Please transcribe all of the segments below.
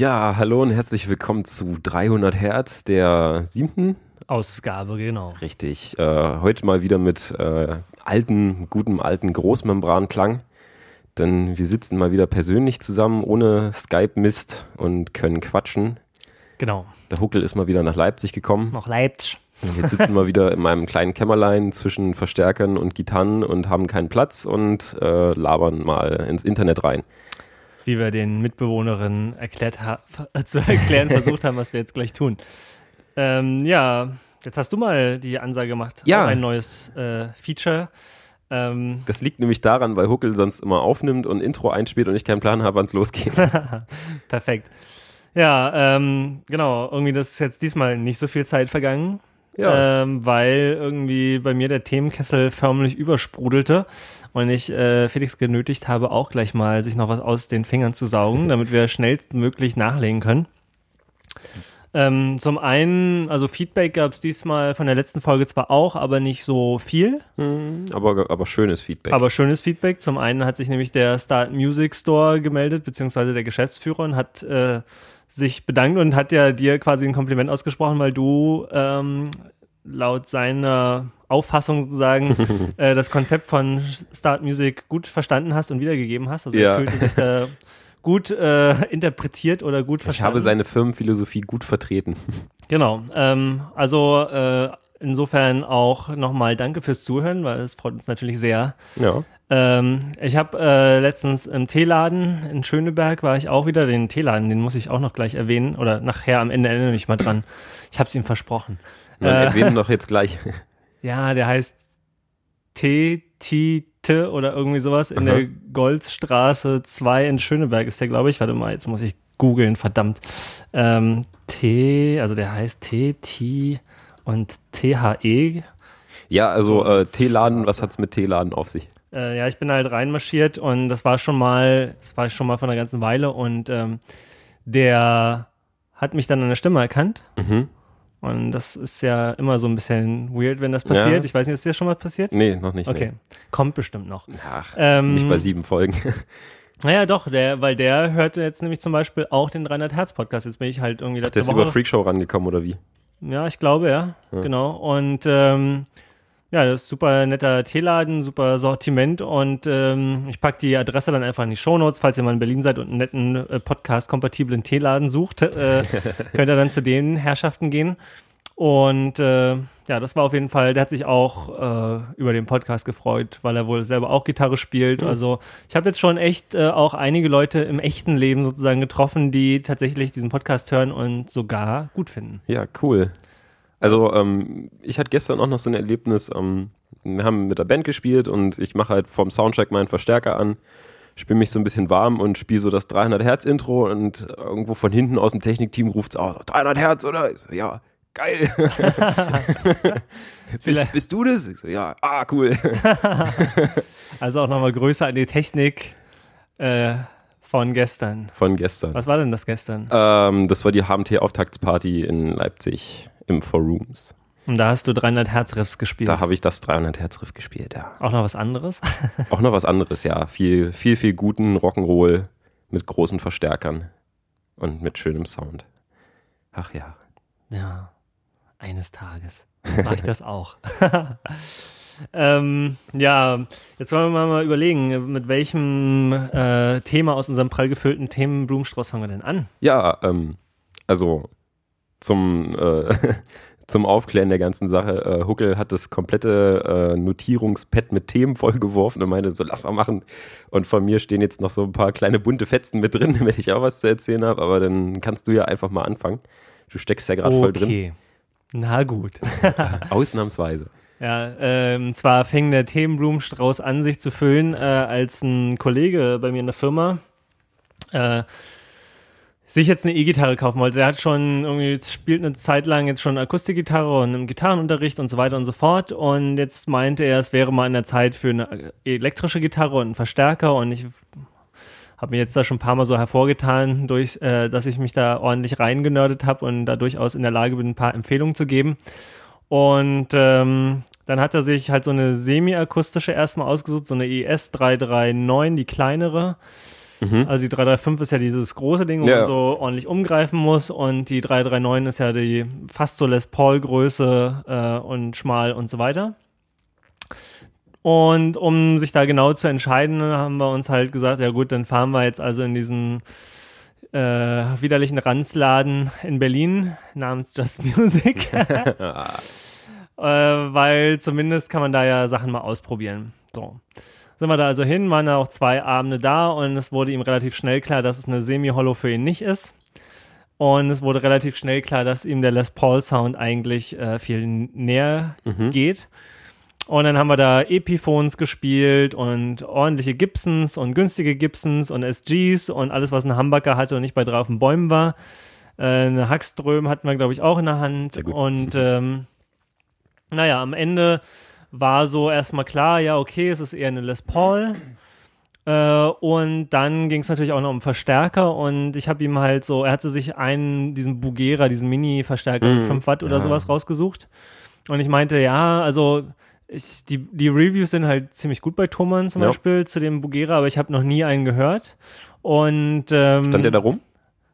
Ja, hallo und herzlich willkommen zu 300 Hertz, der siebten Ausgabe, genau. Richtig. Äh, heute mal wieder mit äh, alten, gutem alten Großmembranklang. Denn wir sitzen mal wieder persönlich zusammen, ohne Skype-Mist und können quatschen. Genau. Der Huckel ist mal wieder nach Leipzig gekommen. Noch Leipzig. Und Jetzt sitzen wir wieder in meinem kleinen Kämmerlein zwischen Verstärkern und Gitarren und haben keinen Platz und äh, labern mal ins Internet rein. Wie wir den Mitbewohnerinnen erklärt ha zu erklären versucht haben, was wir jetzt gleich tun. Ähm, ja, jetzt hast du mal die Ansage gemacht. Ja. Auch ein neues äh, Feature. Ähm, Das liegt nämlich daran, weil Huckel sonst immer aufnimmt und Intro einspielt und ich keinen Plan habe, wann es losgeht. perfekt. Ja, ähm, genau. Irgendwie das ist jetzt diesmal nicht so viel Zeit vergangen. Ja. Ähm, weil irgendwie bei mir der Themenkessel förmlich übersprudelte und ich äh, Felix genötigt habe, auch gleich mal sich noch was aus den Fingern zu saugen, damit wir schnellstmöglich nachlegen können. Ähm, zum einen, also Feedback gab es diesmal von der letzten Folge zwar auch, aber nicht so viel, aber, aber schönes Feedback. aber schönes Feedback. Zum einen hat sich nämlich der Start Music Store gemeldet, beziehungsweise der Geschäftsführer und hat äh, sich bedankt und hat ja dir quasi ein Kompliment ausgesprochen, weil du ähm, laut seiner Auffassung sozusagen äh, das Konzept von Start Music gut verstanden hast und wiedergegeben hast. Also Ja. er fühlte sich da gut äh, interpretiert oder gut ich verstanden. habe seine Firmenphilosophie gut vertreten. Genau. Ähm, also äh, insofern auch nochmal danke fürs Zuhören, weil es freut uns natürlich sehr. Ja. Ähm, ich habe äh, letztens im Teeladen in Schöneberg war ich auch wieder. Den Teeladen, den muss ich auch noch gleich erwähnen oder nachher am Ende erinnere mich mal dran. Ich habe es ihm versprochen. Dann Äh. erwähnen doch jetzt gleich. Ja, der heißt T T T oder irgendwie sowas in Aha. der Goldstraße 2 in Schöneberg ist der, glaube ich. Warte mal, jetzt muss ich googeln, verdammt. Ähm, T, also der heißt T T und T H E. Ja, also äh, Teeladen, was hat's mit Teeladen auf sich? Äh, ja, ich bin halt reinmarschiert und das war schon mal, das war schon mal von einer ganzen Weile und ähm, der hat mich dann an der Stimme erkannt. Mhm. Und das ist ja immer so ein bisschen weird, wenn das passiert. Ja. Ich weiß nicht, ist dir das schon mal passiert? Nee, noch nicht. Okay, kommt bestimmt noch. Nee. Ach, Ähm, nicht bei sieben Folgen. Naja, doch, der, weil der hörte jetzt nämlich zum Beispiel auch den 300 Hertz Podcast. Jetzt bin ich halt irgendwie Ach, letzte der ist Woche. über Freakshow rangekommen, oder wie? Ja, ich glaube, ja. Ja. Genau. Und ähm, ja, das ist super netter Teeladen, super Sortiment und ähm, ich pack die Adresse dann einfach in die Shownotes, falls ihr mal in Berlin seid und einen netten äh, Podcast-kompatiblen Teeladen sucht, äh, könnt ihr dann zu den Herrschaften gehen. Und äh, ja, das war auf jeden Fall, der hat sich auch äh, über den Podcast gefreut, weil er wohl selber auch Gitarre spielt. Also ich habe jetzt schon echt äh, auch einige Leute im echten Leben sozusagen getroffen, die tatsächlich diesen Podcast hören und sogar gut finden. Ja, cool. Also, ähm, ich hatte gestern auch noch so ein Erlebnis. Ähm, wir haben mit der Band gespielt und ich mache halt vom Soundtrack meinen Verstärker an, spiele mich so ein bisschen warm und spiele so das 300 Hertz Intro und irgendwo von hinten aus dem Technikteam ruft es auch 300 Hertz, oder? Ich so, ja, geil. bist, Vielleicht- bist du das? Ich so, ja, ah, cool. Also auch nochmal Grüße an die Technik äh, von gestern. Von gestern. Was war denn das gestern? Ähm, das war die HMT-Auftaktsparty in Leipzig im Four Rooms. Und da hast du 300 Hertz Riffs gespielt. Da habe ich das 300 Hertz Riff gespielt, ja. auch noch was anderes? Auch noch was anderes, ja. Viel, viel, viel guten Rock'n'Roll mit großen Verstärkern und mit schönem Sound. Ach ja. ja, eines Tages mache ich das auch. ähm, ja, jetzt wollen wir mal überlegen, mit welchem äh, Thema aus unserem prall gefüllten Themenblumenstrauß fangen wir denn an? Ja, ähm, also zum, äh, zum Aufklären der ganzen Sache, äh, Huckel hat das komplette äh, Notierungspad mit Themen vollgeworfen und meinte so, lass mal machen. Und von mir stehen jetzt noch so ein paar kleine bunte Fetzen mit drin, damit ich auch was zu erzählen habe, aber dann kannst du ja einfach mal anfangen. Du steckst ja gerade voll drin. Okay, na gut. Ausnahmsweise. Ja, ähm, zwar fing der Themenblumenstrauß an, sich zu füllen, äh, als ein Kollege bei mir in der Firma äh, sich jetzt eine E-Gitarre kaufen wollte. Der hat schon irgendwie, spielt eine Zeit lang jetzt schon Akustikgitarre und im Gitarrenunterricht und so weiter und so fort. Und jetzt meinte er, es wäre mal in der Zeit für eine elektrische Gitarre und einen Verstärker. Und ich habe mir jetzt da schon ein paar Mal so hervorgetan, durch, äh, dass ich mich da ordentlich reingenördet habe und da durchaus in der Lage bin, ein paar Empfehlungen zu geben. Und ähm, dann hat er sich halt so eine semi-akustische erstmal ausgesucht, so eine ES 339, die kleinere. Mhm. Also die 335 ist ja dieses große Ding, wo Ja. man so ordentlich umgreifen muss und die 339 ist ja die fast so Les Paul Größe äh, und schmal und so weiter. Und um sich da genau zu entscheiden, haben wir uns halt gesagt, ja gut, dann fahren wir jetzt also in diesen äh, widerlichen Ranzladen in Berlin namens Just Music. Äh, weil zumindest kann man da ja Sachen mal ausprobieren. So. Sind wir da also hin, waren da auch zwei Abende da und es wurde ihm relativ schnell klar, dass es eine Semi-Hollow für ihn nicht ist. Und es wurde relativ schnell klar, dass ihm der Les Paul Sound eigentlich äh, viel näher geht. Und dann haben wir da Epiphones gespielt und ordentliche Gibsons und günstige Gibsons und SGs und alles, was ein Humbucker hatte und nicht bei drei auf den Bäumen war. Äh, eine Hackström hatten wir, glaube ich, auch in der Hand. Sehr gut. Und ähm, naja, am Ende war so erstmal klar, ja, okay, es ist eher eine Les Paul. Äh, und dann ging es natürlich auch noch um Verstärker und ich habe ihm halt so, er hatte sich einen, diesen Bugera, diesen Mini-Verstärker mit Mhm. 5 Watt oder Ja. sowas rausgesucht. Und ich meinte, ja, also ich, die, die Reviews sind halt ziemlich gut bei Thomann zum Ja. Beispiel zu dem Bugera, aber ich habe noch nie einen gehört. Und ähm, Stand der da rum?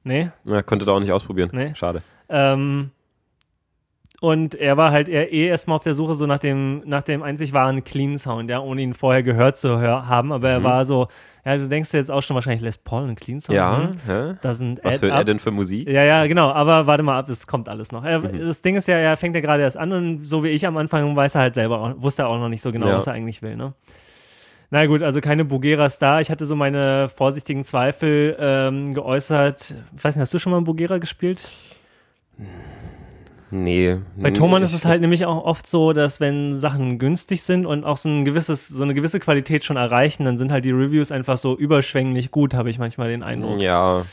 Nee, Ja, konnte da auch nicht ausprobieren. Nee. Schade. ähm, und er war halt eher eh erstmal auf der Suche so nach dem, nach dem einzig wahren Clean Sound, ja, ohne ihn vorher gehört zu hör haben. Aber er Mhm. war so, ja, du denkst jetzt auch schon wahrscheinlich Les Paul und Clean Sound. Ja, ne? Das sind Was hört er denn für Musik? Ja, ja, genau, aber warte mal ab, es kommt alles noch. Er, Mhm. Das Ding ist ja, er fängt ja gerade erst an und so wie ich am Anfang weiß er halt selber, auch, wusste er auch noch nicht so genau, Ja. was er eigentlich will, ne? Na gut, also keine Bugeras da. Ich hatte so meine vorsichtigen Zweifel ähm, geäußert. Ich weiß nicht, hast du schon mal einen Bugera gespielt? Nee. Bei Thomann ist es halt nämlich auch oft so, dass wenn Sachen günstig sind und auch so ein gewisses, so eine gewisse Qualität schon erreichen, dann sind halt die Reviews einfach so überschwänglich gut, habe ich manchmal den Eindruck. Ja,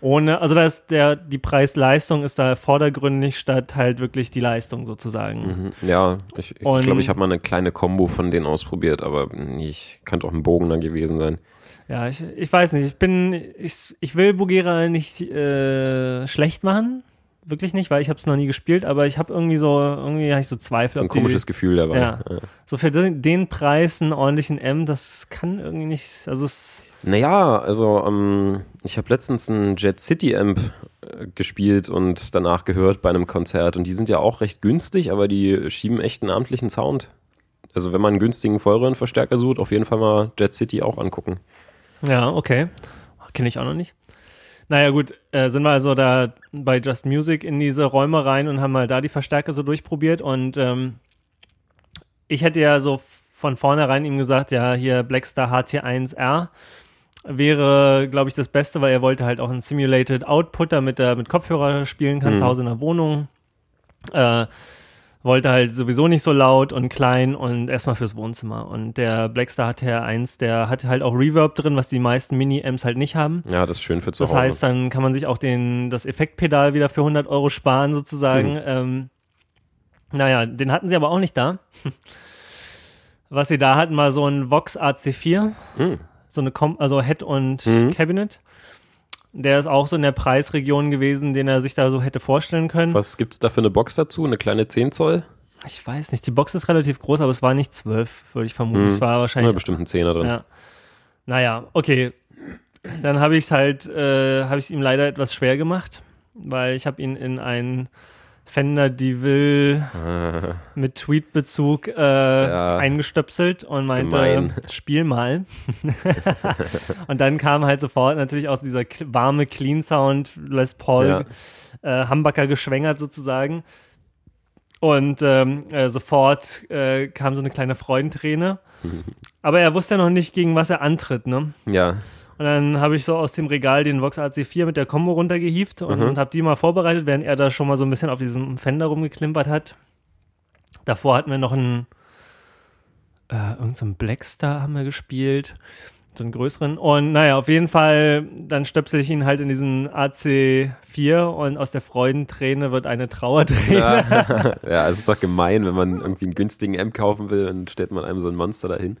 Ohne, also da ist der, die Preis-Leistung ist da vordergründig statt halt wirklich die Leistung sozusagen. mhm. ja. Ich glaube, ich, glaub, ich habe mal eine kleine Combo von denen ausprobiert, aber ich könnte auch ein Bogen dann gewesen sein. Ja, ich, ich weiß nicht, ich bin, ich, ich will Bugera nicht äh, schlecht machen, wirklich nicht, weil ich habe es noch nie gespielt, aber ich habe irgendwie so, irgendwie habe ich so Zweifel. So ein ob die- komisches Gefühl dabei. Ja. So für den, den Preis einen ordentlichen M, das kann irgendwie nicht, also es, Naja, also ähm, ich habe letztens einen Jet City Amp äh, gespielt und danach gehört bei einem Konzert und die sind ja auch recht günstig, aber die schieben echt einen amtlichen Sound. Also wenn man einen günstigen Vollröhrenverstärker sucht, auf jeden Fall mal Jet City auch angucken. ja, okay. Kenne ich auch noch nicht. Naja, gut, äh, sind wir also da bei Just Music in diese Räume rein und haben mal da die Verstärker so durchprobiert und ähm, ich hätte ja so von vornherein ihm gesagt, ja, hier Blackstar HT1R wäre, glaube ich, das Beste, weil er wollte halt auch einen Simulated Output, damit er mit Kopfhörer spielen kann, Mhm. zu Hause in der Wohnung. Äh, wollte halt sowieso nicht so laut und klein und erstmal fürs Wohnzimmer. Und der Blackstar HTR1, der hat halt auch Reverb drin, was die meisten Mini-Amps halt nicht haben. Ja, das ist schön für zu Das Hause. heißt, dann kann man sich auch den, das Effektpedal wieder für 100 Euro sparen, sozusagen. Mhm. Ähm, naja, den hatten sie aber auch nicht da. Was sie da hatten, war so ein Vox AC4, Mhm. so eine Com also Head und Mhm. Cabinet. Der ist auch so in der Preisregion gewesen, den er sich da so hätte vorstellen können. Was gibt's da für eine Box dazu? Eine kleine 10 Zoll? Ich weiß nicht, die Box ist relativ groß, aber es war nicht 12, würde ich vermuten. Mhm. Es war Ja, wahrscheinlich bestimmt ein Zehner drin. Ja. Naja, okay. Dann habe ich es halt, äh, habe ich es ihm leider etwas schwer gemacht, weil ich habe ihn in einen Fender DeVille Ah, mit Tweetbezug äh, Ja. eingestöpselt und meinte, Gemein. spiel mal. und dann kam halt sofort natürlich aus dieser warme Clean Sound Les Paul äh, Humbucker geschwängert sozusagen. Und ähm, äh, sofort äh, kam so eine kleine Freudenträne. Aber er wusste ja noch nicht, gegen was er antritt, ne? ja. Und dann habe ich so aus dem Regal den Vox AC4 mit der Combo runtergehievt und, Mhm. habe die mal vorbereitet, während er da schon mal so ein bisschen auf diesem Fender rumgeklimpert hat. Davor hatten wir noch einen, äh, irgendeinen so einen Blackstar haben wir gespielt, so einen größeren. Und naja, auf jeden Fall, dann stöpsel ich ihn halt in diesen AC4 und aus der Freudenträne wird eine Trauerträne. Ja. ja, es ist doch gemein, wenn man irgendwie einen günstigen Amp kaufen will und stellt man einem so ein Monster dahin.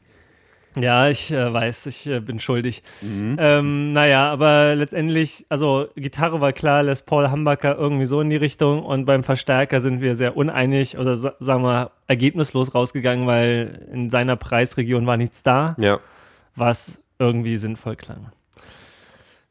Ja, ich äh, weiß, ich äh, bin schuldig. Ähm, naja, aber letztendlich, also Gitarre war klar, Les Paul Humbucker irgendwie so in die Richtung und beim Verstärker sind wir sehr uneinig oder sa sagen wir ergebnislos rausgegangen, weil in seiner Preisregion war nichts da, Ja. was irgendwie sinnvoll klang.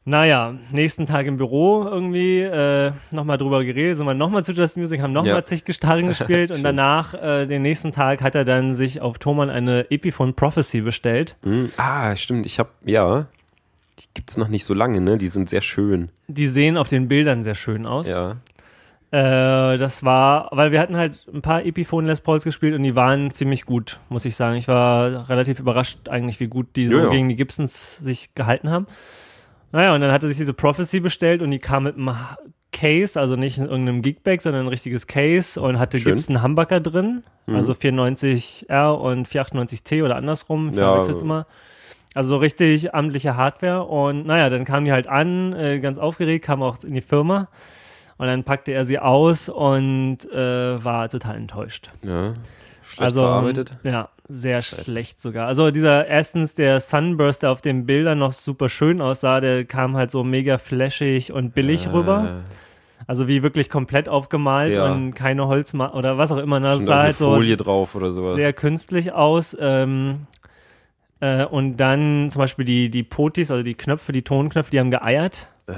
Naja, nächsten Tag im Büro irgendwie äh, nochmal drüber geredet, sind wir nochmal zu Just Music, haben nochmal Ja. zig Gitarren gespielt und danach, äh, den nächsten Tag, hat er dann sich auf Thomann eine Epiphone Prophecy bestellt. Hm. Ah, stimmt. Ich habe, ja, die gibt's noch nicht so lange, ne? Die sind sehr schön. Die sehen auf den Bildern sehr schön aus. Ja. Äh, das war, weil wir hatten halt ein paar Epiphone Les Pauls gespielt und die waren ziemlich gut, muss ich sagen. Ich war relativ überrascht eigentlich, wie gut die so Ja, ja. gegen die Gibsons sich gehalten haben. Naja, und dann hat er sich diese Prophecy bestellt und die kam mit einem Case, also nicht in irgendeinem Geekbag, sondern ein richtiges Case und hatte Schön. Gibson Humbucker drin, Mhm. also 490R und 498T oder andersrum, ich Ja. verwechsel's immer. Also so richtig amtliche Hardware und naja, dann kamen die halt an, äh, ganz aufgeregt, kam auch in die Firma und dann packte er sie aus und äh, war total enttäuscht. Ja. Schlecht also verarbeitet. ja, sehr schlecht sogar. Also dieser erstens der Sunburst, der auf den Bildern noch super schön aussah, der kam halt so mega flashig und billig rüber. Also wie wirklich komplett aufgemalt Ja. und keine Holzma oder was auch immer. Ne? Das Schon sah halt so Folie drauf oder sowas. sehr künstlich aus. Ähm, äh, und dann zum Beispiel die, die Potis, also die Knöpfe, die Tonknöpfe, die haben geeiert. Äh,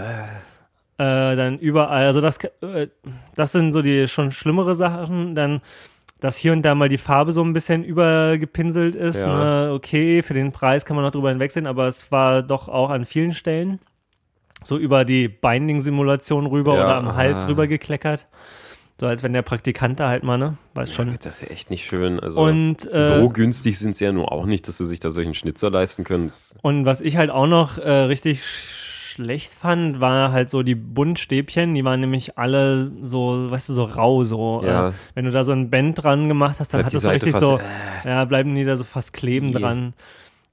Äh, dann überall, also das, äh, das sind so die schon schlimmere Sachen. Dann, dass hier und da mal die Farbe so ein bisschen übergepinselt ist. Ja. Ne? Okay, für den Preis kann man noch drüber hinwegsehen, aber es war doch auch an vielen Stellen so über die Binding-Simulation rüber Ja, oder am Hals ah. rüber gekleckert. So als wenn der Praktikant da halt mal, ne? Weiß schon. Das ist ja echt nicht schön. Also Und, äh, so günstig sind sie ja nur auch nicht, dass sie sich da solchen Schnitzer leisten können. Und was ich halt auch noch äh, richtig schlecht fand, war halt so die Buntstäbchen. Die waren nämlich alle so, weißt du, so rau. So, Ja. äh, wenn du da so ein Band dran gemacht hast, dann Bleibt hat das Seite richtig so, ja, bleiben die da so fast kleben Nee. dran.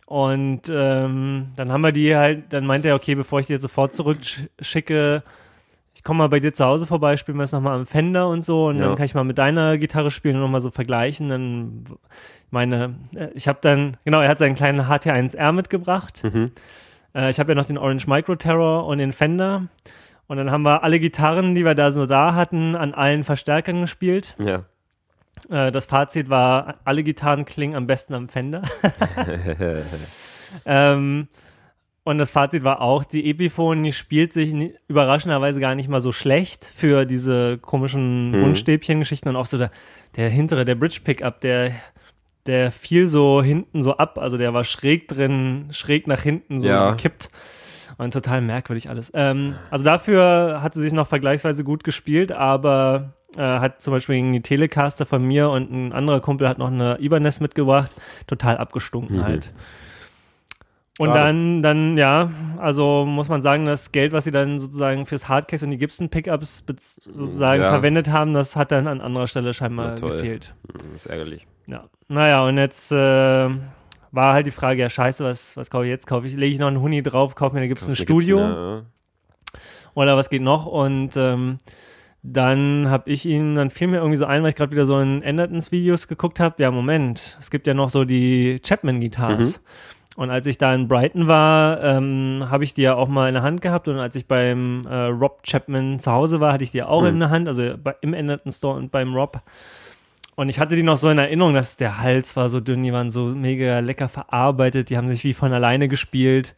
Und ähm, dann haben wir die halt, dann meinte er, okay, bevor ich die jetzt sofort zurückschicke, ich komme mal bei dir zu Hause vorbei, spielen wir es nochmal am Fender und so und Ja. dann kann ich mal mit deiner Gitarre spielen und nochmal so vergleichen. Dann meine, äh, ich habe dann, genau, er hat seinen kleinen HT1R mitgebracht. Mhm. Äh, ich habe ja noch den Orange Micro Terror und den Fender. Und dann haben wir alle Gitarren, die wir da so da hatten, an allen Verstärkern gespielt. ja. Äh, das Fazit war, alle Gitarren klingen am besten am Fender. ähm, und das Fazit war auch, die Epiphone, die spielt sich überraschenderweise gar nicht mal so schlecht für diese komischen Mhm. Buntstäbchen-Geschichten und auch so der, der hintere, der Bridge-Pickup, der, der fiel so hinten so ab, also der war schräg drin, schräg nach hinten so Ja. gekippt. Und total merkwürdig alles. Ähm, also dafür hat sie sich noch vergleichsweise gut gespielt, aber äh, hat zum Beispiel gegen die Telecaster von mir und ein anderer Kumpel hat noch eine Ibanez mitgebracht, total abgestunken Mhm. halt. Und Schade. dann, dann, ja, also muss man sagen, das Geld, was sie dann sozusagen fürs Hardcase und die Gibson-Pickups sozusagen Ja. verwendet haben, das hat dann an anderer Stelle scheinbar gefehlt. Das ist ärgerlich. Ja. Naja, und jetzt äh, war halt die Frage, ja scheiße, was, was kaufe ich jetzt? Kaufe ich, lege ich noch einen Huni drauf, kaufe mir, da gibt es ein Kaufst du Studio Gibson, ja. oder was geht noch? Und ähm, dann habe ich ihn, dann fiel mir irgendwie so ein, weil ich gerade wieder so in Endertons Videos geguckt habe, ja Moment, es gibt ja noch so die Chapman-Guitars. Mhm. Und als ich da in Brighton war, ähm, habe ich die ja auch mal in der Hand gehabt. Und als ich beim äh, Rob Chapman zu Hause war, hatte ich die ja auch Mhm. in der Hand, also bei, im Enderton Store und beim Rob. Und ich hatte die noch so in Erinnerung, dass der Hals war so dünn, die waren so mega lecker verarbeitet, die haben sich wie von alleine gespielt.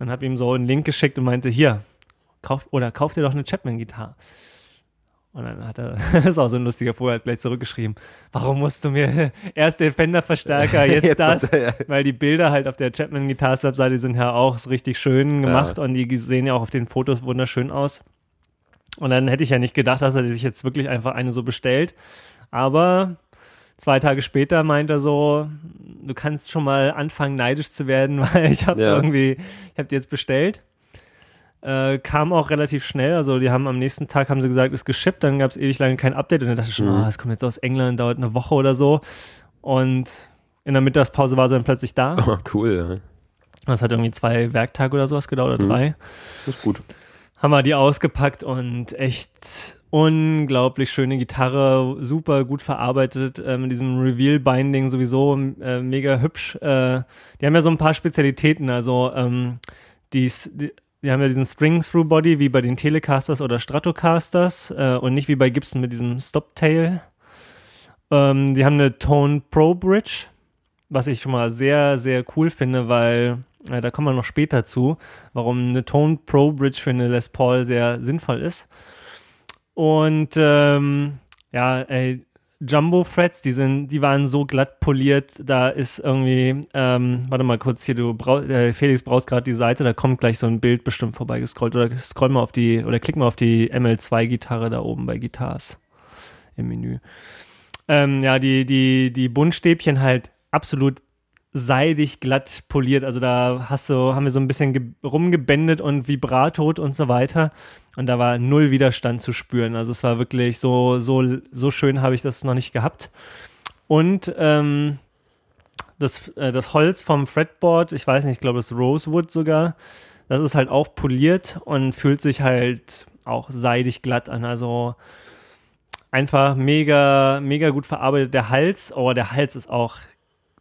Und habe ihm so einen Link geschickt und meinte, hier, kauf, oder kauf dir doch eine Chapman-Gitarre. Und dann hat er, das ist auch so ein lustiger Vogel, hat gleich zurückgeschrieben, warum musst du mir erst den Fender-Verstärker, jetzt, Jetzt das? das, ja. Weil die Bilder halt auf der Chapman Guitars Webseite sind ja auch so richtig schön gemacht Ja. und die sehen ja auch auf den Fotos wunderschön aus. Und dann hätte ich ja nicht gedacht, dass er sich jetzt wirklich einfach eine so bestellt. Aber zwei Tage später meint er so, du kannst schon mal anfangen neidisch zu werden, weil ich habe Ja. irgendwie, ich habe die jetzt bestellt. Äh, kam auch relativ schnell, also die haben am nächsten Tag, haben sie gesagt, ist geschippt, dann gab es ewig lange kein Update und dann dachte ich schon, Mhm. oh, das kommt jetzt aus England, dauert eine Woche oder so. Und in der Mittagspause war sie dann plötzlich da. Oh, cool. Das hat irgendwie zwei Werktage oder sowas gedauert, oder Mhm. drei. Ja. Das ist gut. Haben wir die ausgepackt und echt unglaublich schöne Gitarre, super gut verarbeitet, äh, mit diesem Reveal-Binding sowieso äh, mega hübsch. Äh, die haben ja so ein paar Spezialitäten, also ähm, die, die, die haben ja diesen String-Through-Body wie bei den Telecasters oder Stratocasters äh, und nicht wie bei Gibson mit diesem Stop-Tail. Ähm, die haben eine Tone Pro Bridge, was ich schon mal sehr, sehr cool finde, weil Äh, da kommen wir noch später zu, warum eine Tone Pro Bridge für eine Les Paul sehr sinnvoll ist. Und ähm, ja, ey, Jumbo Frets, die sind, die waren so glatt poliert, da ist irgendwie, ähm, warte mal kurz hier, du brau, äh, Felix brauchst gerade die Seite, da kommt gleich so ein Bild bestimmt vorbeigescrollt oder scroll mal auf die, oder klick mal auf die ML2-Gitarre da oben bei Guitars im Menü. Ähm, ja, die, die, die Buntstäbchen halt absolut seidig glatt poliert. Also da hast du, haben wir so ein bisschen rumgebändet und vibratot und so weiter. Und da war null Widerstand zu spüren. Also es war wirklich so, so, so schön habe ich das noch nicht gehabt. Und ähm, das, äh, das Holz vom Fretboard, ich weiß nicht, ich glaube, das Rosewood sogar, das ist halt auch poliert und fühlt sich halt auch seidig glatt an. Also einfach mega, mega gut verarbeitet. Der Hals, oh, der Hals ist auch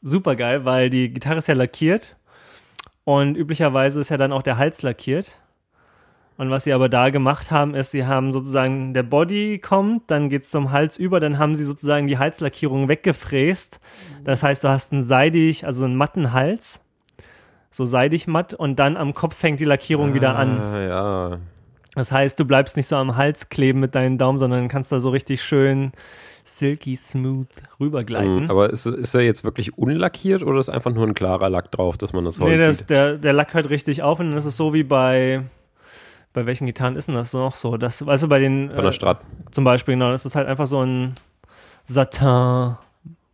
super geil, weil die Gitarre ist ja lackiert und üblicherweise ist ja dann auch der Hals lackiert. Und was sie aber da gemacht haben, ist, sie haben sozusagen, der Body kommt, dann geht es zum Hals über, dann haben sie sozusagen die Halslackierung weggefräst. Das heißt, du hast einen seidig, also einen matten Hals, so seidig matt, und dann am Kopf fängt die Lackierung ah, wieder an. Ah, Ja. Das heißt, du bleibst nicht so am Hals kleben mit deinen Daumen, sondern kannst da so richtig schön silky smooth rübergleiten. Mhm, aber ist, ist er jetzt wirklich unlackiert oder ist einfach nur ein klarer Lack drauf, dass man das Holz nee, das, sieht? Der, der Lack hört richtig auf und dann ist es so wie bei bei welchen Gitarren ist denn das noch so? Das, weißt du, bei den. Bei der Strat. Äh, zum Beispiel, genau, das ist halt einfach so ein Satin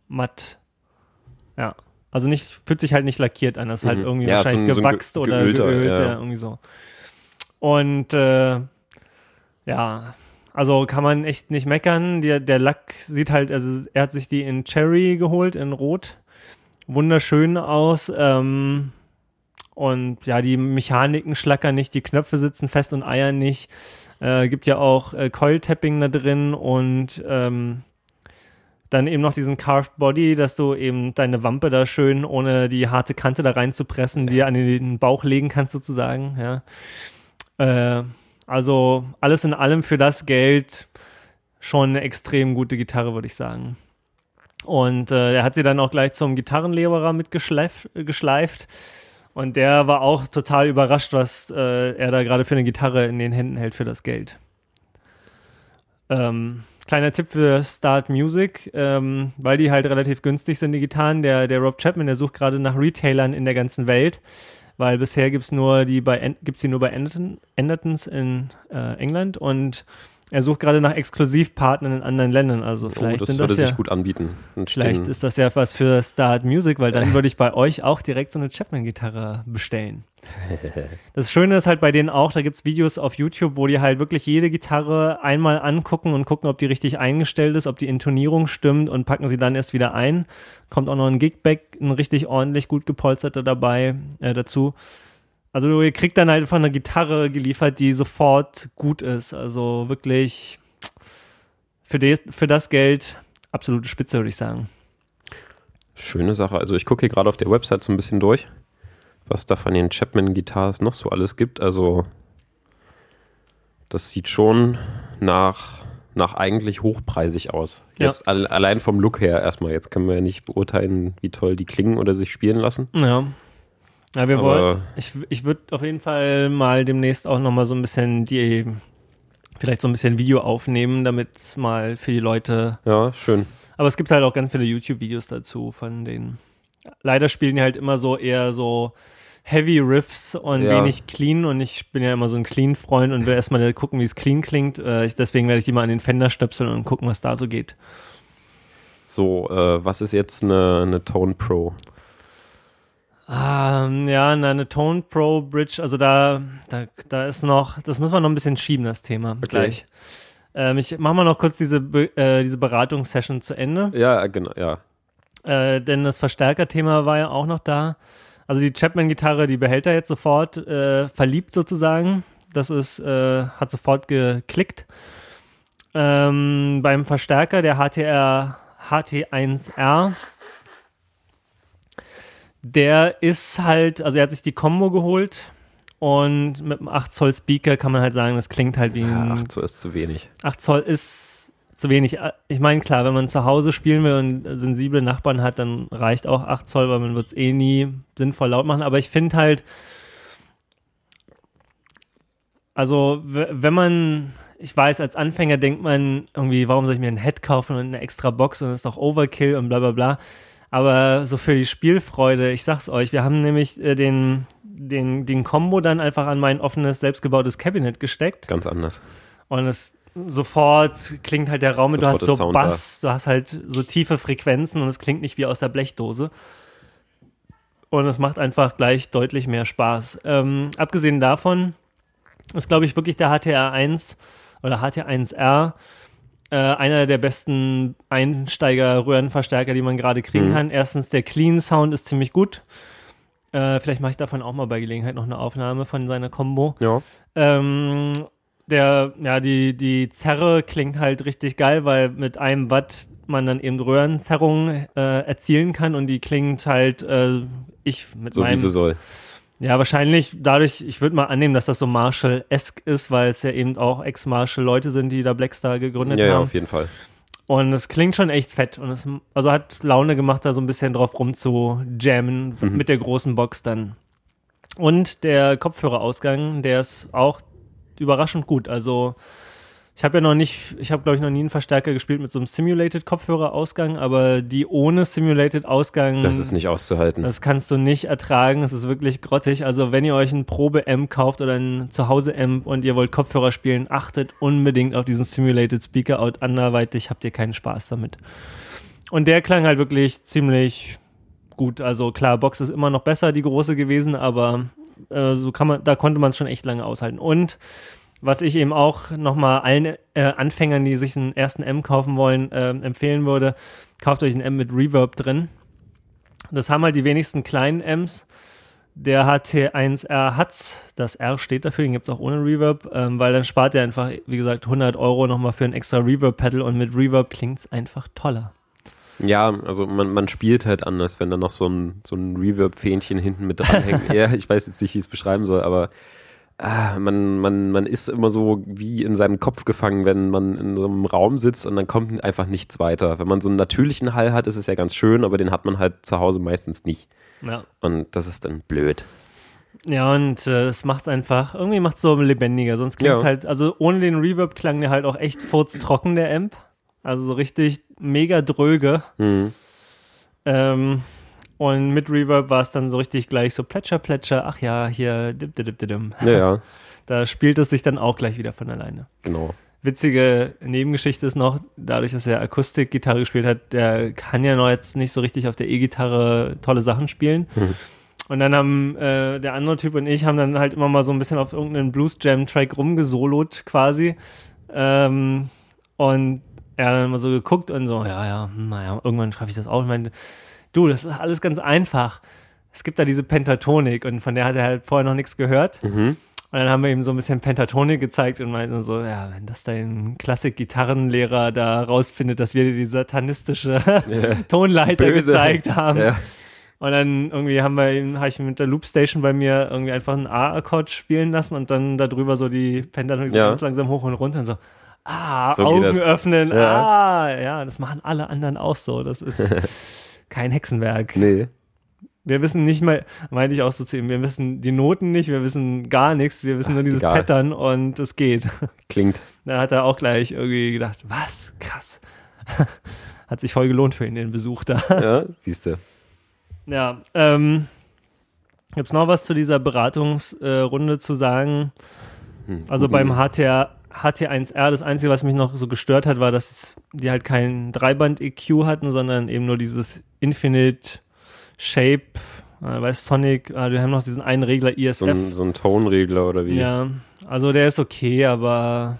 matt. Ja. Also nicht, fühlt sich halt nicht lackiert an, das ist halt mhm. irgendwie ja, wahrscheinlich so ein, gewachst so ein oder geölter, geölt, ja. ja. irgendwie so. Und äh, ja, also kann man echt nicht meckern. Der, der Lack sieht halt, also er hat sich die in Cherry geholt, in Rot. Wunderschön aus. Ähm, und ja, die Mechaniken schlackern nicht, die Knöpfe sitzen fest und eiern nicht. Äh, gibt ja auch äh, Coil-Tapping da drin und ähm, dann eben noch diesen Carved Body, dass du eben deine Wampe da schön ohne die harte Kante da reinzupressen, dir an den Bauch legen kannst sozusagen, ja. Äh, also alles in allem für das Geld schon eine extrem gute Gitarre, würde ich sagen. Und äh, er hat sie dann auch gleich zum Gitarrenlehrer mitgeschleift. Geschleift. Und der war auch total überrascht, was äh, er da gerade für eine Gitarre in den Händen hält für das Geld. Ähm, kleiner Tipp für Start Music, ähm, weil die halt relativ günstig sind, die Gitarren. Der, der Rob Chapman, der sucht gerade nach Retailern in der ganzen Welt, weil bisher gibt's nur die bei gibt's die nur bei Anderton, Andertons in äh, England und er sucht gerade nach Exklusivpartnern in anderen Ländern. Also vielleicht oh, das sind würde das ja, sich gut anbieten. Vielleicht ist das ja was für Start Music, weil dann würde ich bei euch auch direkt so eine Chapman-Gitarre bestellen. Das Schöne ist halt bei denen auch, da gibt's Videos auf YouTube, wo die halt wirklich jede Gitarre einmal angucken und gucken, ob die richtig eingestellt ist, ob die Intonierung stimmt und packen sie dann erst wieder ein. Kommt auch noch ein Gigback, ein richtig ordentlich gut gepolsterter dabei äh, dazu. Also ihr kriegt dann halt einfach eine Gitarre geliefert, die sofort gut ist. Also wirklich für, de, für das Geld absolute Spitze, würde ich sagen. Schöne Sache. Also ich gucke hier gerade auf der Website so ein bisschen durch, was da von den Chapman Guitars noch so alles gibt. Also das sieht schon nach, nach eigentlich hochpreisig aus. Ja. Jetzt alle- allein vom Look her erstmal. Jetzt können wir ja nicht beurteilen, wie toll die klingen oder sich spielen lassen. Ja. Ja, wir Aber- wollen. Ich, ich würde auf jeden Fall mal demnächst auch nochmal so ein bisschen die, vielleicht so ein bisschen Video aufnehmen, damit es mal für die Leute. Ja, schön. Aber es gibt halt auch ganz viele YouTube-Videos dazu von denen. Leider spielen die halt immer so eher so Heavy Riffs und Ja. wenig clean und ich bin ja immer so ein Clean-Freund und will erstmal gucken, wie es clean klingt. Äh, deswegen werde ich die mal an den Fender stöpseln und gucken, was da so geht. So, äh, was ist jetzt eine, eine Tone Pro? Ähm, ja, eine Tone Pro Bridge, also da, da, da ist noch, das müssen wir noch ein bisschen schieben, das Thema gleich. Ähm, ich mach mal noch kurz diese, äh, diese Beratungssession zu Ende, Ja, genau, ja. äh, denn das Verstärkerthema war ja auch noch da. Also die Chapman-Gitarre, die behält er jetzt sofort äh, verliebt sozusagen. Das ist, äh, hat sofort geklickt. Ähm, beim Verstärker, der HTR HT1R, der ist halt, also er hat sich die Combo geholt und mit einem 8 Zoll Speaker kann man halt sagen, das klingt halt wie ja ein ach, so ist zu wenig. 8 Zoll ist zu wenig. Ich meine, klar, wenn man zu Hause spielen will und sensible Nachbarn hat, dann reicht auch 8 Zoll, weil man wird es eh nie sinnvoll laut machen. Aber ich finde halt, also wenn man, ich weiß, als Anfänger denkt man irgendwie, warum soll ich mir ein Head kaufen und eine extra Box und das ist doch Overkill und bla bla bla. Aber so für die Spielfreude, ich sag's euch, wir haben nämlich äh, den, den, den Combo dann einfach an mein offenes, selbstgebautes Cabinet gesteckt. Ganz anders. Und es sofort klingt halt der Raum, sofort du hast so Bass, da. du hast halt so tiefe Frequenzen und es klingt nicht wie aus der Blechdose. Und es macht einfach gleich deutlich mehr Spaß. Ähm, abgesehen davon ist, glaube ich, wirklich der HTR1 oder HTR1R äh, einer der besten Einsteiger-Röhrenverstärker, die man gerade kriegen mhm. kann. Erstens, der Clean Sound ist ziemlich gut. Äh, vielleicht mache ich davon auch mal bei Gelegenheit noch eine Aufnahme von seiner Combo. Ja. Ähm, der, ja, die, die Zerre klingt halt richtig geil, weil mit einem Watt man dann eben Röhrenzerrungen äh, erzielen kann und die klingt halt, äh, ich mit so meinem. wie sie soll. Ja, wahrscheinlich dadurch, ich würde mal annehmen, dass das so Marshall-esque ist, weil es ja eben auch Ex-Marshall-Leute sind, die da Blackstar gegründet ja, haben. Ja, auf jeden Fall. Und es klingt schon echt fett. Und es also hat Laune gemacht, da so ein bisschen drauf rumzujammen mhm. mit der großen Box dann. Und der Kopfhörerausgang, der ist auch überraschend gut. Also ich habe ja noch nicht, ich habe glaube ich noch nie einen Verstärker gespielt mit so einem Simulated Kopfhörerausgang, aber die ohne Simulated Ausgang. Das ist nicht auszuhalten. Das kannst du nicht ertragen. Es ist wirklich grottig. Also wenn ihr euch ein Probe-Amp kauft oder ein Zuhause-Amp und ihr wollt Kopfhörer spielen, achtet unbedingt auf diesen Simulated Speaker Out. Anderweitig habt ihr keinen Spaß damit. Und der klang halt wirklich ziemlich gut. Also klar, Box ist immer noch besser, die große gewesen, aber äh, so kann man, da konnte man es schon echt lange aushalten. Und was ich eben auch nochmal allen äh, Anfängern, die sich einen ersten M kaufen wollen, äh, empfehlen würde, kauft euch einen M mit Reverb drin. Das haben halt die wenigsten kleinen M's. Der HT1R hat's, das R steht dafür, den gibt's auch ohne Reverb, ähm, weil dann spart ihr einfach, wie gesagt, 100 Euro nochmal für ein extra Reverb-Pedal und mit Reverb klingt's einfach toller. Ja, also man, man spielt halt anders, wenn da noch so ein, so ein Reverb-Fähnchen hinten mit dranhängt. ja, ich weiß jetzt nicht, wie ich es beschreiben soll, aber ah, man, man, man ist immer so wie in seinem Kopf gefangen, wenn man in so einem Raum sitzt und dann kommt einfach nichts weiter. Wenn man so einen natürlichen Hall hat, ist es ja ganz schön, aber den hat man halt zu Hause meistens nicht. Ja. Und das ist dann blöd. Ja, und äh, es macht einfach, irgendwie macht es so lebendiger. Sonst klingt ja. halt, also ohne den Reverb klang der halt auch echt furztrocken, der Amp. Also so richtig mega dröge. Mhm. Ähm, und mit Reverb war es dann so richtig gleich so Plätscher, Plätscher, ach ja, hier, dim, dim, dim, dim. Ja, ja. Da spielt es sich dann auch gleich wieder von alleine. Genau. Witzige Nebengeschichte ist noch, dadurch, dass er Akustikgitarre gespielt hat, der kann ja noch jetzt nicht so richtig auf der E-Gitarre tolle Sachen spielen. Mhm. Und dann haben äh, der andere Typ und ich haben dann halt immer mal so ein bisschen auf irgendeinen Blues Jam Track rumgesolot quasi. Ähm, und er hat dann immer so geguckt und so, ja, ja, naja, irgendwann schaffe ich das auch. Ich meine, du, das ist alles ganz einfach. Es gibt da diese Pentatonik und von der hat er halt vorher noch nichts gehört. Mhm. Und dann haben wir ihm so ein bisschen Pentatonik gezeigt und meinten so, ja, wenn das dein Klassik-Gitarrenlehrer da rausfindet, dass wir dir die satanistische ja. Tonleiter Böse. gezeigt haben. Ja. Und dann irgendwie haben wir ihn, habe ich mit der Loopstation bei mir irgendwie einfach einen A-Akkord spielen lassen und dann darüber so die Pentatonik so ganz langsam hoch und runter und so, ah, so Augen öffnen, ah, ja, das machen alle anderen auch so. Das ist kein Hexenwerk. Nee. Wir wissen nicht mal, meinte ich auch so zu ihm, wir wissen die Noten nicht, wir wissen gar nichts, wir wissen Ach, nur dieses egal. Pattern und es geht. Klingt. Da hat er auch gleich irgendwie gedacht, was? Krass. hat sich voll gelohnt für ihn, den Besuch da. Ja, siehst du. Ja, ähm, gibt es noch was zu dieser Beratungsrunde äh, zu sagen? Hm, also beim HTR HT1R, das Einzige, was mich noch so gestört hat, war, dass die halt kein Dreiband-EQ hatten, sondern eben nur dieses Infinite Shape, äh, bei Sonic, äh, wir haben noch diesen einen Regler ISF. So ein, so ein Tonregler oder wie? Ja, also der ist okay, aber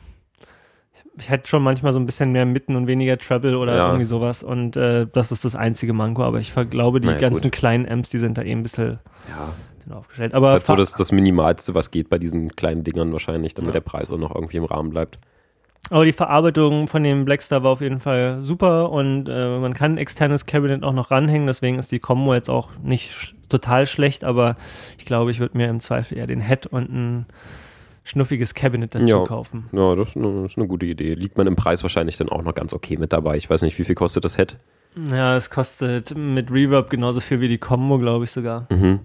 ich hätte schon manchmal so ein bisschen mehr Mitten und weniger Treble oder ja. irgendwie sowas und äh, das ist das einzige Manko, aber ich glaube, die naja, ganzen gut. kleinen Amps, die sind da eben ein bisschen ja aufgestellt. Aber das ist halt so das, das Minimalste, was geht bei diesen kleinen Dingern wahrscheinlich, damit ja. der Preis auch noch irgendwie im Rahmen bleibt. Aber die Verarbeitung von dem Blackstar war auf jeden Fall super und äh, man kann ein externes Cabinet auch noch ranhängen, deswegen ist die Combo jetzt auch nicht sch total schlecht, aber ich glaube, ich würde mir im Zweifel eher den Head und ein schnuffiges Cabinet dazu Ja. kaufen. Ja, das ist, eine, das ist eine gute Idee. Liegt man im Preis wahrscheinlich dann auch noch ganz okay mit dabei. Ich weiß nicht, wie viel kostet das Head? Ja, es kostet mit Reverb genauso viel wie die Combo, glaube ich sogar. Mhm.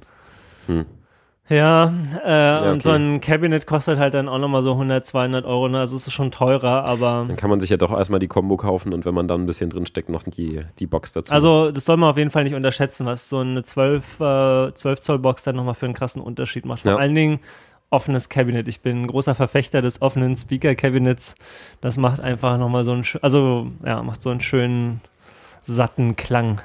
Ja, äh, und okay. so ein Cabinet kostet halt dann auch nochmal so 100, 200 Euro, ne? also es ist schon teurer, aber Dann kann man sich ja doch erstmal die Combo kaufen und wenn man dann ein bisschen drinsteckt, noch die, die Box dazu. also das soll man auf jeden Fall nicht unterschätzen, was so eine 12, äh, 12 Zoll Box dann nochmal für einen krassen Unterschied macht. Vor Ja. allen Dingen offenes Cabinet. Ich bin ein großer Verfechter des offenen Speaker Cabinets. Das macht einfach nochmal so einen, also ja, macht so einen schönen satten Klang.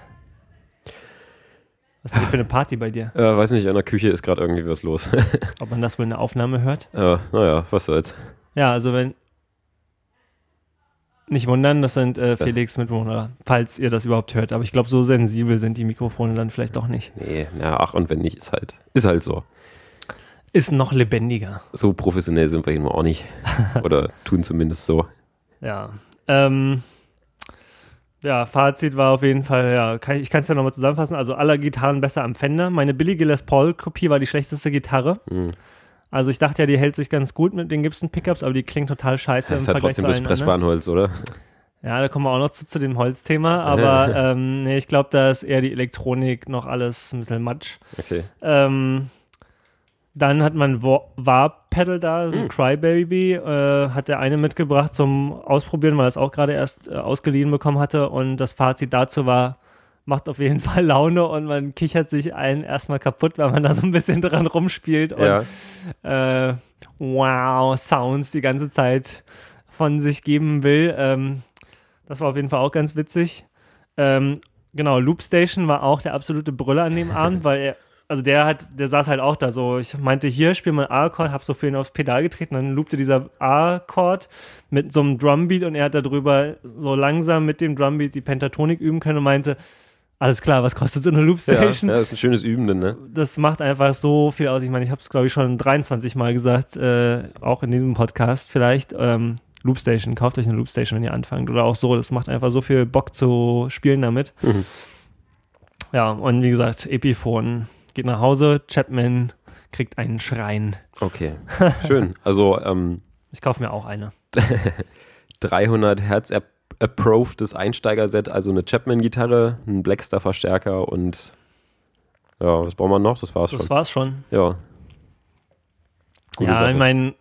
Was ist denn für eine Party bei dir? äh, weiß nicht, in der Küche ist gerade irgendwie was los. Ob man das wohl in der Aufnahme hört? äh, naja, was soll's. Ja, also wenn. Nicht wundern, das sind äh, Felix Mitbewohner, falls ihr das überhaupt hört. Aber ich glaube, so sensibel sind die Mikrofone dann vielleicht doch nicht. Nee, ja, ach und wenn nicht, ist halt, ist halt so. Ist noch lebendiger. So professionell sind wir hier nur auch nicht. Oder tun zumindest so. Ja. Ähm, ja, Fazit war auf jeden Fall, ja, kann, ich kann es ja nochmal zusammenfassen. Also aller Gitarren besser am Fender. Meine billige Les Paul-Kopie war die schlechteste Gitarre. Hm. Also ich dachte ja, die hält sich ganz gut mit den Gibson-Pickups, aber die klingt total scheiße Das ist halt trotzdem anderen. Pressspanholz, oder? Ja, da kommen wir auch noch zu, zu dem Holzthema, aber ähm, nee, ich glaube, da ist eher die Elektronik noch alles ein bisschen matsch. Okay. Ähm, dann hat man Wa- Warp-Pedal da, so ein Hm. Crybaby, äh, hat der eine mitgebracht zum Ausprobieren, weil er es auch gerade erst äh, ausgeliehen bekommen hatte und das Fazit dazu war, macht auf jeden Fall Laune und man kichert sich einen erstmal kaputt, weil man da so ein bisschen dran rumspielt und Ja. äh, wow, Sounds die ganze Zeit von sich geben will. Ähm, das war auf jeden Fall auch ganz witzig. Ähm, genau, Loop Station war auch der absolute Brüller an dem Abend, weil er, also der hat, der saß halt auch da so. Ich meinte, hier spiel mal A-Akkord, hab so für ihn aufs Pedal getreten, dann loopte dieser A-Akkord mit so einem Drumbeat und er hat darüber so langsam mit dem Drumbeat die Pentatonik üben können und meinte, alles klar, was kostet so eine Loop Ja, Station? ja, ist ein schönes Üben, ne? das macht einfach so viel aus. Ich meine, ich habe es, glaube ich, schon 23 Mal gesagt, äh, auch in diesem Podcast vielleicht. Ähm, Loopstation, kauft euch eine Loopstation, wenn ihr anfangt. Oder auch so, das macht einfach so viel Bock zu spielen damit. Mhm. Ja, und wie gesagt, Epiphone geht nach Hause, Chapman kriegt einen Schrein. Okay. Schön. Also, ähm, Ich kaufe mir auch eine. 300 Hertz App approved Einsteiger-Set, also eine Chapman-Gitarre, ein Blackstar-Verstärker und ja, was brauchen wir noch? Das war's Das schon. war's schon. Ja. Gute ja, Sache. ich meine,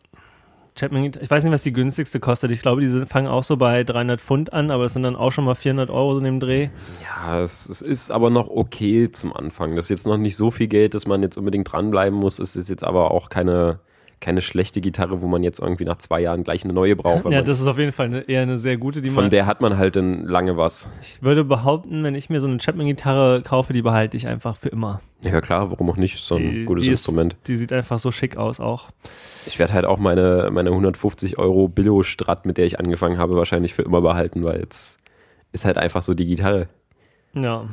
Chapman, ich weiß nicht, was die günstigste kostet. Ich glaube, die fangen auch so bei 300 Pfund an, aber es sind dann auch schon mal 400 Euro in dem Dreh. Ja, es, es ist aber noch okay zum Anfang. Das ist jetzt noch nicht so viel Geld, dass man jetzt unbedingt dranbleiben muss. Es ist jetzt aber auch keine, keine schlechte Gitarre, wo man jetzt irgendwie nach zwei Jahren gleich eine neue braucht. Ja, das ist auf jeden Fall eine, eher eine sehr gute, die von man der hat man halt dann lange was. Ich würde behaupten, wenn ich mir so eine Chapman-Gitarre kaufe, die behalte ich einfach für immer. Ja klar, warum auch nicht? Ist so ein Die- gutes die ist- Instrument. Die sieht einfach so schick aus auch. Ich werde halt auch meine, meine 150 Euro Billo-Strat, mit der ich angefangen habe, wahrscheinlich für immer behalten, weil jetzt ist halt einfach so die Gitarre. Ja,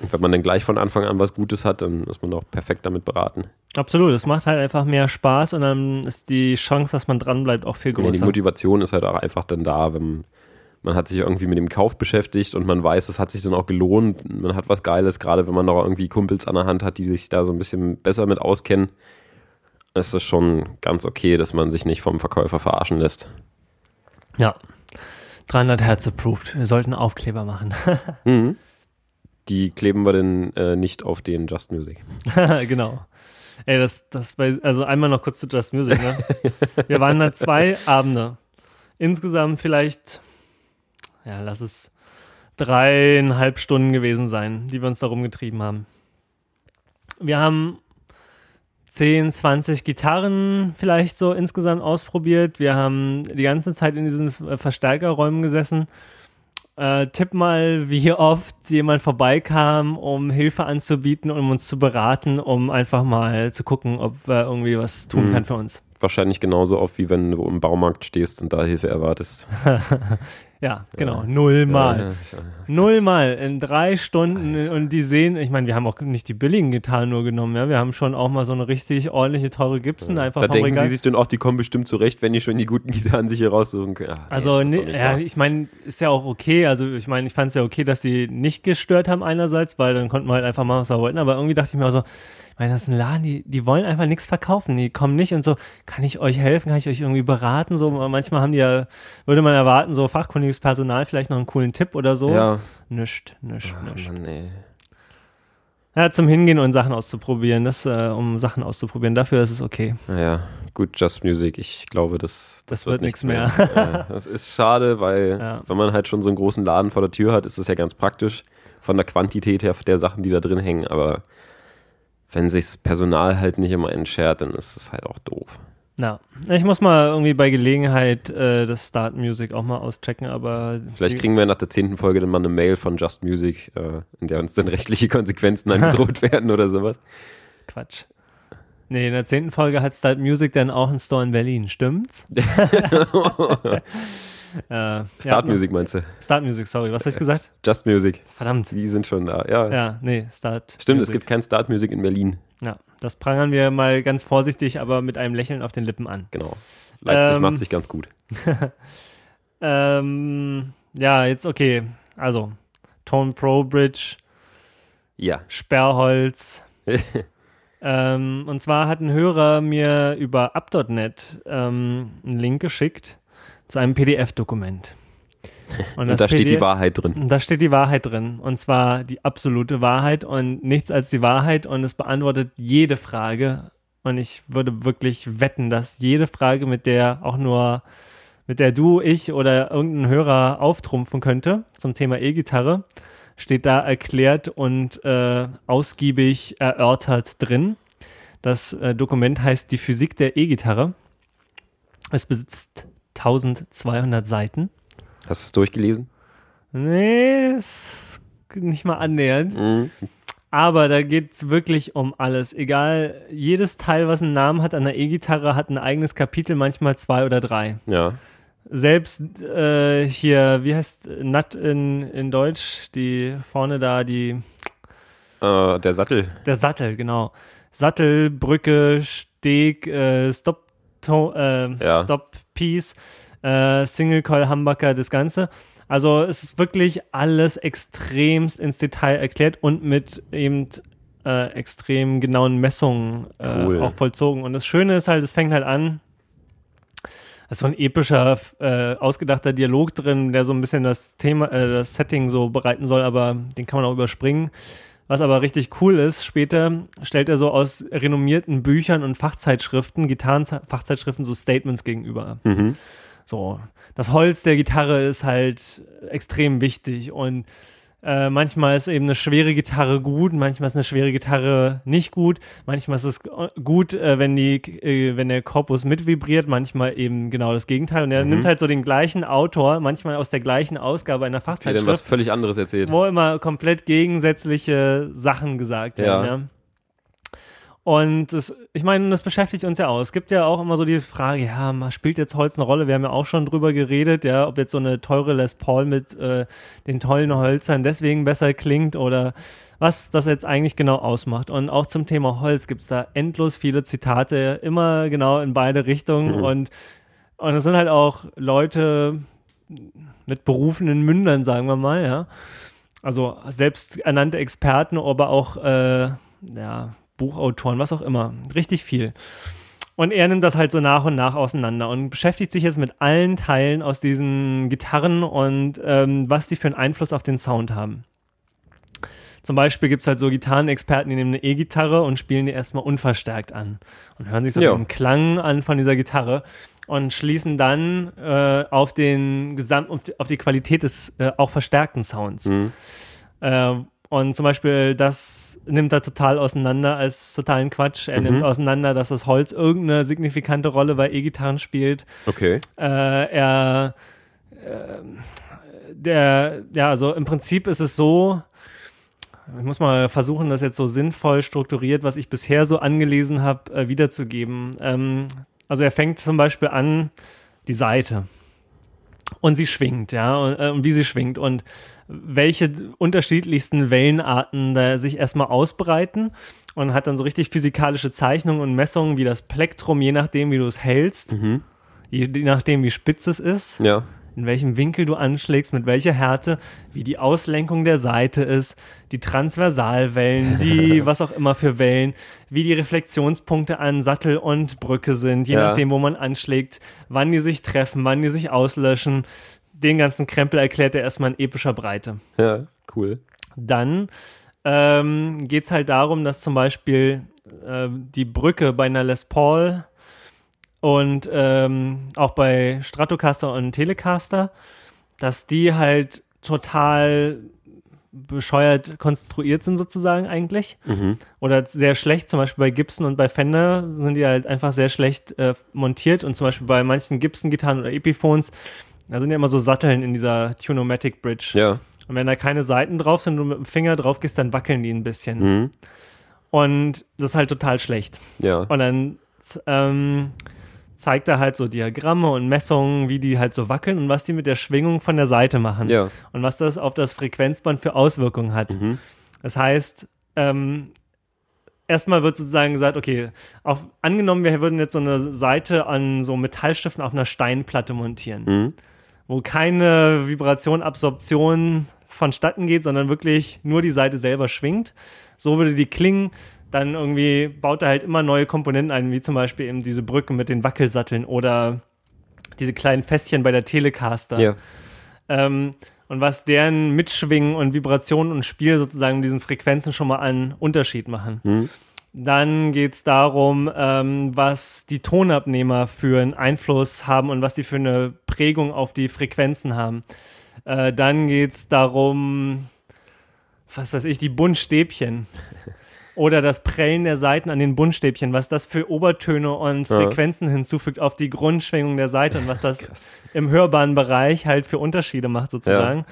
Und wenn man dann gleich von Anfang an was Gutes hat, dann ist man auch perfekt damit beraten. absolut. Es macht halt einfach mehr Spaß und dann ist die Chance, dass man dranbleibt, auch viel Ja, die größer. Motivation ist halt auch einfach dann da, wenn man hat sich irgendwie mit dem Kauf beschäftigt und man weiß, es hat sich dann auch gelohnt. Man hat was Geiles, gerade wenn man noch irgendwie Kumpels an der Hand hat, die sich da so ein bisschen besser mit auskennen. ist es schon ganz okay, dass man sich nicht vom Verkäufer verarschen lässt. ja. 300 Hertz approved. Wir sollten Aufkleber machen. Mhm. Die kleben wir dann äh, nicht auf den Just Music. genau. Ey, das, das bei, also einmal noch kurz zu Just Music, ne? Wir waren da zwei Abende. Insgesamt vielleicht, ja, lass es dreieinhalb Stunden gewesen sein, die wir uns da rumgetrieben haben. Wir haben 10, 20 Gitarren vielleicht so insgesamt ausprobiert. Wir haben die ganze Zeit in diesen Verstärkerräumen gesessen. Äh, tipp mal, wie oft jemand vorbeikam, um Hilfe anzubieten, um uns zu beraten, um einfach mal zu gucken, ob er irgendwie was tun Mhm. kann für uns. Wahrscheinlich genauso oft, wie wenn du im Baumarkt stehst und da Hilfe erwartest. Ja, genau, nullmal. Ja, ja, ja. Nullmal in drei Stunden und die sehen, ich meine, wir haben auch nicht die billigen Gitarren nur genommen, ja, wir haben schon auch mal so eine richtig ordentliche teure Gibson einfach Da denken Regal. sie sich dann auch, die kommen bestimmt zurecht, wenn die schon die guten Gitarren sich hier raussuchen können. Nee, Also, nee, nicht ja, wahr. ich meine, ist ja auch okay. Also, ich meine, ich fand es ja okay, dass sie nicht gestört haben einerseits, weil dann konnten wir halt einfach machen, was wir wollten. Aber irgendwie dachte ich mir auch so, meine, das ist ein Laden, die, die wollen einfach nichts verkaufen. Die kommen nicht und so, kann ich euch helfen, kann ich euch irgendwie beraten? So, manchmal haben die ja, würde man erwarten, so fachkundiges Personal, vielleicht noch einen coolen Tipp oder so. Ja, Nischt, nischt, Ach, nischt. Mann, ey. Ja, zum Hingehen und Sachen auszuprobieren, das, äh, um Sachen auszuprobieren, dafür ist es okay. Naja, gut, Just Music. Ich glaube, das, das, Das wird, wird nichts mehr. ja, das ist schade, weil Ja. wenn man halt schon so einen großen Laden vor der Tür hat, ist das ja ganz praktisch von der Quantität her der Sachen, die da drin hängen. Aber wenn sich das Personal halt nicht immer entschert, dann ist es halt auch doof. Ja, ich muss mal irgendwie bei Gelegenheit äh, das Start Music auch mal auschecken, aber Vielleicht kriegen wir nach der zehnten Folge dann mal eine Mail von Just Music, äh, in der uns dann rechtliche Konsequenzen angedroht werden oder sowas. Quatsch. Nee, in der zehnten Folge hat Start Music dann auch einen Store in Berlin, stimmt's? äh, Start ja, Music meinst du? Start Music, sorry, was hast du gesagt? Just Music, Verdammt. die sind schon da. Ja, Ja, nee, Start stimmt, es Music. gibt kein Start Music in Berlin. Ja, das prangern wir mal ganz vorsichtig, aber mit einem Lächeln auf den Lippen an. Genau. Leipzig Ähm, macht sich ganz gut. Ähm, ja, jetzt okay. Also, Tone Pro Bridge, Ja. Sperrholz. ähm, und zwar hat ein Hörer mir über up.net ähm, einen Link geschickt zu einem PDF-Dokument. Und da steht die Wahrheit drin. Und da steht die Wahrheit drin. Und zwar die absolute Wahrheit und nichts als die Wahrheit. Und es beantwortet jede Frage. Und ich würde wirklich wetten, dass jede Frage, mit der auch nur, mit der du, ich oder irgendein Hörer auftrumpfen könnte zum Thema E-Gitarre, steht da erklärt und äh, ausgiebig erörtert drin. Das äh, Dokument heißt Die Physik der E-Gitarre. Es besitzt 1200 Seiten. Hast du es durchgelesen? Nee, ist nicht mal annähernd. Mhm. Aber da geht's wirklich um alles. Egal, jedes Teil, was einen Namen hat an der E-Gitarre, hat ein eigenes Kapitel, manchmal zwei oder drei. Ja. Selbst äh, hier, wie heißt Nut in, in Deutsch? Die vorne da, die, Äh, der Sattel. der Sattel, genau. Sattel, Brücke, Steg, äh, Stop, to, äh, Ja. Stop Piece, äh, Single Coil Humbucker, das Ganze. Also es ist wirklich alles extremst ins Detail erklärt und mit eben äh, extrem genauen Messungen äh, Cool. auch vollzogen. Und das Schöne ist halt, es fängt halt an, es ist so ein epischer, äh, ausgedachter Dialog drin, der so ein bisschen das Thema, äh, das Setting so bereiten soll, aber den kann man auch überspringen. Was aber richtig cool ist, später stellt er so aus renommierten Büchern und Fachzeitschriften, Gitarrenfachzeitschriften, so Statements gegenüber. Mhm. So, das Holz der Gitarre ist halt extrem wichtig und äh, manchmal ist eben eine schwere Gitarre gut, manchmal ist eine schwere Gitarre nicht gut, manchmal ist es g- gut, äh, wenn die, äh, wenn der Korpus mit vibriert, manchmal eben genau das Gegenteil. Und er Mhm. nimmt halt so den gleichen Autor, manchmal aus der gleichen Ausgabe einer Der dann was Fachzeitschrift, völlig anderes erzählt. wo immer komplett gegensätzliche Sachen gesagt werden. Ja. Und das, ich meine, das beschäftigt uns ja auch. Es gibt ja auch immer so die Frage, ja, spielt jetzt Holz eine Rolle? Wir haben ja auch schon drüber geredet, ja, ob jetzt so eine teure Les Paul mit äh, den tollen Hölzern deswegen besser klingt oder was das jetzt eigentlich genau ausmacht. Und auch zum Thema Holz gibt es da endlos viele Zitate, immer genau in beide Richtungen. Mhm. Und, und es sind halt auch Leute mit berufenen Mündern, sagen wir mal, ja. Also selbsternannte Experten, aber auch äh, ja, Buchautoren, was auch immer. Richtig viel. Und er nimmt das halt so nach und nach auseinander und beschäftigt sich jetzt mit allen Teilen aus diesen Gitarren und ähm, was die für einen Einfluss auf den Sound haben. Zum Beispiel gibt es halt so Gitarrenexperten, die nehmen eine E-Gitarre und spielen die erstmal unverstärkt an und hören sich so den Klang an von dieser Gitarre und schließen dann äh, auf den Gesamt, auf die Qualität des äh, auch verstärkten Sounds. Mhm. Äh, und zum Beispiel, das nimmt er total auseinander als totalen Quatsch. Er Mhm. nimmt auseinander, dass das Holz irgendeine signifikante Rolle bei E-Gitarren spielt. Okay. Äh, er, äh, der, ja, also im Prinzip ist es so, ich muss mal versuchen, das jetzt so sinnvoll strukturiert, was ich bisher so angelesen habe, äh, wiederzugeben. Ähm, also er fängt zum Beispiel an, die Seite. Und sie schwingt, ja, und, äh, und wie sie schwingt und welche unterschiedlichsten Wellenarten da sich erstmal ausbreiten und hat dann so richtig physikalische Zeichnungen und Messungen wie das Plektrum, je nachdem, wie du es hältst, Mhm. je, je nachdem, wie spitz es ist Ja. In welchem Winkel du anschlägst, mit welcher Härte, wie die Auslenkung der Seite ist, die Transversalwellen, die was auch immer für Wellen, wie die Reflexionspunkte an Sattel und Brücke sind, je Ja. nachdem, wo man anschlägt, wann die sich treffen, wann die sich auslöschen. Den ganzen Krempel erklärt er erstmal in epischer Breite. Ja, cool. Dann ähm, geht es halt darum, dass zum Beispiel äh, die Brücke bei einer Les Paul und ähm, auch bei Stratocaster und Telecaster, dass die halt total bescheuert konstruiert sind sozusagen eigentlich. Mhm. Oder sehr schlecht, zum Beispiel bei Gibson und bei Fender sind die halt einfach sehr schlecht äh, montiert und zum Beispiel bei manchen Gibson-Gitarren oder Epiphones, da sind ja immer so Satteln in dieser Tunomatic Bridge. Ja. Und wenn da keine Seiten drauf sind und du mit dem Finger drauf gehst, dann wackeln die ein bisschen. Mhm. Und das ist halt total schlecht. Ja. Und dann ähm, zeigt er halt so Diagramme und Messungen, wie die halt so wackeln und was die mit der Schwingung von der Seite machen. Ja. Und was das auf das Frequenzband für Auswirkungen hat. Mhm. Das heißt, ähm, erstmal wird sozusagen gesagt, okay, auf, angenommen, wir würden jetzt so eine Seite an so Metallstiften auf einer Steinplatte montieren, Mhm. wo keine Vibration, Absorption vonstatten geht, sondern wirklich nur die Seite selber schwingt. So würde die klingen. Dann irgendwie baut er halt immer neue Komponenten ein, wie zum Beispiel eben diese Brücken mit den Wackelsatteln oder diese kleinen Fässchen bei der Telecaster. Ja. Ähm, und was deren Mitschwingen und Vibrationen und Spiel sozusagen diesen Frequenzen schon mal einen Unterschied machen. Mhm. Dann geht es darum, ähm, was die Tonabnehmer für einen Einfluss haben und was die für eine Prägung auf die Frequenzen haben. Äh, dann geht es darum, was weiß ich, die Buntstäbchen. Oder das Prellen der Seiten an den Buntstäbchen, was das für Obertöne und Ja. Frequenzen hinzufügt auf die Grundschwingung der Seite und was das im hörbaren Bereich halt für Unterschiede macht sozusagen.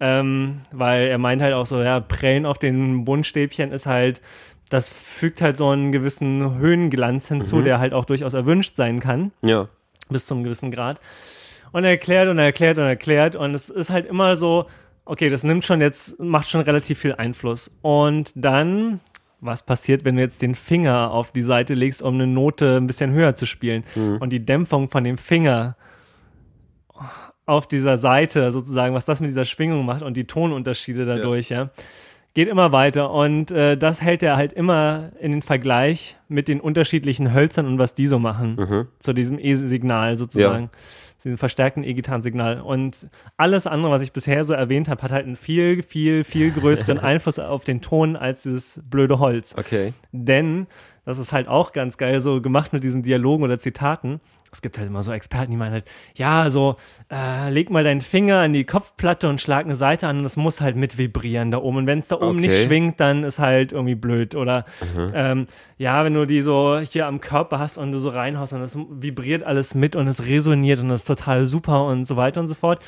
Ähm, weil er meint halt auch so, ja, Prellen auf den Buntstäbchen ist halt, das fügt halt so einen gewissen Höhenglanz hinzu, Mhm. der halt auch durchaus erwünscht sein kann, Ja. bis zum gewissen Grad. Und er erklärt und er erklärt und er erklärt und es ist halt immer so, okay, das nimmt schon jetzt, macht schon relativ viel Einfluss. Und dann, was passiert, wenn du jetzt den Finger auf die Seite legst, um eine Note ein bisschen höher zu spielen? Und die Dämpfung von dem Finger auf dieser Seite sozusagen, was das mit dieser Schwingung macht und die Tonunterschiede dadurch, ja, geht immer weiter. Und äh, das hält er halt immer in den Vergleich mit den unterschiedlichen Hölzern und was die so machen Mhm. zu diesem E-Signal sozusagen. Zu diesem verstärkten E-Gitarrensignal. Und alles andere, was ich bisher so erwähnt habe, hat halt einen viel, viel, viel größeren Einfluss auf den Ton als dieses blöde Holz. Okay. Denn, das ist halt auch ganz geil so gemacht mit diesen Dialogen oder Zitaten. Es gibt halt immer so Experten, die meinen halt, ja, so, äh, leg mal deinen Finger an die Kopfplatte und schlag eine Seite an und es muss halt mit vibrieren da oben. Und wenn es da oben nicht Okay. schwingt, dann ist halt irgendwie blöd. Oder ähm, ja, wenn du die so hier am Körper hast und du so reinhaust und es vibriert alles mit und es resoniert und es ist total super und so weiter und so fort.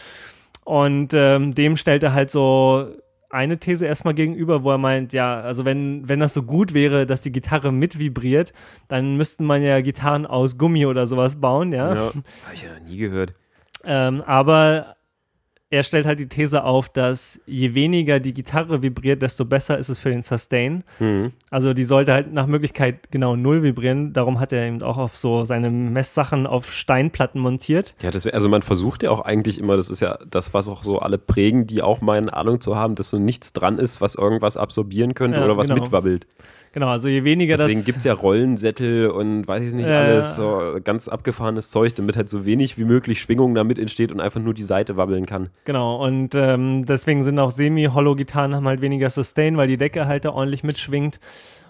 Und ähm, dem stellt er halt so eine These erstmal gegenüber, wo er meint, ja, also wenn, wenn das so gut wäre, dass die Gitarre mit vibriert, dann müssten man ja Gitarren aus Gummi oder sowas bauen, ja. Ja. Habe ich ja noch nie gehört. Ähm, aber er stellt halt die These auf, dass je weniger die Gitarre vibriert, desto besser ist es für den Sustain. Mhm. Also die sollte halt nach Möglichkeit genau null vibrieren. Darum hat er eben auch auf so seine Messsachen auf Steinplatten montiert. Ja, das also man versucht ja auch eigentlich immer, das ist ja das, was auch so alle prägen, die auch meinen Ahnung zu haben, dass so nichts dran ist, was irgendwas absorbieren könnte Ja, oder was genau. mitwabbelt. Genau, also je weniger Deswegen das. gibt es ja Rollensättel und weiß ich nicht Ja, alles, so ganz abgefahrenes Zeug, damit halt so wenig wie möglich Schwingung damit entsteht und einfach nur die Seite wabbeln kann. Genau, und ähm, deswegen sind auch Semi-Hollow-Gitarren haben halt weniger Sustain, weil die Decke halt da ordentlich mitschwingt.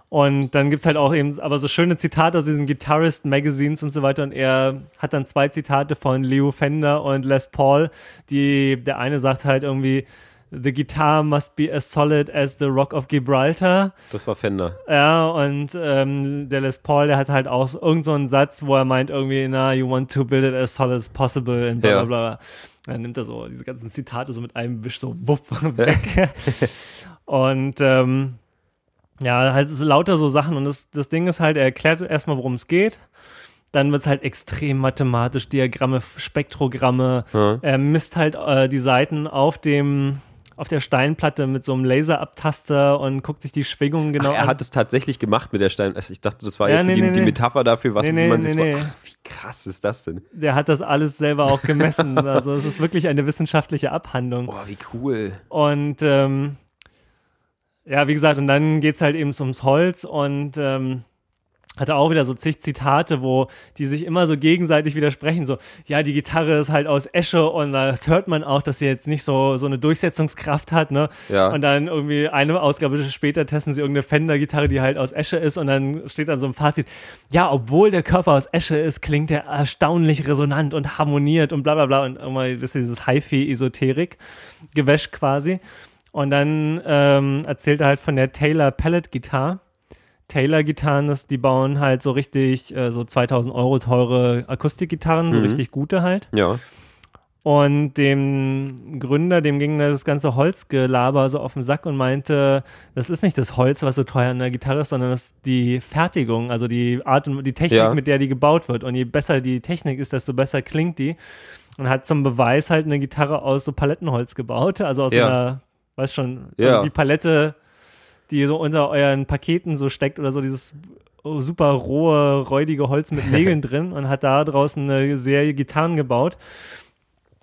Und dann gibt's halt auch eben aber so schöne Zitate aus diesen Guitarist-Magazines und so weiter. Und er hat dann zwei Zitate von Leo Fender und Les Paul, die der eine sagt halt irgendwie, The guitar must be as solid as the Rock of Gibraltar. Das war Fender. Ja, und ähm, der Les Paul, der hat halt auch so, irgend so einen Satz, wo er meint irgendwie, na, you want to build it as solid as possible und bla bla Ja. Dann nimmt er so diese ganzen Zitate so mit einem Wisch so wupp weg. und ähm, ja, halt es ist lauter so Sachen und das, das Ding ist halt, er erklärt erstmal, worum es geht. dann wird es halt extrem mathematisch, Diagramme, Spektrogramme. Ja. Er misst halt äh, die Seiten auf dem auf der Steinplatte mit so einem Laserabtaster und guckt sich die Schwingungen genau Ach, er an. hat es tatsächlich gemacht mit der Stein. Also Ich dachte, das war Ja, jetzt nee, die, nee, die. Metapher dafür, was Nee, man sich nee. Ach, wie krass ist das denn? Der hat das alles selber auch gemessen. also es ist wirklich eine wissenschaftliche Abhandlung. Boah, wie cool. Und ähm, ja, wie gesagt, und dann geht es halt eben ums Holz und ähm, hatte auch wieder so zig Zitate, wo die sich immer so gegenseitig widersprechen. So, ja, die Gitarre ist halt aus Esche und das hört man auch, dass sie jetzt nicht so, so eine Durchsetzungskraft hat, ne? Ja. Und dann irgendwie eine Ausgabe später testen sie irgendeine Fender-Gitarre, die halt aus Esche ist und dann steht dann so ein Fazit, ja, obwohl der Körper aus Esche ist, klingt er erstaunlich resonant und harmoniert und bla bla bla und immer ein bisschen dieses Hi-Fi-Esoterik-Gewäsch quasi. Und dann ähm, erzählt er halt von der Taylor Pallet Gitarre. Taylor Gitarren, das- die bauen halt so richtig, äh, so 2000 Euro teure Akustikgitarren, so Mhm. richtig gute halt. Ja. Und dem Gründer, dem ging das ganze Holzgelaber so auf den Sack und meinte, das ist nicht das Holz, was so teuer an der Gitarre ist, sondern das ist die Fertigung, also die Art und die Technik, Ja. mit der die gebaut wird. Und je besser die Technik ist, desto besser klingt die. Und hat zum Beweis halt eine Gitarre aus so Palettenholz gebaut, also aus Ja. so einer, weiß schon, Ja. also die Palette, die so unter euren Paketen so steckt oder so dieses super rohe, räudige Holz mit Nägeln drin und hat da draußen eine Serie Gitarren gebaut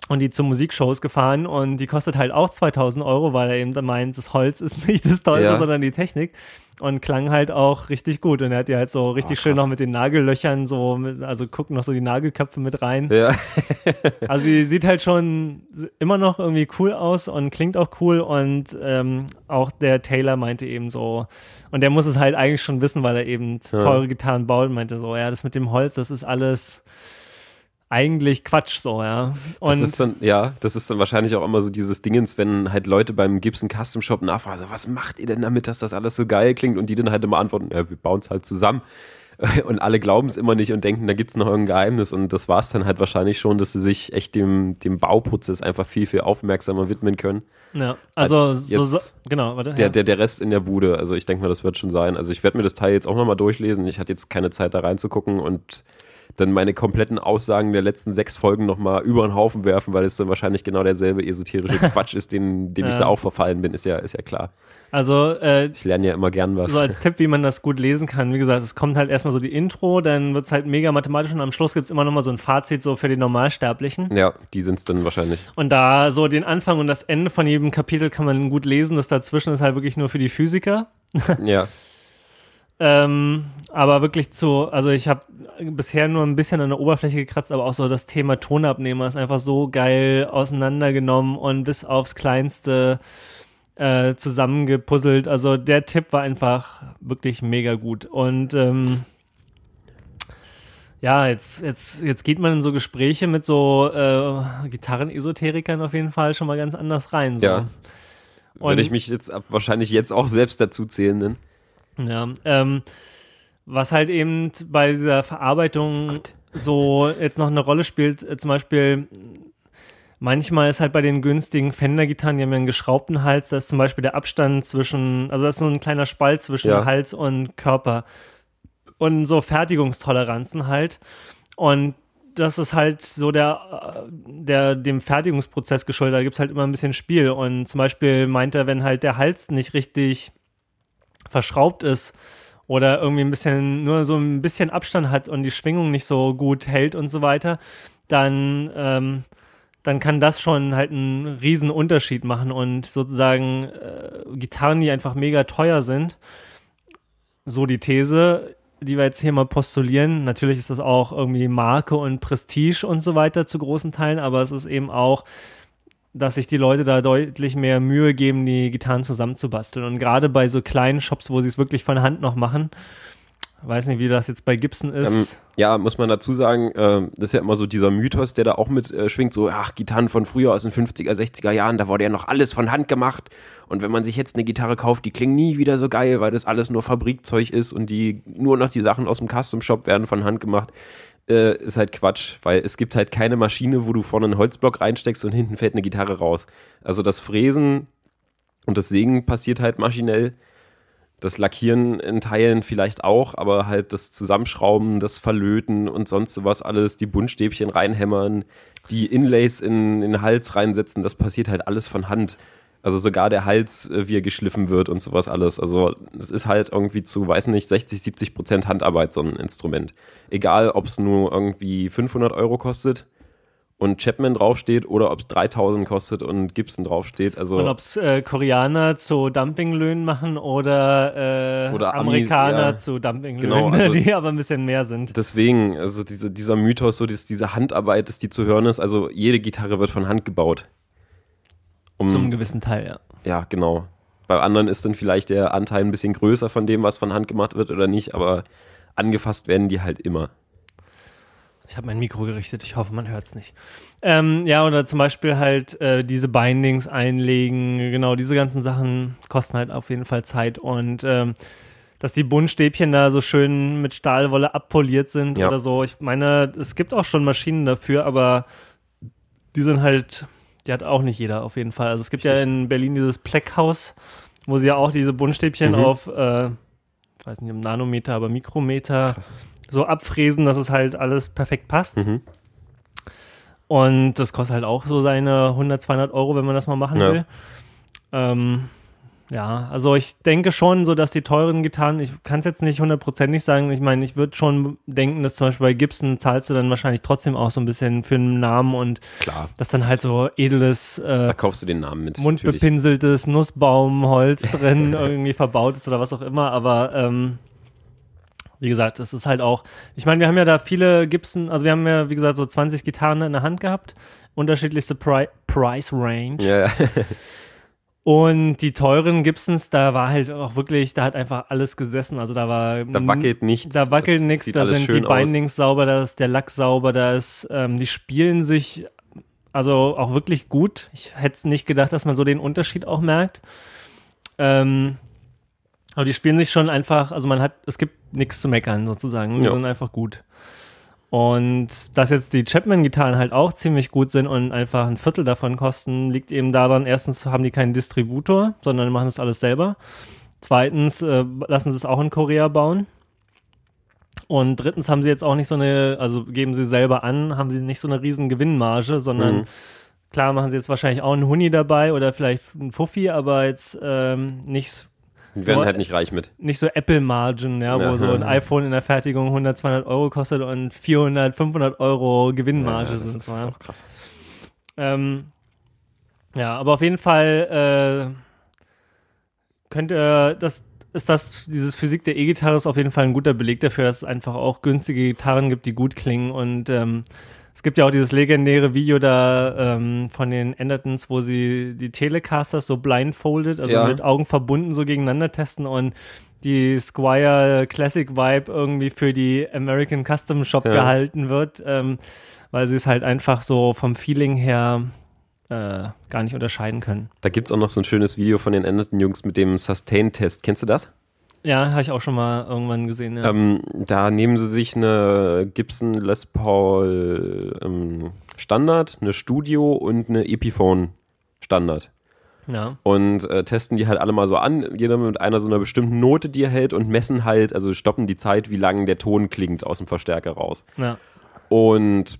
und die zu Musikshows gefahren und die kostet halt auch 2000 Euro, weil er eben meint, das Holz ist nicht das Teure, Ja. sondern die Technik und klang halt auch richtig gut und er hat die halt so richtig Oh, schön noch mit den Nagellöchern so, mit, also gucken noch so die Nagelköpfe mit rein. Ja. Also die sieht halt schon immer noch irgendwie cool aus und klingt auch cool und ähm, auch der Taylor meinte eben so, und der muss es halt eigentlich schon wissen, weil er eben teure Gitarren baut, meinte so, ja, das mit dem Holz, das ist alles eigentlich Quatsch so, ja. Und Das ist dann, ja, das ist dann wahrscheinlich auch immer so dieses Dingens, wenn halt Leute beim Gibson Custom Shop nachfragen, so, was macht ihr denn damit, dass das alles so geil klingt? Und die dann halt immer antworten, ja, wir bauen es halt zusammen. Und alle glauben es immer nicht und denken, da gibt es noch irgendein Geheimnis. Und das war es dann halt wahrscheinlich schon, dass sie sich echt dem, dem Bauprozess einfach viel, viel aufmerksamer widmen können. ja, also als so, so, genau, warte. Der, ja. der, der Rest in der Bude, also ich denke mal, das wird schon sein. Also ich werde mir das Teil jetzt auch nochmal durchlesen. Ich hatte jetzt keine Zeit da reinzugucken und dann meine kompletten Aussagen der letzten sechs Folgen nochmal über den Haufen werfen, weil es dann wahrscheinlich genau derselbe esoterische Quatsch ist, den, dem ich Ja. da auch verfallen bin, ist ja, ist ja klar. Also äh, Ich lerne ja immer gern was. so als Tipp, wie man das gut lesen kann. Wie gesagt, es kommt halt erstmal so die Intro, dann wird es halt mega mathematisch und am Schluss gibt es immer nochmal so ein Fazit so für die Normalsterblichen. Ja, die sind es dann wahrscheinlich. Und da so den Anfang und das Ende von jedem Kapitel kann man gut lesen. Das dazwischen ist halt wirklich nur für die Physiker. Ja, Ähm, aber wirklich zu, also ich habe bisher nur ein bisschen an der Oberfläche gekratzt, aber auch so das Thema Tonabnehmer ist einfach so geil auseinandergenommen und bis aufs Kleinste äh, zusammengepuzzelt. Also der Tipp war einfach wirklich mega gut. Und ähm, ja, jetzt, jetzt, jetzt geht man in so Gespräche mit so äh, Gitarrenesoterikern auf jeden Fall schon mal ganz anders rein. So. Ja. Und- würde ich mich jetzt ab- wahrscheinlich jetzt auch selbst dazu zählen. Ne? Ja, ähm, was halt eben bei dieser Verarbeitung so jetzt noch eine Rolle spielt, äh, zum Beispiel manchmal ist halt bei den günstigen Fender-Gitarren, die haben ja einen geschraubten Hals, da ist zum Beispiel der Abstand zwischen, also da ist so ein kleiner Spalt zwischen Ja. Hals und Körper und so Fertigungstoleranzen halt und das ist halt so der, äh, der dem Fertigungsprozess geschuldet, da gibt's halt immer ein bisschen Spiel und zum Beispiel meint er, wenn halt der Hals nicht richtig verschraubt ist oder irgendwie ein bisschen, nur so ein bisschen Abstand hat und die Schwingung nicht so gut hält und so weiter, dann, ähm, dann kann das schon halt einen riesen Unterschied machen und sozusagen äh, Gitarren, die einfach mega teuer sind, so die These, die wir jetzt hier mal postulieren. Natürlich ist das auch irgendwie Marke und Prestige und so weiter zu großen Teilen, aber es ist eben auch dass sich die Leute da deutlich mehr Mühe geben, die Gitarren zusammenzubasteln. Und gerade bei so kleinen Shops, wo sie es wirklich von Hand noch machen, weiß nicht, wie das jetzt bei Gibson ist. Ähm, ja, muss man dazu sagen, ähm, das ist ja immer so dieser Mythos, der da auch mit äh, schwingt, so, ach, Gitarren von früher aus den 50er, 60er Jahren, da wurde ja noch alles von Hand gemacht. Und wenn man sich jetzt eine Gitarre kauft, die klingen nie wieder so geil, weil das alles nur Fabrikzeug ist und die nur noch die Sachen aus dem Custom Shop werden von Hand gemacht. Äh, ist halt Quatsch, weil es gibt halt keine Maschine, wo du vorne einen Holzblock reinsteckst und hinten fällt eine Gitarre raus. Also das Fräsen und das Sägen passiert halt maschinell Das Lackieren in Teilen vielleicht auch, aber halt das Zusammenschrauben, das Verlöten und sonst sowas alles, die Buntstäbchen reinhämmern, die Inlays in, in den Hals reinsetzen, das passiert halt alles von Hand. Also sogar der Hals, äh, wie er geschliffen wird und sowas alles. Also es ist halt irgendwie zu, weiß nicht, 60, 70 Prozent Handarbeit so ein Instrument. Egal, ob es nur irgendwie 500 Euro kostet und Chapman draufsteht oder ob es 3000 kostet und Gibson draufsteht. Also Und ob es äh, Koreaner zu Dumpinglöhnen machen oder, äh, Oder Amis, Amerikaner ja. zu Dumpinglöhnen, Genau, also- die aber ein bisschen mehr sind. deswegen, also diese, dieser Mythos, so dieses, diese Handarbeit, dass die zu hören ist, also jede Gitarre wird von Hand gebaut. Um, Zum gewissen Teil, ja. Ja, genau. Bei anderen ist dann vielleicht der Anteil ein bisschen größer von dem, was von Hand gemacht wird oder nicht, aber angefasst werden die halt immer. Ich habe mein Mikro gerichtet, ich hoffe, man hört es nicht. Ähm, ja, oder zum Beispiel halt äh, diese Bindings einlegen, genau, diese ganzen Sachen kosten halt auf jeden Fall Zeit und ähm, dass die Buntstäbchen da so schön mit Stahlwolle abpoliert sind Ja. oder so. Ich meine, es gibt auch schon Maschinen dafür, aber die sind halt, die hat auch nicht jeder auf jeden Fall. Also es gibt ja Richtig. in Berlin dieses Pleckhaus, wo sie ja auch diese Buntstäbchen Mhm. auf, äh, ich weiß nicht, im Nanometer, aber Mikrometer Krass. so abfräsen, dass es halt alles perfekt passt. Mhm. Und das kostet halt auch so seine 100, 200 Euro, wenn man das mal machen Ja. will. Ähm, ja, also ich denke schon, so dass die teuren Gitarren, ich kann es jetzt nicht hundertprozentig sagen, ich meine, ich würde schon denken, dass zum Beispiel bei Gibson zahlst du dann wahrscheinlich trotzdem auch so ein bisschen für einen Namen und Klar, dass dann halt so edles, äh, da kaufst du den Namen mit. mundbepinseltes Nussbaumholz drin irgendwie verbaut ist oder was auch immer, aber ähm, wie gesagt, das ist halt auch, ich meine, wir haben ja da viele Gibson, also wir haben ja, wie gesagt, so 20 Gitarren in der Hand gehabt, unterschiedlichste Pri Price Range ja. und die teuren Gibsons, da war halt auch wirklich, da hat einfach alles gesessen, also da war Da wackelt nichts. da wackelt nichts, da sind die schön aus. Bindings sauber, da ist der Lack sauber, da ist, ähm, die spielen sich also auch wirklich gut. Ich hätte nicht gedacht, dass man so den Unterschied auch merkt. Ähm, aber die spielen sich schon einfach, also man hat, es gibt nichts zu meckern sozusagen, die Ja. sind einfach gut. Und dass jetzt die Chapman-Gitarren halt auch ziemlich gut sind und einfach ein Viertel davon kosten, liegt eben daran, erstens haben die keinen Distributor, sondern machen das alles selber. Zweitens äh, lassen sie es auch in Korea bauen. Und drittens haben sie jetzt auch nicht so eine, also geben sie selber an, haben sie nicht so eine riesen Gewinnmarge, sondern Mhm. klar machen sie jetzt wahrscheinlich auch einen Huni dabei oder vielleicht einen Fuffi, aber jetzt ähm, nicht Die werden halt nicht reich mit. nicht so Apple Margin, ja, wo Ja. so ein iPhone in der Fertigung 100, 200 Euro kostet und 400, 500 Euro Gewinnmarge Ja, das sind. ist ja. auch krass. Ähm, ja, aber auf jeden Fall äh, könnt ihr, das ist das, dieses Physik der E-Gitarre ist auf jeden Fall ein guter Beleg dafür, dass es einfach auch günstige Gitarren gibt, die gut klingen und ähm, es gibt ja auch dieses legendäre Video da ähm, von den Endertons, wo sie die Telecasters so blindfolded, also Ja. mit Augen verbunden so gegeneinander testen und die Squire Classic Vibe irgendwie für die American Custom Shop Ja. gehalten wird, ähm, weil sie es halt einfach so vom Feeling her äh, gar nicht unterscheiden können. Da gibt es auch noch so ein schönes Video von den Enderton Jungs mit dem Sustain-Test. Kennst du das? Ja, habe ich auch schon mal irgendwann gesehen. Ja. Ähm, da nehmen sie sich eine Gibson Les Paul ähm, Standard, eine Studio und eine Epiphone Standard. ja. Und äh, testen die halt alle mal so an, jeder mit einer so einer bestimmten Note, die er hält und messen halt, also stoppen die Zeit, wie lang der Ton klingt aus dem Verstärker raus. ja. Und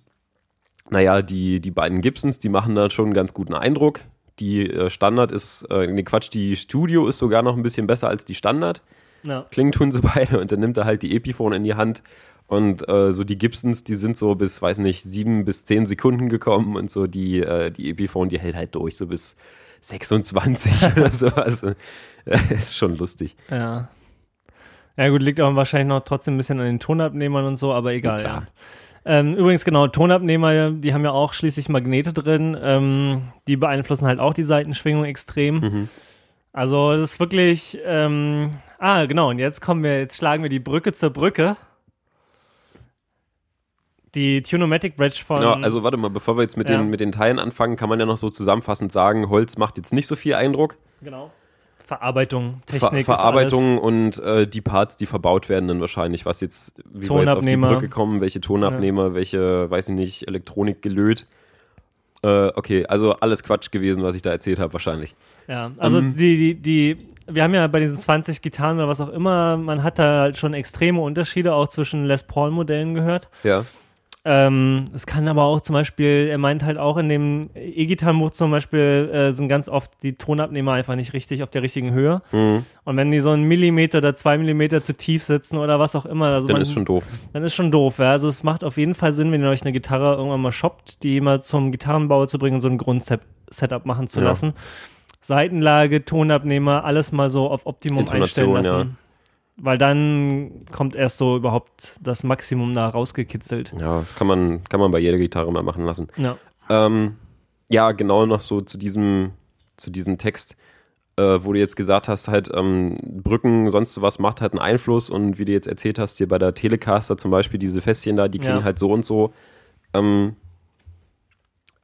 naja, die, die beiden Gibsons, die machen da schon einen ganz guten Eindruck. Die äh, Standard ist, äh, nee, Quatsch, die Studio ist sogar noch ein bisschen besser als die Standard. Ja. Klingen tun sie beide und dann nimmt er halt die Epiphone in die Hand. Und äh, so die Gibsons, die sind so bis, weiß nicht, sieben bis zehn Sekunden gekommen und so die, äh, die Epiphone, die hält halt durch, so bis 26 oder so. Also äh, ist schon lustig. Ja. Ja gut, liegt auch wahrscheinlich noch trotzdem ein bisschen an den Tonabnehmern und so, aber egal. Klar. Ja. Ähm, übrigens, genau, Tonabnehmer, die haben ja auch schließlich Magnete drin. Ähm, die beeinflussen halt auch die Seitenschwingung extrem. Mhm. Also das ist wirklich. Ähm, ah, genau, und jetzt kommen wir, jetzt schlagen wir die Brücke zur Brücke. Die Tunomatic Bridge von. Genau, also warte mal, bevor wir jetzt mit, Ja. den, mit den Teilen anfangen, kann man ja noch so zusammenfassend sagen, Holz macht jetzt nicht so viel Eindruck. genau. Verarbeitung, Ver Technik. Verarbeitung und äh, die Parts, die verbaut werden dann wahrscheinlich, was jetzt, wie wir jetzt auf die. Brücke kommen, welche Tonabnehmer, welche, weiß ich nicht, Elektronik gelöt. Äh, okay, also alles Quatsch gewesen, was ich da erzählt habe, wahrscheinlich. Ja, also Ähm. die, die, die, wir haben ja bei diesen 20 Gitarren oder was auch immer, man hat da halt schon extreme Unterschiede auch zwischen Les Paul-Modellen gehört. Ja. Ähm, es kann aber auch zum Beispiel, er meint halt auch in dem E-Gitarrenbuch zum Beispiel äh, sind ganz oft die Tonabnehmer einfach nicht richtig auf der richtigen Höhe. Mhm. Und wenn die so einen Millimeter oder zwei Millimeter zu tief sitzen oder was auch immer, also Dann man, ist schon doof. dann ist schon doof. Ja? Also es macht auf jeden Fall Sinn, wenn ihr euch eine Gitarre irgendwann mal shoppt, die mal zum Gitarrenbauer zu bringen und so ein Grundsetup machen zu Ja. lassen. Seitenlage, Tonabnehmer, alles mal so auf Optimum Intonation, einstellen lassen. ja. Weil dann kommt erst so überhaupt das Maximum da rausgekitzelt. Ja, das kann man, kann man bei jeder Gitarre mal machen lassen. Ja. Ähm, ja, genau noch so zu diesem, zu diesem Text, äh, wo du jetzt gesagt hast, halt ähm, Brücken, sonst was macht halt einen Einfluss und wie du jetzt erzählt hast, hier bei der Telecaster zum Beispiel diese Fässchen da, die klingen Ja. halt so und so. Ähm,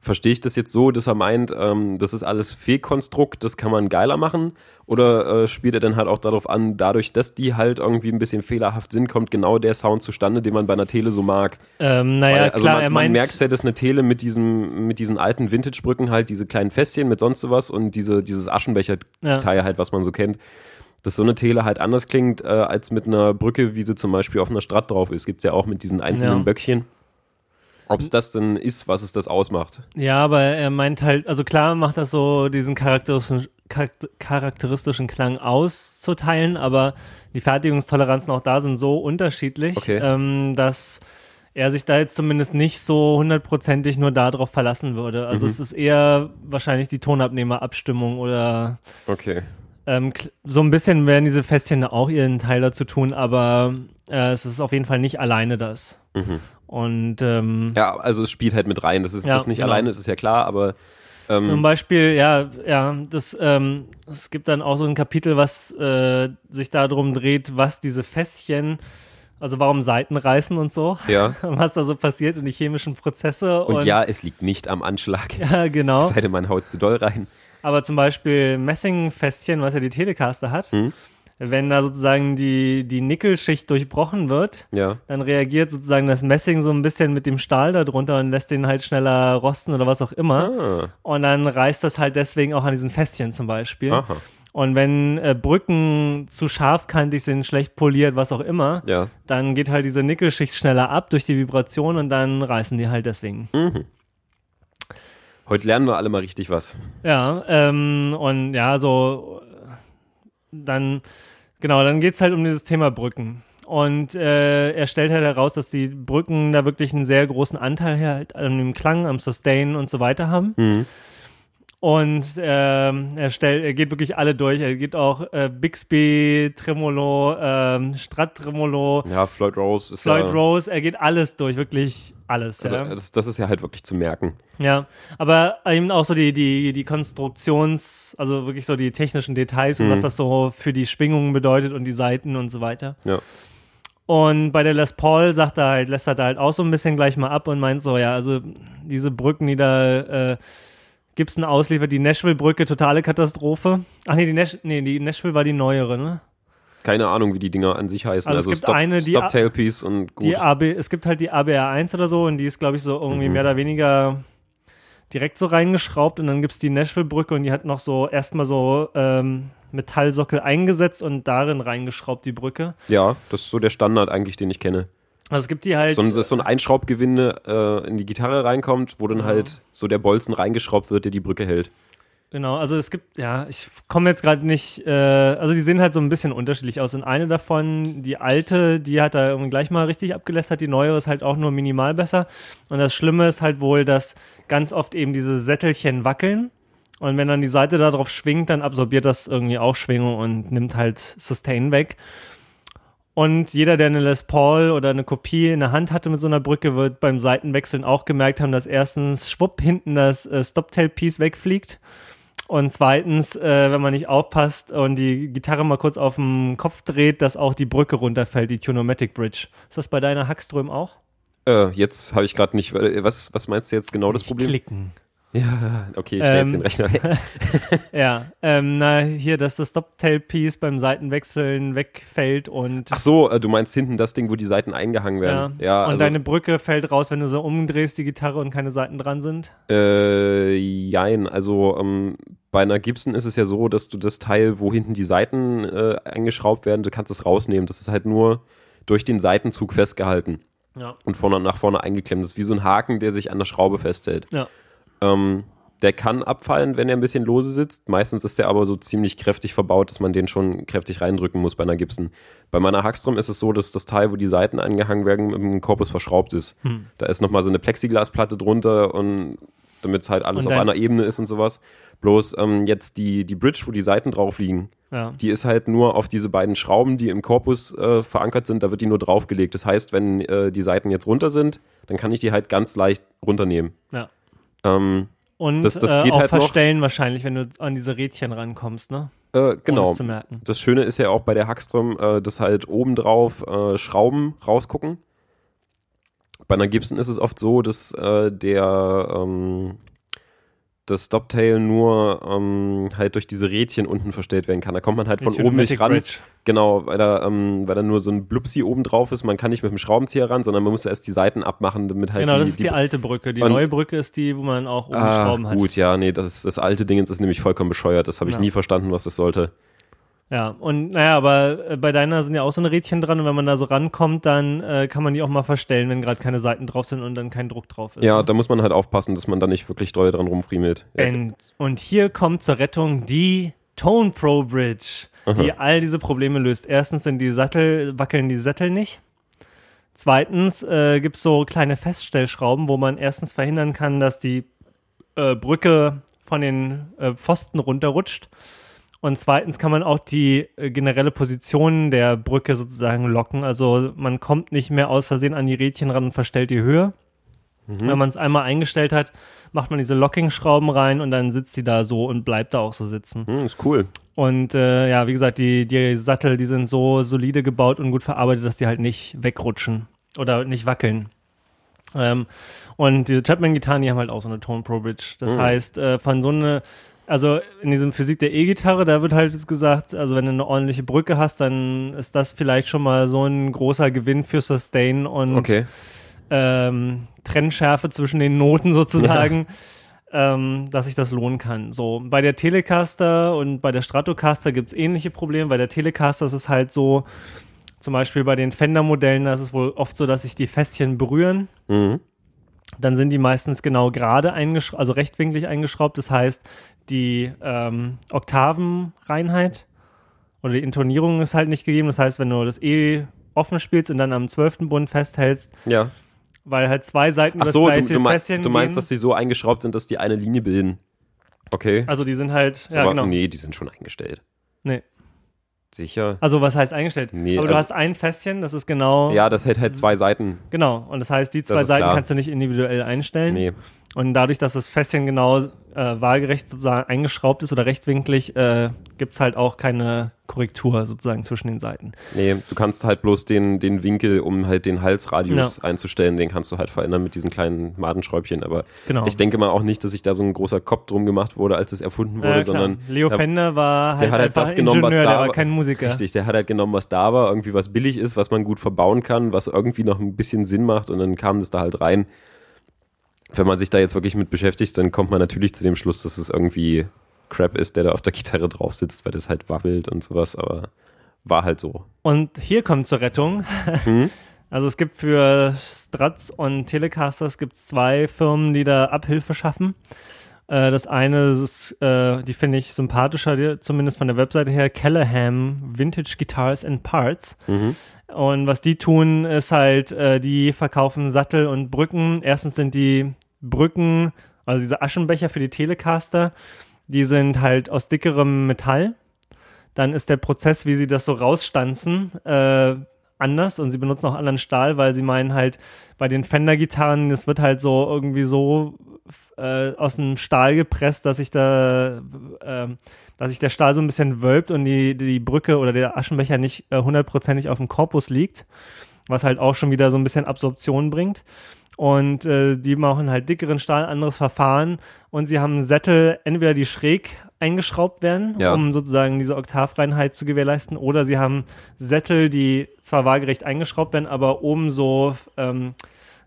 Verstehe ich das jetzt so, dass er meint, ähm, das ist alles Fehlkonstrukt, das kann man geiler machen? Oder äh, spielt er dann halt auch darauf an, dadurch, dass die halt irgendwie ein bisschen fehlerhaft sind, kommt genau der Sound zustande, den man bei einer Tele so mag? Ähm, naja, Weil, also klar, man, er man meint, merkt ja, dass eine Tele mit diesem, mit diesen alten Vintage-Brücken halt diese kleinen Fässchen mit sonst was und diese, dieses Aschenbecher-Teil Ja. halt, was man so kennt, dass so eine Tele halt anders klingt äh, als mit einer Brücke, wie sie zum Beispiel auf einer Strat drauf ist. Gibt's ja auch mit diesen einzelnen Ja. Böckchen. Ob es das denn ist, was es das ausmacht. Ja, aber er meint halt, also klar macht das so diesen charakteristischen, charakter- charakteristischen Klang auszuteilen, aber die Fertigungstoleranzen auch da sind so unterschiedlich, Okay. ähm, dass er sich da jetzt zumindest nicht so hundertprozentig nur darauf verlassen würde. Also Mhm. es ist eher wahrscheinlich die Tonabnehmerabstimmung oder Okay. ähm, so ein bisschen werden diese Fässchen da auch ihren Teil dazu tun, aber äh, es ist auf jeden Fall nicht alleine das. Mhm. Und ähm, Ja, also es spielt halt mit rein. Das ist Ja, das nicht genau. alleine, ist ist ja klar, aber Zum ähm, Beispiel, ja, ja, das, ähm, es gibt dann auch so ein Kapitel, was äh, sich darum dreht, was diese Fässchen, also warum Seiten reißen und so, ja. was da so passiert und die chemischen Prozesse. Und, ja, es liegt nicht am Anschlag. ja, genau. Es sei denn, man haut zu doll rein. Aber zum Beispiel Messingfässchen, was ja die Telecaster hat, Hm. Wenn da sozusagen die, die Nickelschicht durchbrochen wird, Ja. dann reagiert sozusagen das Messing so ein bisschen mit dem Stahl da drunter und lässt den halt schneller rosten oder was auch immer. Ah, Und dann reißt das halt deswegen auch an diesen Fässchen zum Beispiel. aha. Und wenn äh, Brücken zu scharfkantig sind, schlecht poliert, was auch immer, Ja. dann geht halt diese Nickelschicht schneller ab durch die Vibration und dann reißen die halt deswegen. Mhm. Heute lernen wir alle mal richtig was. Ja, ähm, und ja, so dann, genau, dann geht's halt um dieses Thema Brücken. Und äh, er stellt halt heraus, dass die Brücken da wirklich einen sehr großen Anteil halt an dem Klang, am Sustain und so weiter haben. Mhm. Und ähm, er, stellt, er geht wirklich alle durch. Er geht auch äh, Bixby, Tremolo, ähm, Strat Tremolo, Ja, Floyd Rose ist Floyd ja. Rose. Er geht alles durch, wirklich alles. Also, ja. das, das ist ja halt wirklich zu merken. ja, aber eben auch so die, die, die Konstruktions-, also wirklich so die technischen Details und Mhm. was das so für die Schwingungen bedeutet und die Seiten und so weiter. Ja. Und bei der Les Paul sagt er halt, lässt er da halt auch so ein bisschen gleich mal ab und meint so, ja, also diese Brücken, die da äh, Gibson ausliefert, die Nashville-Brücke, totale Katastrophe. Ach nee, die, Nash nee, die Nashville war die neuere, ne? Keine Ahnung, wie die Dinger an sich heißen. Also Also, es gibt Stop, eine, die- Stop Tailpiece und gut. Die AB, es gibt halt die ABR1 oder so und die ist, glaube ich, so irgendwie Mhm. mehr oder weniger direkt so reingeschraubt und dann gibt's die Nashville-Brücke und die hat noch so erstmal so ähm, Metallsockel eingesetzt und darin reingeschraubt, die Brücke. ja, das ist so der Standard eigentlich, den ich kenne. Also es gibt die halt. So ein, so ein Einschraubgewinde äh, in die Gitarre reinkommt, wo dann Ja. halt so der Bolzen reingeschraubt wird, der die Brücke hält. Genau, also es gibt, ja, ich komme jetzt gerade nicht, äh, also die sehen halt so ein bisschen unterschiedlich aus. Und eine davon, die alte, die hat da irgendwie gleich mal richtig abgelästert, die neuere ist halt auch nur minimal besser. Und das Schlimme ist halt wohl, dass ganz oft eben diese Sättelchen wackeln. Und wenn dann die Seite da drauf schwingt, dann absorbiert das irgendwie auch Schwingung und nimmt halt Sustain weg. Und jeder, der eine Les Paul oder eine Kopie in der Hand hatte mit so einer Brücke, wird beim Seitenwechseln auch gemerkt haben, dass erstens schwupp hinten das äh, Stoptail-Piece wegfliegt. Und zweitens, äh, wenn man nicht aufpasst und die Gitarre mal kurz auf dem Kopf dreht, dass auch die Brücke runterfällt, die Tunomatic Bridge. Ist das bei deiner Hackström auch? Äh, jetzt habe ich gerade nicht. äh, Was, was meinst du jetzt genau das Nicht Problem? Klicken. Ja, okay, ich stell jetzt Ähm, den Rechner weg. Ja, ähm, na, hier, dass das Stop-Tail-Piece beim Seitenwechseln wegfällt und, Ach so, äh, du meinst hinten das Ding, wo die Seiten eingehangen ja, werden. Ja, und also, deine Brücke fällt raus, wenn du so umdrehst, die Gitarre und keine Seiten dran sind. Äh, jein, also ähm, bei einer Gibson ist es ja so, dass du das Teil, wo hinten die Seiten äh, eingeschraubt werden, du kannst es rausnehmen. Das ist halt nur durch den Seitenzug festgehalten Ja. und vorne nach vorne eingeklemmt. Das ist wie so ein Haken, der sich an der Schraube festhält. Ja. Ähm, der kann abfallen, wenn er ein bisschen lose sitzt. Meistens ist der aber so ziemlich kräftig verbaut, dass man den schon kräftig reindrücken muss bei einer Gibson. Bei meiner Hackstrom ist es so, dass das Teil, wo die Seiten angehangen werden, dem Korpus verschraubt ist. Hm. Da ist nochmal so eine Plexiglasplatte drunter und damit es halt alles auf einer Ebene ist und sowas. Bloß ähm, jetzt die, die Bridge, wo die Seiten drauf liegen, Ja. die ist halt nur auf diese beiden Schrauben, die im Korpus äh, verankert sind, da wird die nur draufgelegt. Das heißt, wenn äh, die Seiten jetzt runter sind, dann kann ich die halt ganz leicht runternehmen. ja. Ähm, Und Das- das äh, geht auch halt noch. verstellen wahrscheinlich, wenn du an diese Rädchen rankommst, ne? äh, genau. Das Schöne ist ja auch bei der Hackstrom, äh, dass halt obendrauf äh, Schrauben rausgucken. Bei einer Gibson ist es oft so, dass äh, der ähm, das Stoptail nur ähm, halt durch diese Rädchen unten verstellt werden kann. Da kommt man halt von Die oben nicht ran. Bridge. Genau, weil da, ähm, weil da nur so ein Blupsi oben drauf ist. Man kann nicht mit dem Schraubenzieher ran, sondern man muss erst die Seiten abmachen, damit halt Genau, die, das ist die, alte Brücke. Die neue Brücke ist die, wo man auch oben Ah, Schrauben hat. gut, ja, nee, das, das alte Dingens ist nämlich vollkommen bescheuert. Das habe ich Ja. nie verstanden, was das sollte. Ja, und naja, aber äh, bei deiner sind ja auch so eine Rädchen dran und wenn man da so rankommt, dann äh, kann man die auch mal verstellen, wenn gerade keine Seiten drauf sind und dann kein Druck drauf ist. Ja, ne? da muss man halt aufpassen, dass man da nicht wirklich doll dran rumfriemelt. Ja. Und, und hier kommt zur Rettung die Tone Pro Bridge, die all diese Probleme löst. Erstens sind die Sattel, wackeln die Sättel nicht. Zweitens äh, gibt es so kleine Feststellschrauben, wo man erstens verhindern kann, dass die äh, Brücke von den äh, Pfosten runterrutscht. Und zweitens kann man auch die äh, generelle Position der Brücke sozusagen locken. Also man kommt nicht mehr aus Versehen an die Rädchen ran und verstellt die Höhe. Wenn man es einmal eingestellt hat, macht man diese Locking-Schrauben rein und dann sitzt die da so und bleibt da auch so sitzen. Hm, ist cool. Und äh, ja, wie gesagt, die, die Sattel, die sind so solide gebaut und gut verarbeitet, dass die halt nicht wegrutschen oder nicht wackeln. Ähm, und diese Chapman-Gitarren, die haben halt auch so eine Tone Pro Bridge. Das Mhm. heißt, äh, von so eine, also in diesem Physik der E-Gitarre, da wird halt gesagt, also wenn du eine ordentliche Brücke hast, dann ist das vielleicht schon mal so ein großer Gewinn für Sustain und Okay. ähm, Trennschärfe zwischen den Noten sozusagen, ähm, dass sich das lohnen kann. So, bei der Telecaster und bei der Stratocaster gibt es ähnliche Probleme. Bei der Telecaster ist es halt so, zum Beispiel bei den Fender-Modellen, da ist es wohl oft so, dass sich die Fässchen berühren. Mhm. Dann sind die meistens genau gerade eingeschraubt, also rechtwinklig eingeschraubt. Das heißt, die ähm, Oktavenreinheit oder die Intonierung ist halt nicht gegeben. Das heißt, wenn du das E offen spielst und dann am zwölften Bund festhältst, Ja. weil halt zwei Seiten Ach das so, du, gleiche du, mein, Fässchen du meinst, dass die so eingeschraubt sind, dass die eine Linie bilden. Okay. Also die sind halt, Ist ja aber- genau. Nee, die sind schon eingestellt. Nee. Sicher. Also was heißt eingestellt? Nee, Aber du also- hast ein Fässchen, das ist genau, Ja, das hält halt zwei Seiten. genau. Und das heißt, die zwei Seiten klar. kannst du nicht individuell einstellen. Nee. Und dadurch, dass das Fässchen genau äh, waagerecht sozusagen eingeschraubt ist oder rechtwinklig, äh, gibt es halt auch keine Korrektur sozusagen zwischen den Seiten. Nee, du kannst halt bloß den, den Winkel, um halt den Halsradius einzustellen, den kannst du halt verändern mit diesen kleinen Madenschräubchen. Aber Genau. ich denke mal auch nicht, dass sich da so ein großer Kopf drum gemacht wurde, als es erfunden wurde, Ja, sondern Leo Fender war halt der hat halt das genommen, was Ingenieur, da der war. kein Musiker. Richtig, der hat halt genommen, was da war, irgendwie was billig ist, was man gut verbauen kann, was irgendwie noch ein bisschen Sinn macht und dann kam das da halt rein. Wenn man sich da jetzt wirklich mit beschäftigt, dann kommt man natürlich zu dem Schluss, dass es irgendwie Crap ist, der da auf der Gitarre drauf sitzt, weil das halt wabbelt und sowas, aber war halt so. Und hier kommt zur Rettung. Hm? Also es gibt für Strats und Telecasters gibt's zwei Firmen, die da Abhilfe schaffen. Äh, das eine ist, äh, die finde ich sympathischer, die, zumindest von der Webseite her, Callahan Vintage Guitars and Parts. Mhm. Und was die tun, ist halt, äh, die verkaufen Sattel und Brücken. Erstens sind die Brücken, also diese Aschenbecher für die Telecaster, die sind halt aus dickerem Metall. Dann ist der Prozess, wie sie das so rausstanzen, äh, anders und sie benutzen auch anderen Stahl, weil sie meinen halt bei den Fender-Gitarren, das wird halt so irgendwie so äh, aus dem Stahl gepresst, dass sich da, ähm, dass sich der Stahl so ein bisschen wölbt und die, die Brücke oder der Aschenbecher nicht äh, hundertprozentig auf dem Korpus liegt. Was halt auch schon wieder so ein bisschen Absorption bringt. Und äh, die machen halt dickeren Stahl, anderes Verfahren. Und sie haben Sättel, entweder die schräg eingeschraubt werden, Ja. um sozusagen diese Oktavreinheit zu gewährleisten, oder sie haben Sättel, die zwar waagerecht eingeschraubt werden, aber oben so, ähm,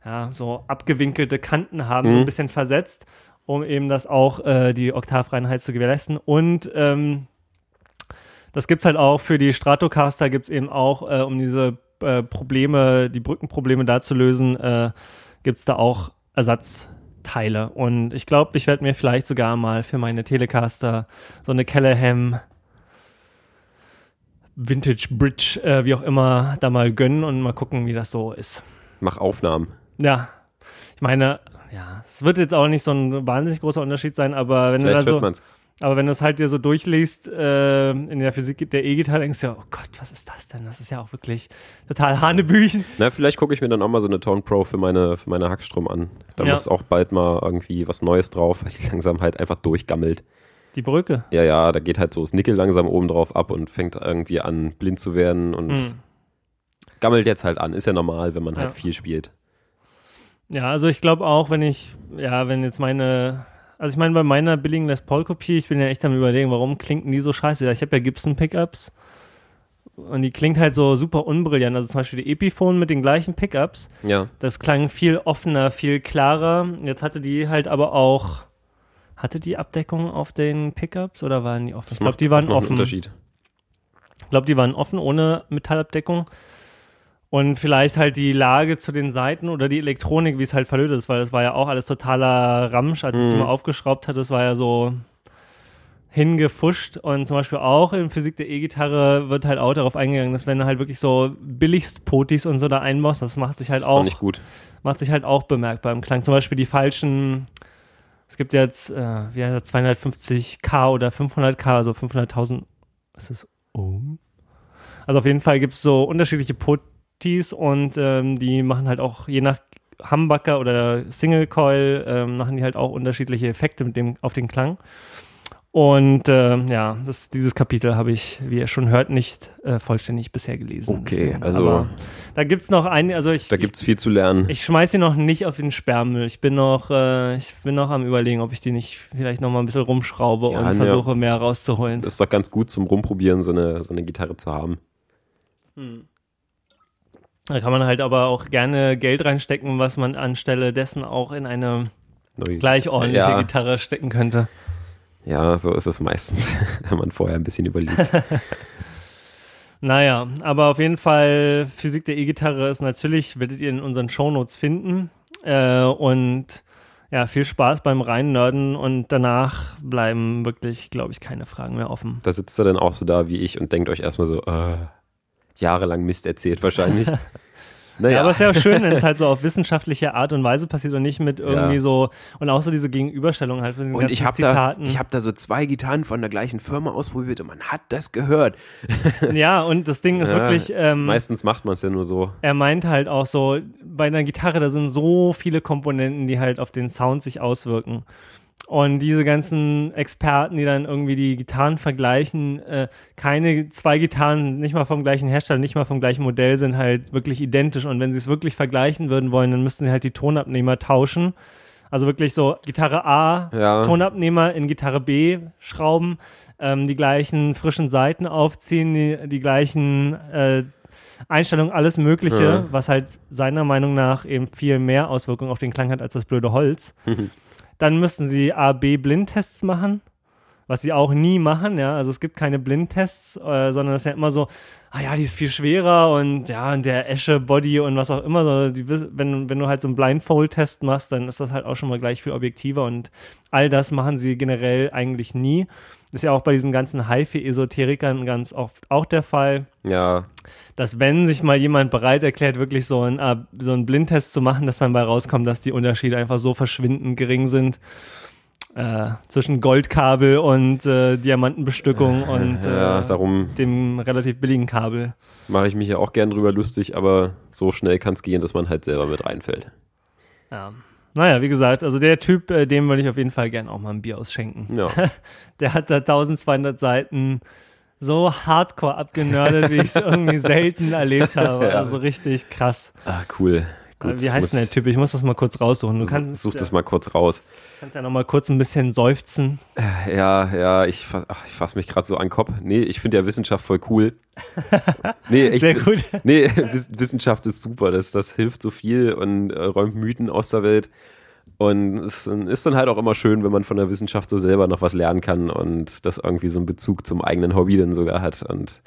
ja, so abgewinkelte Kanten haben, so Mhm. ein bisschen versetzt, um eben das auch äh, die Oktavreinheit zu gewährleisten. Und ähm, das gibt's halt auch für die Stratocaster, gibt's eben auch, äh, um diese äh, Probleme, die Brückenprobleme da zu lösen, äh, gibt's da auch Ersatzteile. Und ich glaube, ich werde mir vielleicht sogar mal für meine Telecaster so eine Callahan Vintage Bridge, äh, wie auch immer, da mal gönnen und mal gucken, wie das so ist. Mach Aufnahmen. Ja, ich meine, ja, es wird jetzt auch nicht so ein wahnsinnig großer Unterschied sein, aber wenn du da Vielleicht so. Aber wenn du es halt dir so durchliest äh, in der Physik der E-Gitarre, denkst du ja, oh Gott, was ist das denn? Das ist ja auch wirklich total Hanebüchen. Na, vielleicht gucke ich mir dann auch mal so eine Tone Pro für meine, für meine Hackstrom an. Da Ja. muss auch bald mal irgendwie was Neues drauf, weil die langsam halt einfach durchgammelt. Die Brücke. Ja, ja, da geht halt so das Nickel langsam oben drauf ab und fängt irgendwie an, blind zu werden und Hm. gammelt jetzt halt an. Ist ja normal, wenn man halt Ja. viel spielt. Ja, also ich glaube auch, wenn ich, ja, wenn jetzt meine, also ich meine, bei meiner billigen Les Paul-Kopie, ich bin ja echt am überlegen, warum klinken die so scheiße? Ich habe ja Gibson-Pickups und die klingt halt so super unbrillant. Also zum Beispiel die Epiphone mit den gleichen Pickups, Ja, das klang viel offener, viel klarer. Jetzt hatte die halt aber auch, hatte die Abdeckung auf den Pickups oder waren die offen? das Ich glaube, die waren offen. Unterschied. Ich glaube, die waren offen ohne Metallabdeckung. Und vielleicht halt die Lage zu den Seiten oder die Elektronik, wie es halt verlötet ist, weil das war ja auch alles totaler Ramsch, als ich die Mhm. mal aufgeschraubt hatte, das war ja so hingefuscht und zum Beispiel auch in Physik der E-Gitarre wird halt auch darauf eingegangen, dass wenn du halt wirklich so billigst Potis und so da einbaust, das macht sich halt Das auch, nicht gut. macht sich halt auch bemerkbar im Klang. Zum Beispiel die falschen, es gibt jetzt, äh, wie heißt das, 250k oder 500k, also 500.000, ist das Ohm? Also auf jeden Fall gibt es so unterschiedliche Potis und ähm, die machen halt auch je nach Humbucker oder Single Coil ähm, machen die halt auch unterschiedliche Effekte mit dem auf den Klang. Und ähm, ja, das, dieses Kapitel habe ich, wie ihr schon hört, nicht äh, vollständig bisher gelesen. Okay, Deswegen. also- Aber da gibt es noch ein, also ich, Da gibt's viel zu lernen. ich, ich schmeiß sie noch nicht auf den Sperrmüll. Ich bin noch, äh, ich bin noch am überlegen, ob ich die nicht vielleicht noch mal ein bisschen rumschraube Ja, und ne. versuche mehr rauszuholen. Das ist doch ganz gut zum Rumprobieren, so eine, so eine Gitarre zu haben. Da kann man halt aber auch gerne Geld reinstecken, was man anstelle dessen auch in eine gleich ordentliche Ja. Gitarre stecken könnte. Ja, so ist es meistens, wenn man vorher ein bisschen überlegt. Naja, aber auf jeden Fall, Physik der E-Gitarre ist natürlich, werdet ihr in unseren Shownotes finden. Äh, und ja, viel Spaß beim Reinnörden und danach bleiben wirklich, glaube ich, keine Fragen mehr offen. Da sitzt er dann auch so da wie ich und denkt euch erstmal so, äh, jahrelang Mist erzählt wahrscheinlich. Naja, Ja, aber es ist ja auch schön, wenn es halt so auf wissenschaftliche Art und Weise passiert und nicht mit irgendwie Ja. so und auch so diese Gegenüberstellung halt von und ich habe da, Zitaten. ich hab da so zwei Gitarren von der gleichen Firma ausprobiert und man hat das gehört. ja, und das Ding ist Ja, wirklich, ähm, Meistens macht man es ja nur so. er meint halt auch so, bei einer Gitarre, da sind so viele Komponenten, die halt auf den Sound sich auswirken. Und diese ganzen Experten, die dann irgendwie die Gitarren vergleichen, äh, keine zwei Gitarren, nicht mal vom gleichen Hersteller, nicht mal vom gleichen Modell, sind halt wirklich identisch. Und wenn sie es wirklich vergleichen würden wollen, dann müssten sie halt die Tonabnehmer tauschen. Also wirklich so Gitarre A, Ja. Tonabnehmer in Gitarre B schrauben, ähm, die gleichen frischen Saiten aufziehen, die, die gleichen äh, Einstellungen, alles Mögliche, Ja. was halt seiner Meinung nach eben viel mehr Auswirkungen auf den Klang hat als das blöde Holz. Dann müssten sie A-B-Blindtests machen, was sie auch nie machen, ja. Also es gibt keine Blindtests, äh, sondern es ist ja immer so, ah ja, die ist viel schwerer und ja, und der Esche-Body und was auch immer. So, die, wenn, wenn du halt so einen Blindfold-Test machst, dann ist das halt auch schon mal gleich viel objektiver und all das machen sie generell eigentlich nie. Ist ja auch bei diesen ganzen HiFi-Esoterikern ganz oft auch der Fall Ja, dass wenn sich mal jemand bereit erklärt, wirklich so einen, äh, so einen Blindtest zu machen, dass dann bei rauskommt, dass die Unterschiede einfach so verschwindend gering sind äh, zwischen Goldkabel und äh, Diamantenbestückung und ja äh, darum dem relativ billigen Kabel. mache ich mich ja auch gern drüber lustig, aber so schnell kann es gehen, dass man halt selber mit reinfällt. Ja. Naja, wie gesagt, also der Typ, äh, dem würde ich auf jeden Fall gern auch mal ein Bier ausschenken. Ja, Der hat da 1200 Seiten so hardcore abgenördet, wie ich es irgendwie selten erlebt habe. Ja. Also richtig krass. Ah, cool. Gut, wie heißt denn der Typ? Ich muss das mal kurz raussuchen. Du kannst, Such das mal kurz raus. kannst ja noch mal kurz ein bisschen seufzen. Ja, ja, ich, ach, ich fasse mich gerade so an den Kopf. Nee, ich finde ja Wissenschaft voll cool. Nee, echt. Sehr gut. Nee, Wiss- Wissenschaft ist super. Das, das hilft so viel und äh, räumt Mythen aus der Welt. Und es ist dann halt auch immer schön, wenn man von der Wissenschaft so selber noch was lernen kann und das irgendwie so einen Bezug zum eigenen Hobby dann sogar hat und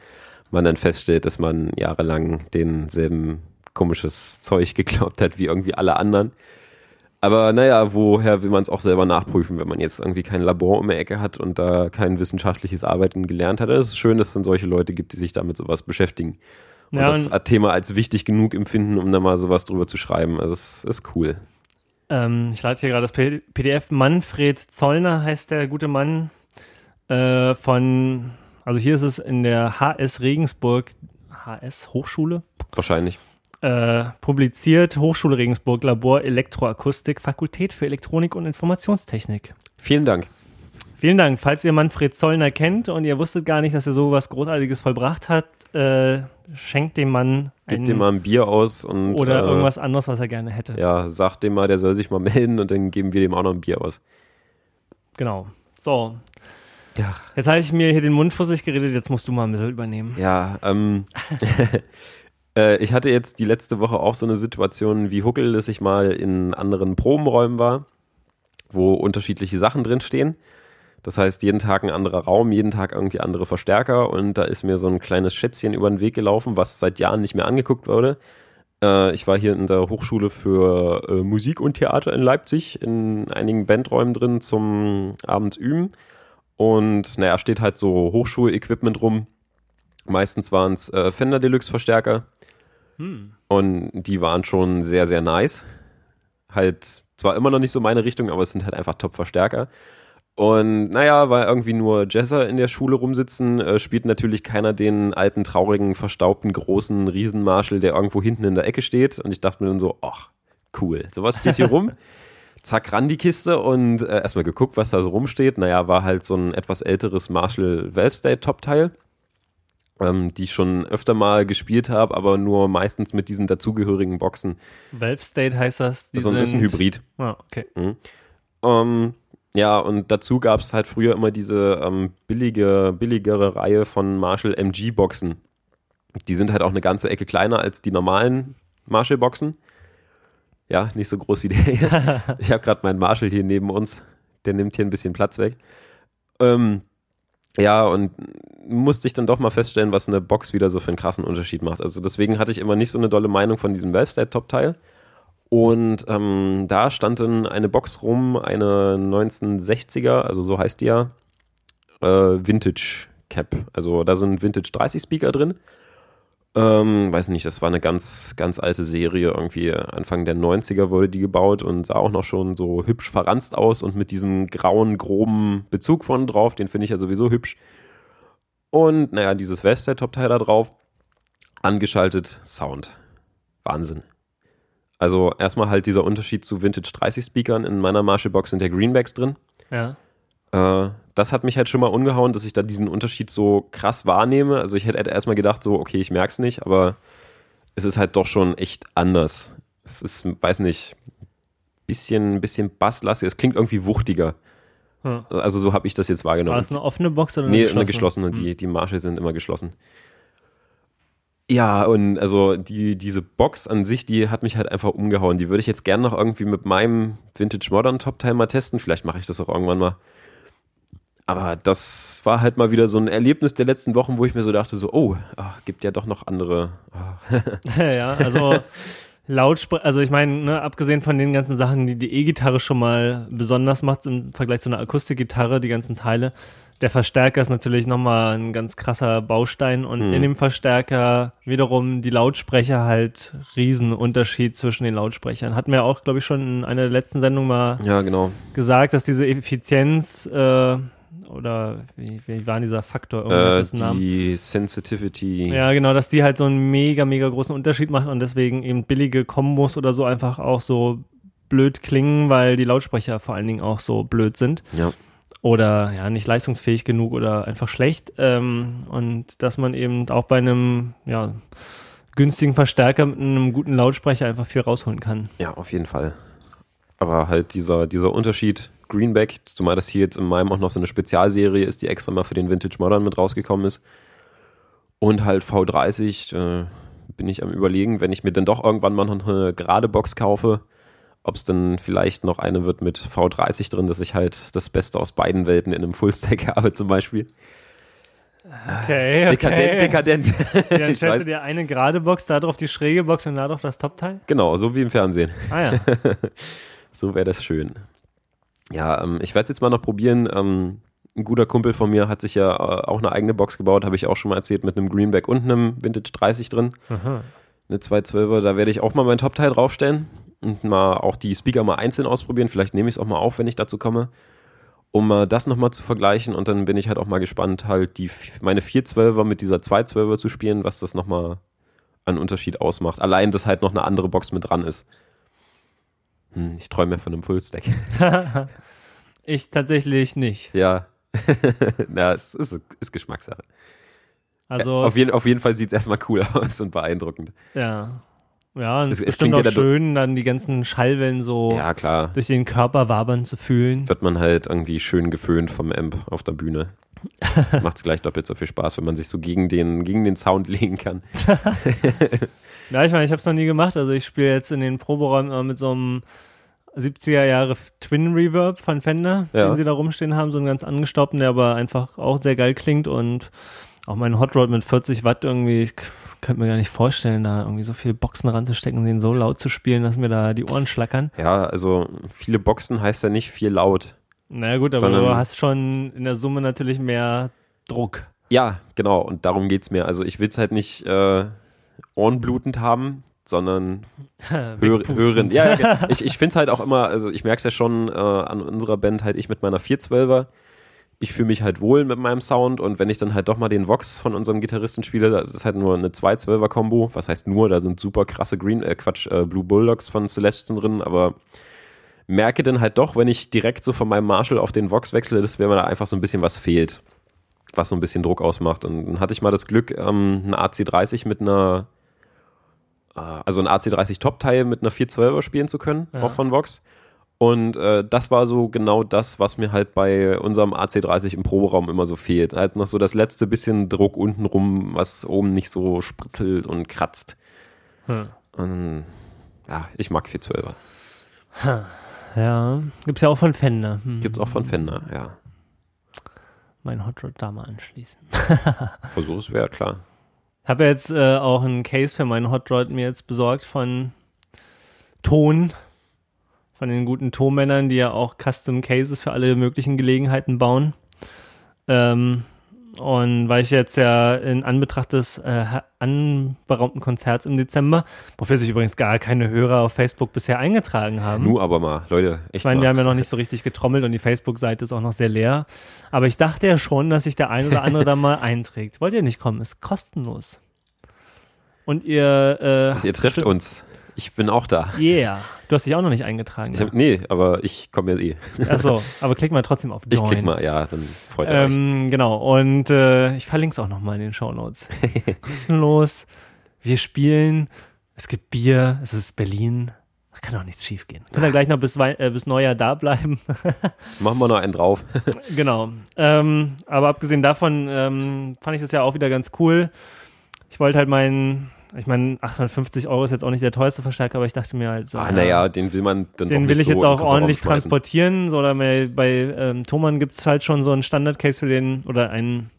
man dann feststellt, dass man jahrelang denselben komisches Zeug geglaubt hat wie irgendwie alle anderen. Aber naja, woher will man es auch selber nachprüfen, wenn man jetzt irgendwie kein Labor um die Ecke hat und da kein wissenschaftliches Arbeiten gelernt hat? Es ist schön, dass es dann solche Leute gibt, die sich damit sowas beschäftigen. Und Ja, das und- Thema als wichtig genug empfinden, um da mal sowas drüber zu schreiben. Also es ist cool. Ähm, ich lade hier gerade das PDF. Manfred Zollner heißt der gute Mann äh, von, also hier ist es in der HS Regensburg, HS Hochschule, Wahrscheinlich. Äh, publiziert, Hochschule Regensburg, Labor Elektroakustik, Fakultät für Elektronik und Informationstechnik. Vielen Dank. Vielen Dank. Falls ihr Manfred Zollner kennt und ihr wusstet gar nicht, dass er so was Großartiges vollbracht hat, äh, schenkt dem Mann Gebt ein, dem mal ein Bier aus und oder äh, irgendwas anderes, was er gerne hätte. Ja, sagt dem mal, der soll sich mal melden und dann geben wir dem auch noch ein Bier aus. Genau. So, Ja, jetzt habe ich mir hier den Mund fusselig geredet, jetzt musst du mal ein bisschen übernehmen. Ja, ähm, äh, ich hatte jetzt die letzte Woche auch so eine Situation wie Huckel, dass ich mal in anderen Probenräumen war, wo unterschiedliche Sachen drinstehen. Das heißt, jeden Tag ein anderer Raum, jeden Tag irgendwie andere Verstärker und da ist mir so ein kleines Schätzchen über den Weg gelaufen, was seit Jahren nicht mehr angeguckt wurde. Äh, ich war hier in der Hochschule für äh, Musik und Theater in Leipzig in einigen Bandräumen drin zum abends üben. Und naja, steht halt so Hochschulequipment rum. Meistens waren es äh, Fender Deluxe Verstärker. Und die waren schon sehr, sehr nice. Halt zwar immer noch nicht so meine Richtung, aber es sind halt einfach Top-Verstärker. Und naja, weil irgendwie nur Jazzer in der Schule rumsitzen, äh, spielt natürlich keiner den alten, traurigen, verstaubten, großen Riesenmarshall, der irgendwo hinten in der Ecke steht. Und ich dachte mir dann so, ach, cool, sowas steht hier rum. Zack, ran die Kiste und äh, erstmal geguckt, was da so rumsteht. Naja, war halt so ein etwas älteres Marshall Valve State Top-Teil, ähm, die ich schon öfter mal gespielt habe, aber nur meistens mit diesen dazugehörigen Boxen. Valve State heißt das. Die Also ist ein sind- Hybrid. Ah, okay. Ähm, ja, und dazu gab es halt früher immer diese ähm, billige, billigere Reihe von Marshall MG-Boxen. Die sind halt auch eine ganze Ecke kleiner als die normalen Marshall-Boxen. Ja, nicht so groß wie der hier. ich habe gerade meinen Marshall hier neben uns. Der nimmt hier ein bisschen Platz weg. Ähm, ja, und musste ich dann doch mal feststellen, was eine Box wieder so für einen krassen Unterschied macht. Also deswegen hatte ich immer nicht so eine dolle Meinung von diesem Valve-State-Top-Teil. Und ähm, da stand dann eine Box rum, eine 1960er, also so heißt die ja, äh, Vintage Cap. Also da sind Vintage 30 Speaker drin. Ähm, weiß nicht, das war eine ganz, ganz alte Serie. Irgendwie Anfang der 90er wurde die gebaut und sah auch noch schon so hübsch verranzt aus und mit diesem grauen, groben Bezug von drauf, den finde ich ja sowieso hübsch. Und naja, dieses Website-Top-Teil da drauf, angeschaltet, Sound. Wahnsinn. Also erstmal halt dieser Unterschied zu Vintage 30 Speakern. In meiner Marshall-Box sind ja Greenbacks drin. Ja. Äh, das hat mich halt schon mal umgehauen, dass ich da diesen Unterschied so krass wahrnehme. Also ich hätte erstmal gedacht, so, okay, ich merk's nicht, aber es ist halt doch schon echt anders. Es ist, weiß nicht, bisschen, bisschen basslastig. Es klingt irgendwie wuchtiger. Hm. Also so habe ich das jetzt wahrgenommen. War es eine offene Box oder eine Nee, geschlossene? eine geschlossene. Die, die Marshall sind immer geschlossen. Ja, und also die, diese Box an sich, die hat mich halt einfach umgehauen. Die würde ich jetzt gerne noch irgendwie mit meinem Vintage Modern Top mal testen. Vielleicht mache ich das auch irgendwann mal. Aber das war halt mal wieder so ein Erlebnis der letzten Wochen, wo ich mir so dachte, so, oh, ah, gibt ja doch noch andere. Ah. ja, also Lautsprecher, also ich meine, ne, abgesehen von den ganzen Sachen, die die E-Gitarre schon mal besonders macht im Vergleich zu einer Akustikgitarre, die ganzen Teile, der Verstärker ist natürlich nochmal ein ganz krasser Baustein und Hm. in dem Verstärker wiederum die Lautsprecher halt Riesenunterschied zwischen den Lautsprechern. Hatten wir auch, glaube ich, schon in einer der letzten Sendungen mal Ja, genau. gesagt, dass diese Effizienz äh, oder wie, wie war dieser Faktor? Irgendwas Äh, Namen? die Sensitivity. Ja, genau, dass die halt so einen mega, mega großen Unterschied macht und deswegen eben billige Kombos oder so einfach auch so blöd klingen, weil die Lautsprecher vor allen Dingen auch so blöd sind. Ja. oder ja, nicht leistungsfähig genug oder einfach schlecht. Ähm, und dass man eben auch bei einem ja, günstigen Verstärker mit einem guten Lautsprecher einfach viel rausholen kann. Ja, auf jeden Fall. Aber halt dieser, dieser Unterschied, Greenback, zumal das hier jetzt in meinem auch noch so eine Spezialserie ist, die extra mal für den Vintage Modern mit rausgekommen ist. Und halt V30, äh, bin ich am überlegen, wenn ich mir dann doch irgendwann mal noch eine gerade Box kaufe, ob es dann vielleicht noch eine wird mit V30 drin, dass ich halt das Beste aus beiden Welten in einem Fullstack habe zum Beispiel. Okay, okay. Dekadent, dekadent. Ja, dann Ich stellst du dir eine gerade Box, da drauf die schräge Box und da drauf das Topteil? Genau, so wie im Fernsehen. Ah ja. So wäre das schön. Ja, ähm, ich werde es jetzt mal noch probieren. Ähm, ein guter Kumpel von mir hat sich ja äh, auch eine eigene Box gebaut, habe ich auch schon mal erzählt, mit einem Greenback und einem Vintage 30 drin. Aha. Eine 212er, da werde ich auch mal mein Top-Teil draufstellen und mal auch die Speaker mal einzeln ausprobieren. Vielleicht nehme ich es auch mal auf, wenn ich dazu komme, um mal das nochmal zu vergleichen. Und dann bin ich halt auch mal gespannt, halt die, meine 412er mit dieser 212er zu spielen, was das nochmal an Unterschied ausmacht. Allein, dass halt noch eine andere Box mit dran ist. Hm, ich träume von einem Fullstack. Ich tatsächlich nicht. Ja. Na, es ist, ist Geschmackssache. Also, auf, jeden, auf jeden Fall sieht es erstmal cool aus und beeindruckend. ja. Ja, und es Es- ist es bestimmt auch ja schön, dann die ganzen Schallwellen so Ja, klar. durch den Körper wabern zu fühlen. Wird man halt irgendwie schön geföhnt vom Amp auf der Bühne. Macht es gleich doppelt so viel Spaß, wenn man sich so gegen den, gegen den Sound legen kann. Ja, ich meine, ich habe es noch nie gemacht. Also ich spiele jetzt in den Proberäumen immer mit so einem 70er Jahre Twin Reverb von Fender, Ja. den sie da rumstehen haben, so einen ganz angestaubten, der aber einfach auch sehr geil klingt und auch mein Hot Rod mit 40 Watt irgendwie, ich könnte mir gar nicht vorstellen, da irgendwie so viele Boxen ranzustecken und den so laut zu spielen, dass mir da die Ohren schlackern. Ja, also viele Boxen heißt ja nicht viel laut. Naja gut, aber du hast schon in der Summe natürlich mehr Druck. Ja, genau, und darum geht's mir. Also ich will es halt nicht äh, ohrenblutend haben, sondern hör, Wegpusten. hören. Ja, ich, ich finde es halt auch immer, also ich merke es ja schon äh, an unserer Band, halt ich mit meiner 412er. Ich fühle mich halt wohl mit meinem Sound und wenn ich dann halt doch mal den Vox von unserem Gitarristen spiele, das ist halt nur eine 212er Kombo. Was heißt nur, da sind super krasse Green, äh Quatsch, äh, Blue Bulldogs von Celestion drin, aber merke dann halt doch, wenn ich direkt so von meinem Marshall auf den Vox wechsle, dass mir da einfach so ein bisschen was fehlt was so ein bisschen Druck ausmacht. Und dann hatte ich mal das Glück, ähm, eine AC30 mit einer, äh, also ein AC30 Top-Teil mit einer 412er spielen zu können, Ja. auch von Vox. Und äh, das war so genau das, was mir halt bei unserem AC30 im Proberaum immer so fehlt. Halt noch so das letzte bisschen Druck untenrum, was oben nicht so spritzelt und kratzt. Hm. Und, ja, ich mag 412er. Ja, gibt's ja auch von Fender. Hm. Gibt's auch von Fender, ja. Mein Hot Rod da mal anschließen. Versuch es wäre klar. Habe jetzt äh, auch einen Case für meinen Hot Rod mir jetzt besorgt von Ton, von den guten Tonmännern, die ja auch Custom Cases für alle möglichen Gelegenheiten bauen. Ähm, und weil ich jetzt ja in Anbetracht des äh, anberaumten Konzerts im Dezember, wofür sich übrigens gar keine Hörer auf Facebook bisher eingetragen haben. Nu aber mal, Leute, echt Ich meine, mal. wir haben ja noch nicht so richtig getrommelt und die Facebook-Seite ist auch noch sehr leer. Aber ich dachte ja schon, dass sich der ein oder andere da mal einträgt. Wollt ihr nicht kommen? Ist kostenlos. Und ihr, äh, Und ihr stimmt- uns. Ich bin auch da. Yeah. Du hast dich auch noch nicht eingetragen. Ich hab, nee, aber ich komme ja eh. Ja. Achso, aber klick mal trotzdem auf Ich Join. klick mal, ja, dann freut ihr euch. Ähm, genau, und äh, ich verlinke es auch nochmal in den Shownotes. Kostenlos. Wir spielen. Es gibt Bier. Es ist Berlin. Da kann auch nichts schief gehen. Können wir gleich noch bis, äh, bis Neujahr da bleiben. Machen wir noch einen drauf. Genau. Ähm, aber abgesehen davon ähm, fand ich das ja auch wieder ganz cool. Ich wollte halt meinen, ich meine, 850 Euro ist jetzt auch nicht der teuerste Verstärker, aber ich dachte mir halt so. ah, ja, naja, den will man dann Den will ich so jetzt auch ordentlich schmeißen. transportieren. So, oder bei, bei ähm, Thomann gibt es halt schon so einen Standard-Case für den, oder ein,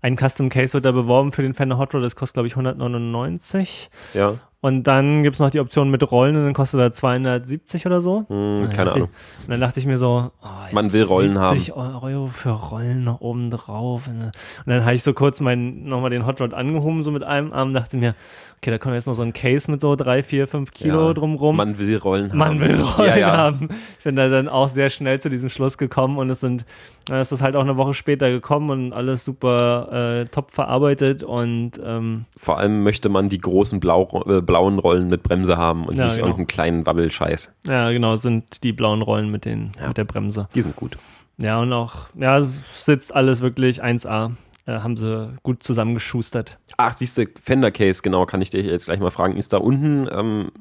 ein Custom-Case wird da beworben für den Fender Hot Rod, das kostet, glaube ich, 199. Ja, Und dann gibt es noch die Option mit Rollen und dann kostet er 270 oder so. hm, dann keine Ahnung. Ich, und dann dachte ich mir so, oh, Man will Rollen 70 Euro für Rollen noch oben drauf. Und dann habe ich so kurz mein, nochmal den Hot Rod angehoben, so mit einem Arm, dachte mir, okay, da kommt jetzt noch so ein Case mit so drei, vier, fünf Kilo Ja, drumrum. Man will Rollen haben. Man will Rollen ja, ja. haben. Ich bin da dann auch sehr schnell zu diesem Schluss gekommen und es sind, es ist halt auch eine Woche später gekommen und alles super äh, top verarbeitet und ähm, Vor allem möchte man die großen Blau, äh, blauen Rollen mit Bremse haben und nicht genau. irgendeinen kleinen Wabbelscheiß. ja genau, sind die blauen Rollen mit den mit der Bremse. Die sind gut. Ja, und auch, ja, es sitzt alles wirklich 1A. Äh, haben sie gut zusammengeschustert. Ach, siehst du, Fender Case, genau, kann ich dir jetzt gleich mal fragen. Ist da unten, ähm,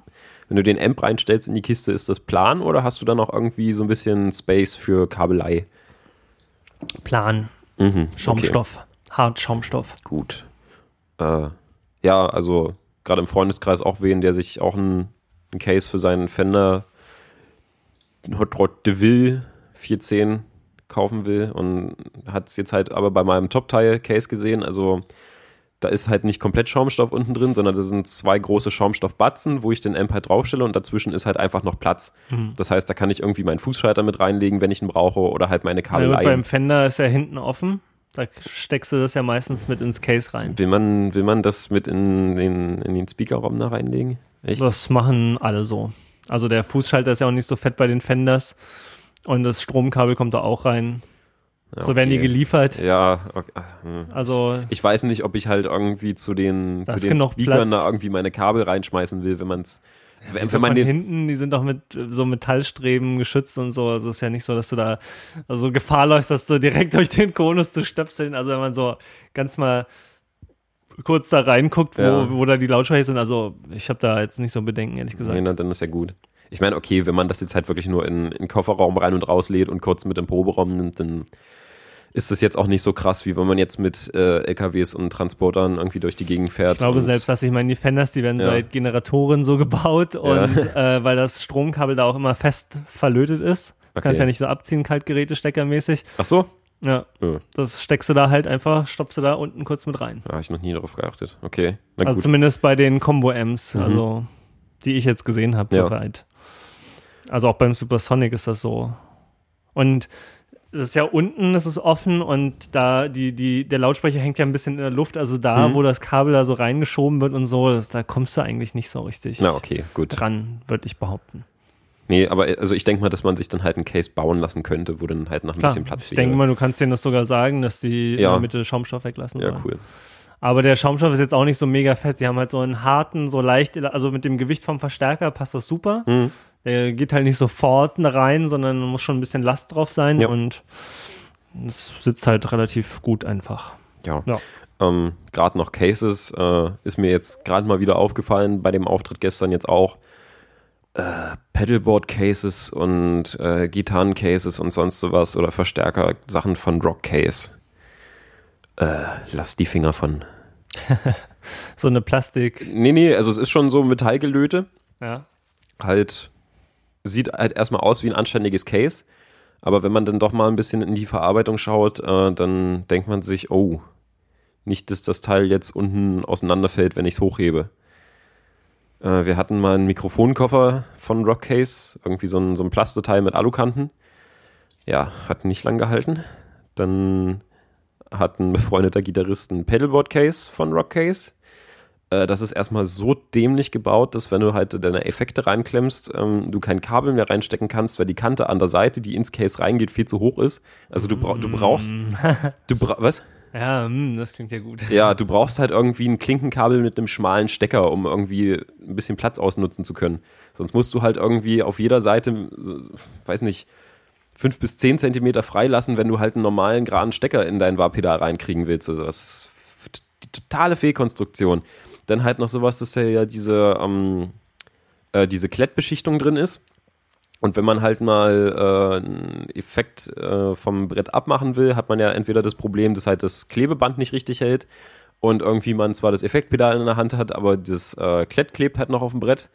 wenn du den Amp reinstellst in die Kiste, ist das plan oder hast du da noch irgendwie so ein bisschen Space für Kabelei? Plan. Mhm, Schaumstoff. Hart Schaumstoff. Gut. Äh, ja, also gerade im Freundeskreis auch wen, der sich auch ein, ein Case für seinen Fender Hot Rod DeVille 410 kaufen will und hat es jetzt halt aber bei meinem Top-Teil-Case gesehen. Also da ist halt nicht komplett Schaumstoff unten drin, sondern da sind zwei große Schaumstoffbatzen, wo ich den Amp halt draufstelle und dazwischen ist halt einfach noch Platz. Mhm. Das heißt, da kann ich irgendwie meinen Fußschalter mit reinlegen, wenn ich ihn brauche oder halt meine Kabel. Ja, beim Fender ist ja hinten offen. Da steckst du das ja meistens mit ins Case rein. Will man, will man das mit in den, in den Speakerraum da reinlegen? Echt? Das machen alle so. Also der Fußschalter ist ja auch nicht so fett bei den Fenders. Und das Stromkabel kommt da auch rein. Ja, so werden die geliefert. Ja, okay. Hm. Also ich weiß nicht, ob ich halt irgendwie zu den, zu den Speakern da irgendwie meine Kabel reinschmeißen will, wenn man es. Ja, wenn, wenn man den hinten, die sind doch mit so Metallstreben geschützt und so. Also es ist ja nicht so, dass du da also Gefahr läufst, dass du direkt durch den Konus zu stöpseln. Also wenn man so ganz mal kurz da reinguckt, wo, ja. wo da die Lautsprecher sind. Also ich habe da jetzt nicht so Bedenken, ehrlich gesagt. Nee, dann ist ja gut. Ich meine, okay, wenn man das jetzt halt wirklich nur in, in den Kofferraum rein und raus lädt und kurz mit dem Proberaum nimmt, dann ist das jetzt auch nicht so krass, wie wenn man jetzt mit äh, LKWs und Transportern irgendwie durch die Gegend fährt. Ich glaube selbst, dass ich meine, die Fenders, die werden ja. seit Generatoren so gebaut und ja. äh, weil das Stromkabel da auch immer fest verlötet ist. Du okay. kannst ja nicht so abziehen, Kaltgeräte-Steckermäßig. Ach so? Ja. ja. Das steckst du da halt einfach, stopfst du da unten kurz mit rein. Da habe ich noch nie darauf geachtet. Okay. also zumindest bei den Combo-Amps, mhm. also die ich jetzt gesehen habe, ja. soweit. Also auch beim Supersonic ist das so. Und das ist ja unten, das ist offen und da die, die, der Lautsprecher hängt ja ein bisschen in der Luft, also da, mhm. wo das Kabel da so reingeschoben wird und so, das, da kommst du eigentlich nicht so richtig Na, okay, gut. dran, würde ich behaupten. Nee, aber also ich denke mal, dass man sich dann halt einen Case bauen lassen könnte, wo dann halt noch ein Klar, bisschen Platz wäre. Ich denke mal, du kannst denen das sogar sagen, dass die ja. in der Mitte Schaumstoff weglassen Ja, cool. Aber der Schaumstoff ist jetzt auch nicht so mega fett. Sie haben halt so einen harten, so leicht, also mit dem Gewicht vom Verstärker passt das super. Mhm. Der geht halt nicht sofort rein, sondern muss schon ein bisschen Last drauf sein ja. und es sitzt halt relativ gut einfach. Ja. ja. Ähm, gerade noch Cases äh, ist mir jetzt gerade mal wieder aufgefallen, bei dem Auftritt gestern jetzt auch. Äh, Pedalboard-Cases und äh, Gitarren-Cases und sonst sowas oder Verstärker-Sachen von Rock-Case. Äh, lass die Finger von. so eine Plastik. Nee, nee, also es ist schon so Metallgelöte. Ja. Halt sieht halt erstmal aus wie ein anständiges Case, aber wenn man dann doch mal ein bisschen in die Verarbeitung schaut, äh, dann denkt man sich, oh, nicht, dass das Teil jetzt unten auseinanderfällt, wenn ich es hochhebe. Äh, wir hatten mal einen Mikrofonkoffer von Rockcase, irgendwie so ein, so ein Plasteteil mit Alukanten. Ja, hat nicht lang gehalten. Dann hat ein befreundeter Gitarrist ein Pedalboard-Case von Rockcase. Äh, das ist erstmal so dämlich gebaut, dass wenn du halt deine Effekte reinklemmst, ähm, du kein Kabel mehr reinstecken kannst, weil die Kante an der Seite, die ins Case reingeht, viel zu hoch ist. Also du, bra du brauchst. du bra was? Ja, mh, das klingt ja gut. Ja, du brauchst halt irgendwie ein Klinkenkabel mit einem schmalen Stecker, um irgendwie ein bisschen Platz ausnutzen zu können. Sonst musst du halt irgendwie auf jeder Seite, äh, weiß nicht, fünf bis zehn Zentimeter freilassen, wenn du halt einen normalen geraden Stecker in dein Wahrpedal reinkriegen willst. Also das ist die totale Fehlkonstruktion. Dann halt noch sowas, dass ja diese, ähm, äh, diese Klettbeschichtung drin ist. Und wenn man halt mal äh, einen Effekt äh, vom Brett abmachen will, hat man ja entweder das Problem, dass halt das Klebeband nicht richtig hält und irgendwie man zwar das Effektpedal in der Hand hat, aber das äh, Klett klebt halt noch auf dem Brett.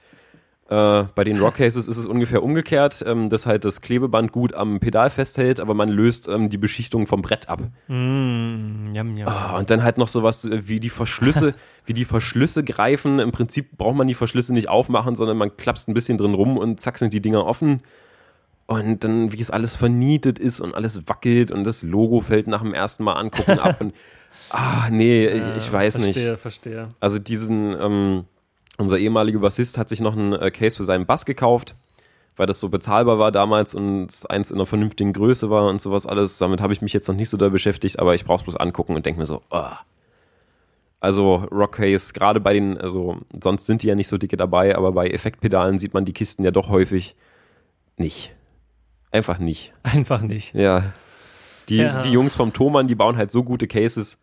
Äh, bei den Rockcases ist es ungefähr umgekehrt, ähm, dass halt das Klebeband gut am Pedal festhält, aber man löst ähm, die Beschichtung vom Brett ab. Mm, yum, yum. Oh, und dann halt noch sowas äh, wie die Verschlüsse, wie die Verschlüsse greifen. Im Prinzip braucht man die Verschlüsse nicht aufmachen, sondern man klapst ein bisschen drin rum und zack sind die Dinger offen. Und dann, wie es alles vernietet ist und alles wackelt und das Logo fällt nach dem ersten Mal angucken ab. Und, ah, nee, ich, ich weiß verstehe, nicht. Verstehe, verstehe. Also diesen, ähm, unser ehemaliger Bassist hat sich noch einen äh, Case für seinen Bass gekauft, weil das so bezahlbar war damals und eins in einer vernünftigen Größe war und sowas alles. Damit habe ich mich jetzt noch nicht so da beschäftigt, aber ich brauche es bloß angucken und denke mir so, oh. Also Rockcase, gerade bei den, also sonst sind die ja nicht so dicke dabei, aber bei Effektpedalen sieht man die Kisten ja doch häufig nicht. Einfach nicht. Einfach nicht. Ja. Die, Ja. die Jungs vom Thomann, die bauen halt so gute Cases.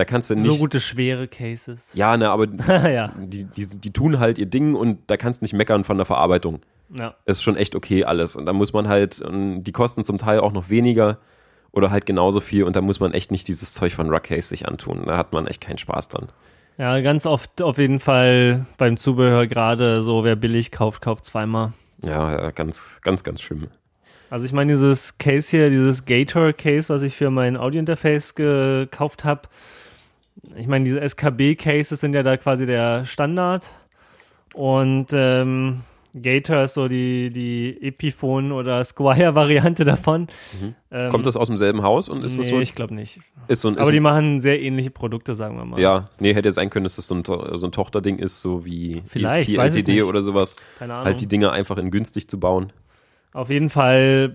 Da kannst du nicht. So gute, schwere Cases. Ja, ne, aber ja. die, die, die tun halt ihr Ding und da kannst du nicht meckern von der Verarbeitung. ja. ist schon echt okay alles. Und da muss man halt, die kosten zum Teil auch noch weniger oder halt genauso viel und da muss man echt nicht dieses Zeug von Ruckcase sich antun. Da hat man echt keinen Spaß dran. Ja, ganz oft auf jeden Fall beim Zubehör gerade so, wer billig kauft, kauft zweimal. Ja, ja, ganz, ganz, ganz schlimm. Also ich meine, dieses Case hier, dieses Gator-Case, was ich für mein Audio-Interface gekauft habe, ich meine, diese SKB-Cases sind ja da quasi der Standard und ähm, Gator ist so die, die Epiphone- oder Squire-Variante davon. Ähm, Kommt das aus demselben Haus und ist nee, das so? ich glaube nicht. Ist so ein, ist Aber die ein, machen sehr ähnliche Produkte, sagen wir mal. ja, nee, hätte sein können, dass das so ein, so ein Tochterding ist, so wie Vielleicht, ESP, LTD oder sowas. Keine Ahnung. Halt die Dinge einfach in günstig zu bauen. Auf jeden Fall,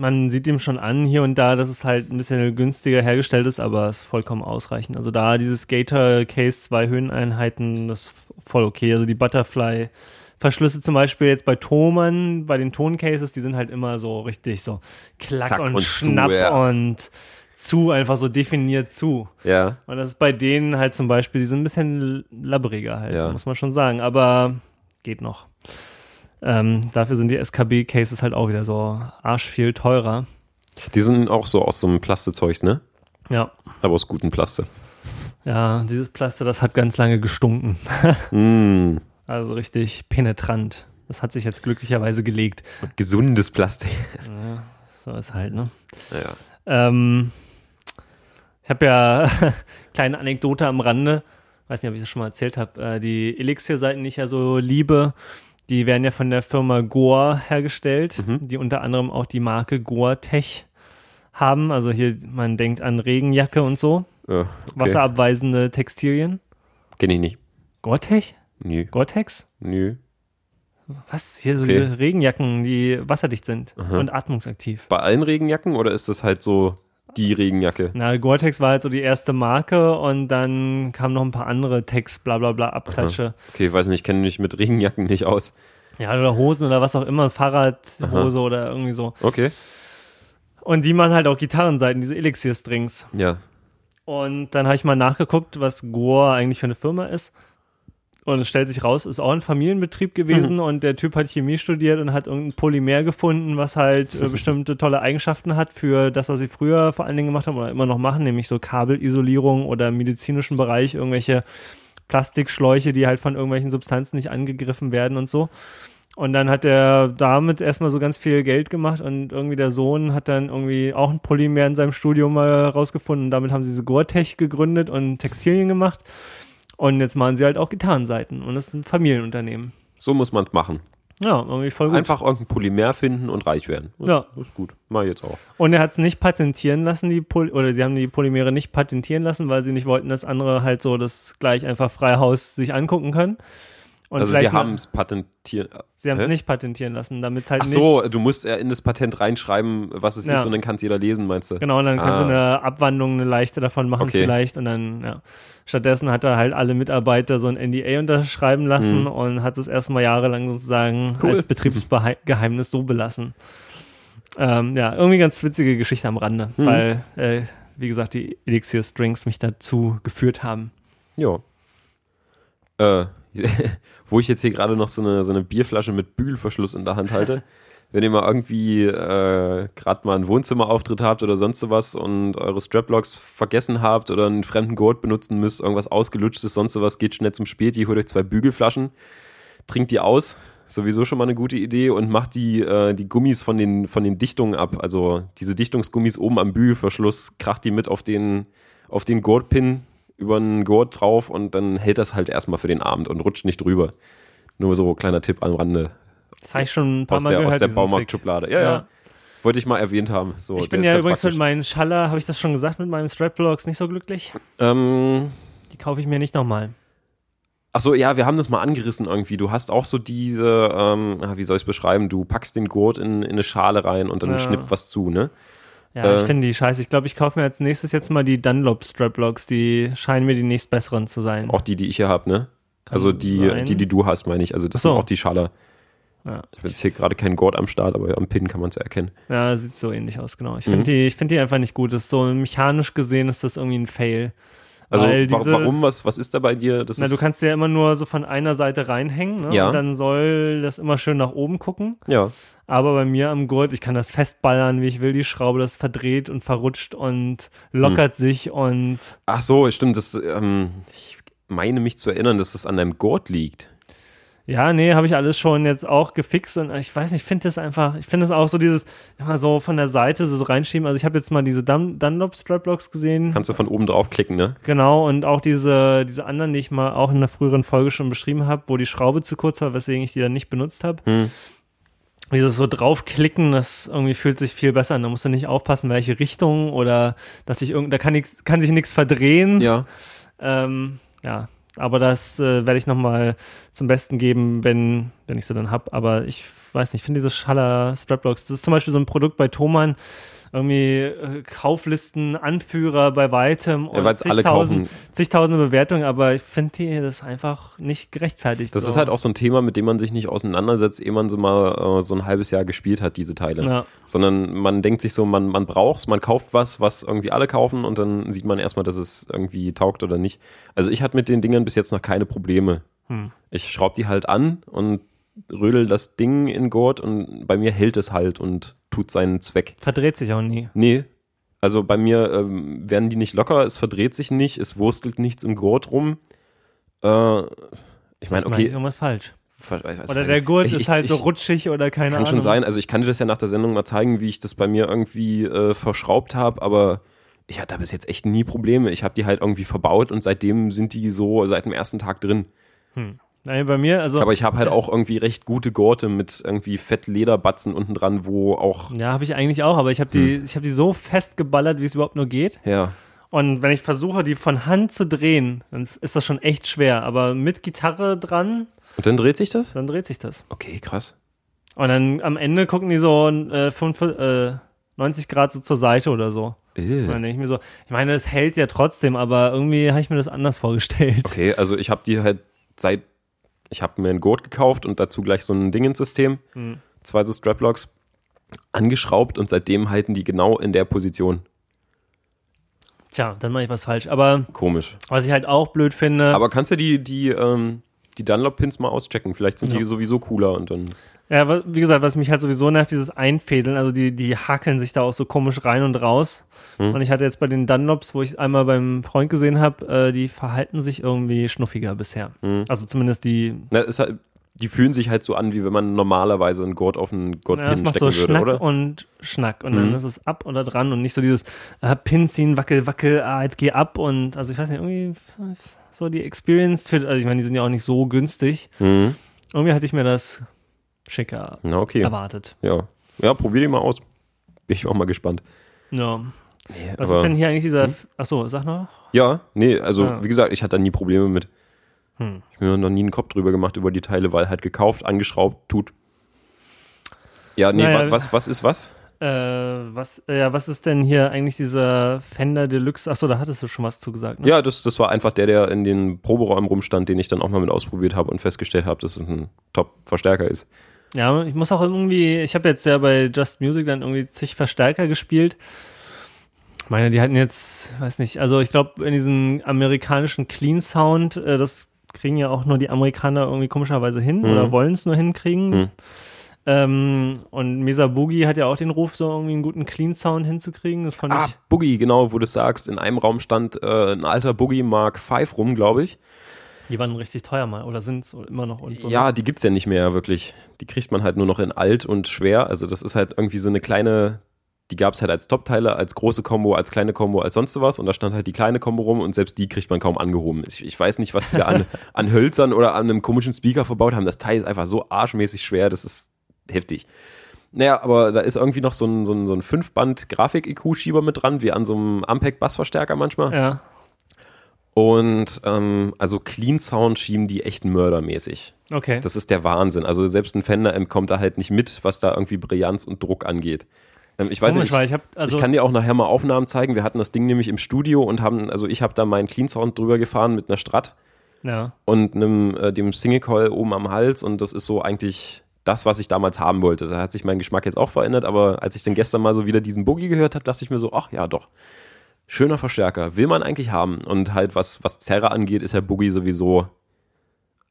man sieht ihm schon an hier und da, dass es halt ein bisschen günstiger hergestellt ist, aber es ist vollkommen ausreichend. Also da dieses Gator Case zwei Höheneinheiten, das ist voll okay. Also die Butterfly Verschlüsse zum Beispiel jetzt bei Thomann, bei den Toncases, die sind halt immer so richtig so klack Zack und, und zu, schnapp ja. und zu, einfach so definiert zu. Ja, Und das ist bei denen halt zum Beispiel, die sind ein bisschen labbriger halt, Ja. muss man schon sagen, aber geht noch. Ähm, dafür sind die SKB-Cases halt auch wieder so arsch viel teurer. die sind auch so aus so einem Plastzeugs, ne? Ja, Aber aus guten Plaste. ja, dieses Plaster, das hat ganz lange gestunken. Mm, Also richtig penetrant. Das hat sich jetzt glücklicherweise gelegt. gesundes Plastik. Ja, so ist halt, ne? Ja. Ähm, ich habe ja kleine Anekdote am Rande, weiß nicht, ob ich das schon mal erzählt habe. Äh, die Elixir-Seiten, die ich ja so liebe, die werden ja von der Firma Goa hergestellt, Mhm. die unter anderem auch die Marke Goa Tech haben. Also hier, man denkt an Regenjacke und so, Ja, okay. wasserabweisende Textilien. Kenn ich nicht. Gore-Tech? Nö, Gore-Tex? nö. Was? Hier so Okay. diese Regenjacken, die wasserdicht sind Aha. und atmungsaktiv. Bei allen Regenjacken oder ist das halt so die Regenjacke? Na, Gore-Tex war halt so die erste Marke und dann kamen noch ein paar andere Tex, bla bla bla, Abklatsche. Okay, ich weiß nicht, ich kenne mich mit Regenjacken nicht aus. Ja, oder Hosen oder was auch immer, Fahrradhose oder irgendwie so. Okay. Und die machen halt auch Gitarrenseiten, diese Elixir-Strings. Ja. Und dann habe ich mal nachgeguckt, was Gore eigentlich für eine Firma ist. Und es stellt sich raus, ist auch ein Familienbetrieb gewesen Mhm. und der Typ hat Chemie studiert und hat irgendein Polymer gefunden, was halt äh, bestimmte tolle Eigenschaften hat für das, was sie früher vor allen Dingen gemacht haben oder immer noch machen, nämlich so Kabelisolierung oder im medizinischen Bereich irgendwelche Plastikschläuche, die halt von irgendwelchen Substanzen nicht angegriffen werden und so. Und dann hat er damit erstmal so ganz viel Geld gemacht und irgendwie der Sohn hat dann irgendwie auch ein Polymer in seinem Studium mal rausgefunden. Und damit haben sie diese Gore-Tech gegründet und Textilien gemacht. Und jetzt machen sie halt auch Gitarrenseiten. Und das ist ein Familienunternehmen. So muss man es machen. Ja, irgendwie voll gut. Einfach irgendein Polymer finden und reich werden. Das, Ja. das ist gut. Mach ich jetzt auch. Und er hat es nicht patentieren lassen, die Poly oder sie haben die Polymere nicht patentieren lassen, weil sie nicht wollten, dass andere halt so das gleich einfach frei Haus sich angucken können. Und also sie haben es patentiert. sie haben es nicht patentieren lassen, damit es halt Ach so, du musst in das Patent reinschreiben, was es Ja. ist und dann kann es jeder lesen, meinst du? Genau, und dann kannst Ah. du eine Abwandlung, eine leichte davon machen Okay. vielleicht und dann, ja. Stattdessen hat er halt alle Mitarbeiter so ein NDA unterschreiben lassen Hm. und hat es erstmal jahrelang sozusagen Cool. als Betriebsgeheimnis so belassen. Ähm, ja, irgendwie ganz witzige Geschichte am Rande, Hm. weil, äh, wie gesagt, die Elixir Strings mich dazu geführt haben. Ja. Äh, wo ich jetzt hier gerade noch so eine, so eine Bierflasche mit Bügelverschluss in der Hand halte. Wenn ihr mal irgendwie äh, gerade mal einen Wohnzimmerauftritt habt oder sonst sowas und eure Straplocks vergessen habt oder einen fremden Gurt benutzen müsst, irgendwas ausgelutschtes, sonst sowas, geht schnell zum Späti, holt euch zwei Bügelflaschen, trinkt die aus, sowieso schon mal eine gute Idee und macht die, äh, die Gummis von den, von den Dichtungen ab. Also diese Dichtungsgummis oben am Bügelverschluss, kracht die mit auf den, auf den Gurtpin über einen Gurt drauf und dann hält das halt erstmal für den Abend und rutscht nicht drüber. Nur so kleiner Tipp am Rande Das habe ich schon ein paar aus Mal der, gehört. aus der. Baumarktschublade. Ja, ja, Ja. Wollte ich mal erwähnt haben. So, Ich bin ja übrigens mit praktisch. meinen Schaller, habe ich das schon gesagt, mit meinen Straplocks nicht so glücklich. Ähm, Die kaufe ich mir nicht nochmal. ach so, ja, wir haben das mal angerissen irgendwie. Du hast auch so diese, ähm, ah, wie soll ich es beschreiben? Du packst den Gurt in, in eine Schale rein und dann Ja. schnippt was zu, ne? Ja, ich Äh. finde die scheiße. Ich glaube, ich kaufe mir als nächstes jetzt mal die Dunlop Straplocks. Die scheinen mir die nächstbesseren zu sein. Auch die, die ich hier habe, ne? Kann Also die, sein. die, die du hast, meine ich. Also das so. sind auch die Schaller. Ja. Ich habe jetzt hier gerade keinen Gurt am Start, aber am Pin kann man es ja erkennen. Ja, sieht so ähnlich aus, genau. Ich Mhm. finde die, ich finde die einfach nicht gut. Das ist so mechanisch gesehen ist das irgendwie ein Fail. Also diese- warum, was, was ist da bei dir? Das Na, du kannst ja immer nur so von einer Seite reinhängen, ne? Ja. Und dann soll das immer schön nach oben gucken. ja. Aber bei mir am Gurt, ich kann das festballern, wie ich will, die Schraube, das verdreht und verrutscht und lockert Hm. sich und Ach so, stimmt. Das, ähm, ich meine mich zu erinnern, dass es an deinem Gurt liegt. Ja, nee, habe ich alles schon jetzt auch gefixt und ich weiß nicht, ich finde das einfach, ich finde das auch so dieses, immer so von der Seite so reinschieben. Also ich habe jetzt mal diese Dun Dunlop Straplocks gesehen. Kannst du von oben drauf klicken, ne? Genau, und auch diese, diese anderen, die ich mal auch in einer früheren Folge schon beschrieben habe, wo die Schraube zu kurz war, weswegen ich die dann nicht benutzt habe. Hm. Dieses so draufklicken, das irgendwie fühlt sich viel besser an. Da musst du nicht aufpassen, welche Richtung oder dass sich irgend, da kann, nix, kann sich nichts verdrehen. Ja. Ähm, ja, aber das äh, werde ich nochmal zum Besten geben, wenn, wenn ich sie dann hab. Aber ich weiß nicht, ich finde diese Schaller Straplocks, das ist zum Beispiel so ein Produkt bei Thomann, irgendwie äh, Kauflisten, Anführer bei weitem Ja, weil's alle zigtausend, zigtausende Bewertungen, aber ich finde die das einfach nicht gerechtfertigt. Das so. ist halt auch so ein Thema, mit dem man sich nicht auseinandersetzt, ehe man so mal äh, so ein halbes Jahr gespielt hat, diese Teile. Ja. Sondern man denkt sich so, man, man braucht's, man kauft was, was irgendwie alle kaufen und dann sieht man erstmal, dass es irgendwie taugt oder nicht. Also ich hatte mit den Dingern bis jetzt noch keine Probleme. Hm. Ich schraube die halt an und rödel das Ding in Gurt und bei mir hält es halt und tut seinen Zweck. Verdreht sich auch nie. Nee. Also bei mir ähm, werden die nicht locker, es verdreht sich nicht, es wurstelt nichts im Gurt rum. Äh, ich meine, Ich okay. irgendwas falsch. Oder der Gurt ich- ist ich- halt so ich- rutschig oder keine Kann Ahnung. schon sein. Also ich kann dir das ja nach der Sendung mal zeigen, wie ich das bei mir irgendwie äh, verschraubt habe, aber ich hatte da bis jetzt echt nie Probleme. Ich habe die halt irgendwie verbaut und seitdem sind die so seit dem ersten Tag drin. Nein, bei mir, also. Aber ich habe halt auch irgendwie recht gute Gurte mit irgendwie Fettlederbatzen unten dran, wo auch ja, habe ich eigentlich auch, aber ich habe die, Hm. ich habe die so festgeballert, wie es überhaupt nur geht. ja, Und wenn ich versuche, die von Hand zu drehen, dann ist das schon echt schwer. Aber mit Gitarre dran, und dann dreht sich das? dann dreht sich das. Okay, krass. Und dann am Ende gucken die so äh, fünf, äh, 90 Grad so zur Seite oder so. Und Äh. dann denke ich mir so, ich meine, es hält ja trotzdem, aber irgendwie habe ich mir das anders vorgestellt. Okay, also ich habe die halt seit ich habe mir einen Gurt gekauft und dazu gleich so ein Dingensystem, Hm. zwei so Straplocks angeschraubt und seitdem halten die genau in der Position. Tja, dann mache ich was falsch. Aber Komisch. was ich halt auch blöd finde, Aber kannst du die, die, ähm, die Dunlop-Pins mal auschecken? Vielleicht sind die Ja. sowieso cooler und dann. Ja, wie gesagt, was mich halt sowieso nervt, dieses Einfädeln, also die, die hakeln sich da auch so komisch rein und raus. Hm. Und ich hatte jetzt bei den Dunlops, wo ich einmal beim Freund gesehen habe, äh, die verhalten sich irgendwie schnuffiger bisher. Hm. Also zumindest die, Na, halt, die fühlen sich halt so an, wie wenn man normalerweise einen Gurt auf einen ja, das Gurtpin macht stecken so würde, Schnack oder? und Schnack und dann Mhm. ist es ab oder dran und nicht so dieses äh, Pin ziehen, wackel, wackel, ah, jetzt geh ab und also ich weiß nicht, irgendwie so die Experience, für, also ich meine, die sind ja auch nicht so günstig. Mhm. Irgendwie hatte ich mir das schicker Na, okay. erwartet. Ja. Ja, probier die mal aus. Bin ich auch mal gespannt. Ja. Nee, Was aber- ist denn hier eigentlich dieser, Hm? achso, sag noch. Ja, nee, also Ah. wie gesagt, ich hatte da nie Probleme mit. Hm. Ich habe mir noch nie einen Kopf drüber gemacht über die Teile, weil halt gekauft, angeschraubt, tut. Ja, nee, Naja, wa- was, was ist was? Äh, was, ja, was ist denn hier eigentlich dieser Fender Deluxe? Achso, da hattest du schon was zu gesagt, ne? Ja, das, das war einfach der, der in den Proberäumen rumstand, den ich dann auch mal mit ausprobiert habe und festgestellt habe, dass es ein Top-Verstärker ist. Ja, ich muss auch irgendwie, ich habe jetzt ja bei Just Music dann irgendwie zig Verstärker gespielt. Ich meine, die hatten jetzt, weiß nicht, also ich glaube, in diesen amerikanischen Clean Sound, äh, das kriegen ja auch nur die Amerikaner irgendwie komischerweise hin Mhm. oder wollen es nur hinkriegen. Mhm. Ähm, und Mesa Boogie hat ja auch den Ruf, so irgendwie einen guten Clean Sound hinzukriegen. Das konnte Ah, ich. Boogie, genau, wo du sagst, in einem Raum stand äh, ein alter Boogie Mark V rum, glaube ich. Die waren richtig teuer mal oder sind es immer noch und so. ne? Ja, die gibt's ja nicht mehr wirklich. Die kriegt man halt nur noch in alt und schwer. Also das ist halt irgendwie so eine kleine, die gab's halt als Top-Teile, als große Combo, als kleine Combo, als sonst was. Und da stand halt die kleine Combo rum und selbst die kriegt man kaum angehoben. Ich, ich weiß nicht, was die da an, an Hölzern oder an einem komischen Speaker verbaut haben. Das Teil ist einfach so arschmäßig schwer, das ist heftig. Naja, aber da ist irgendwie noch so ein, so ein, so ein Fünfband-Grafik-EQ-Schieber mit dran, wie an so einem Ampeg-Bassverstärker manchmal. Ja. Und ähm, also Clean Sound schieben die echt mördermäßig. Okay. Das ist der Wahnsinn. Also selbst ein Fender M kommt da halt nicht mit, was da irgendwie Brillanz und Druck angeht. Ähm, ich weiß Komisch, nicht, ich, ich, hab, also, ich kann dir auch nachher mal Aufnahmen zeigen. Wir hatten das Ding nämlich im Studio und haben, also ich habe da meinen Clean Sound drüber gefahren mit einer Strat ja. und einem, äh, dem Single Coil oben am Hals und das ist so eigentlich das, was ich damals haben wollte. Da hat sich mein Geschmack jetzt auch verändert, aber als ich dann gestern mal so wieder diesen Boogie gehört habe, dachte ich mir so, ach ja, doch. Schöner Verstärker, will man eigentlich haben. Und halt, was, was Zerre angeht, ist der Boogie sowieso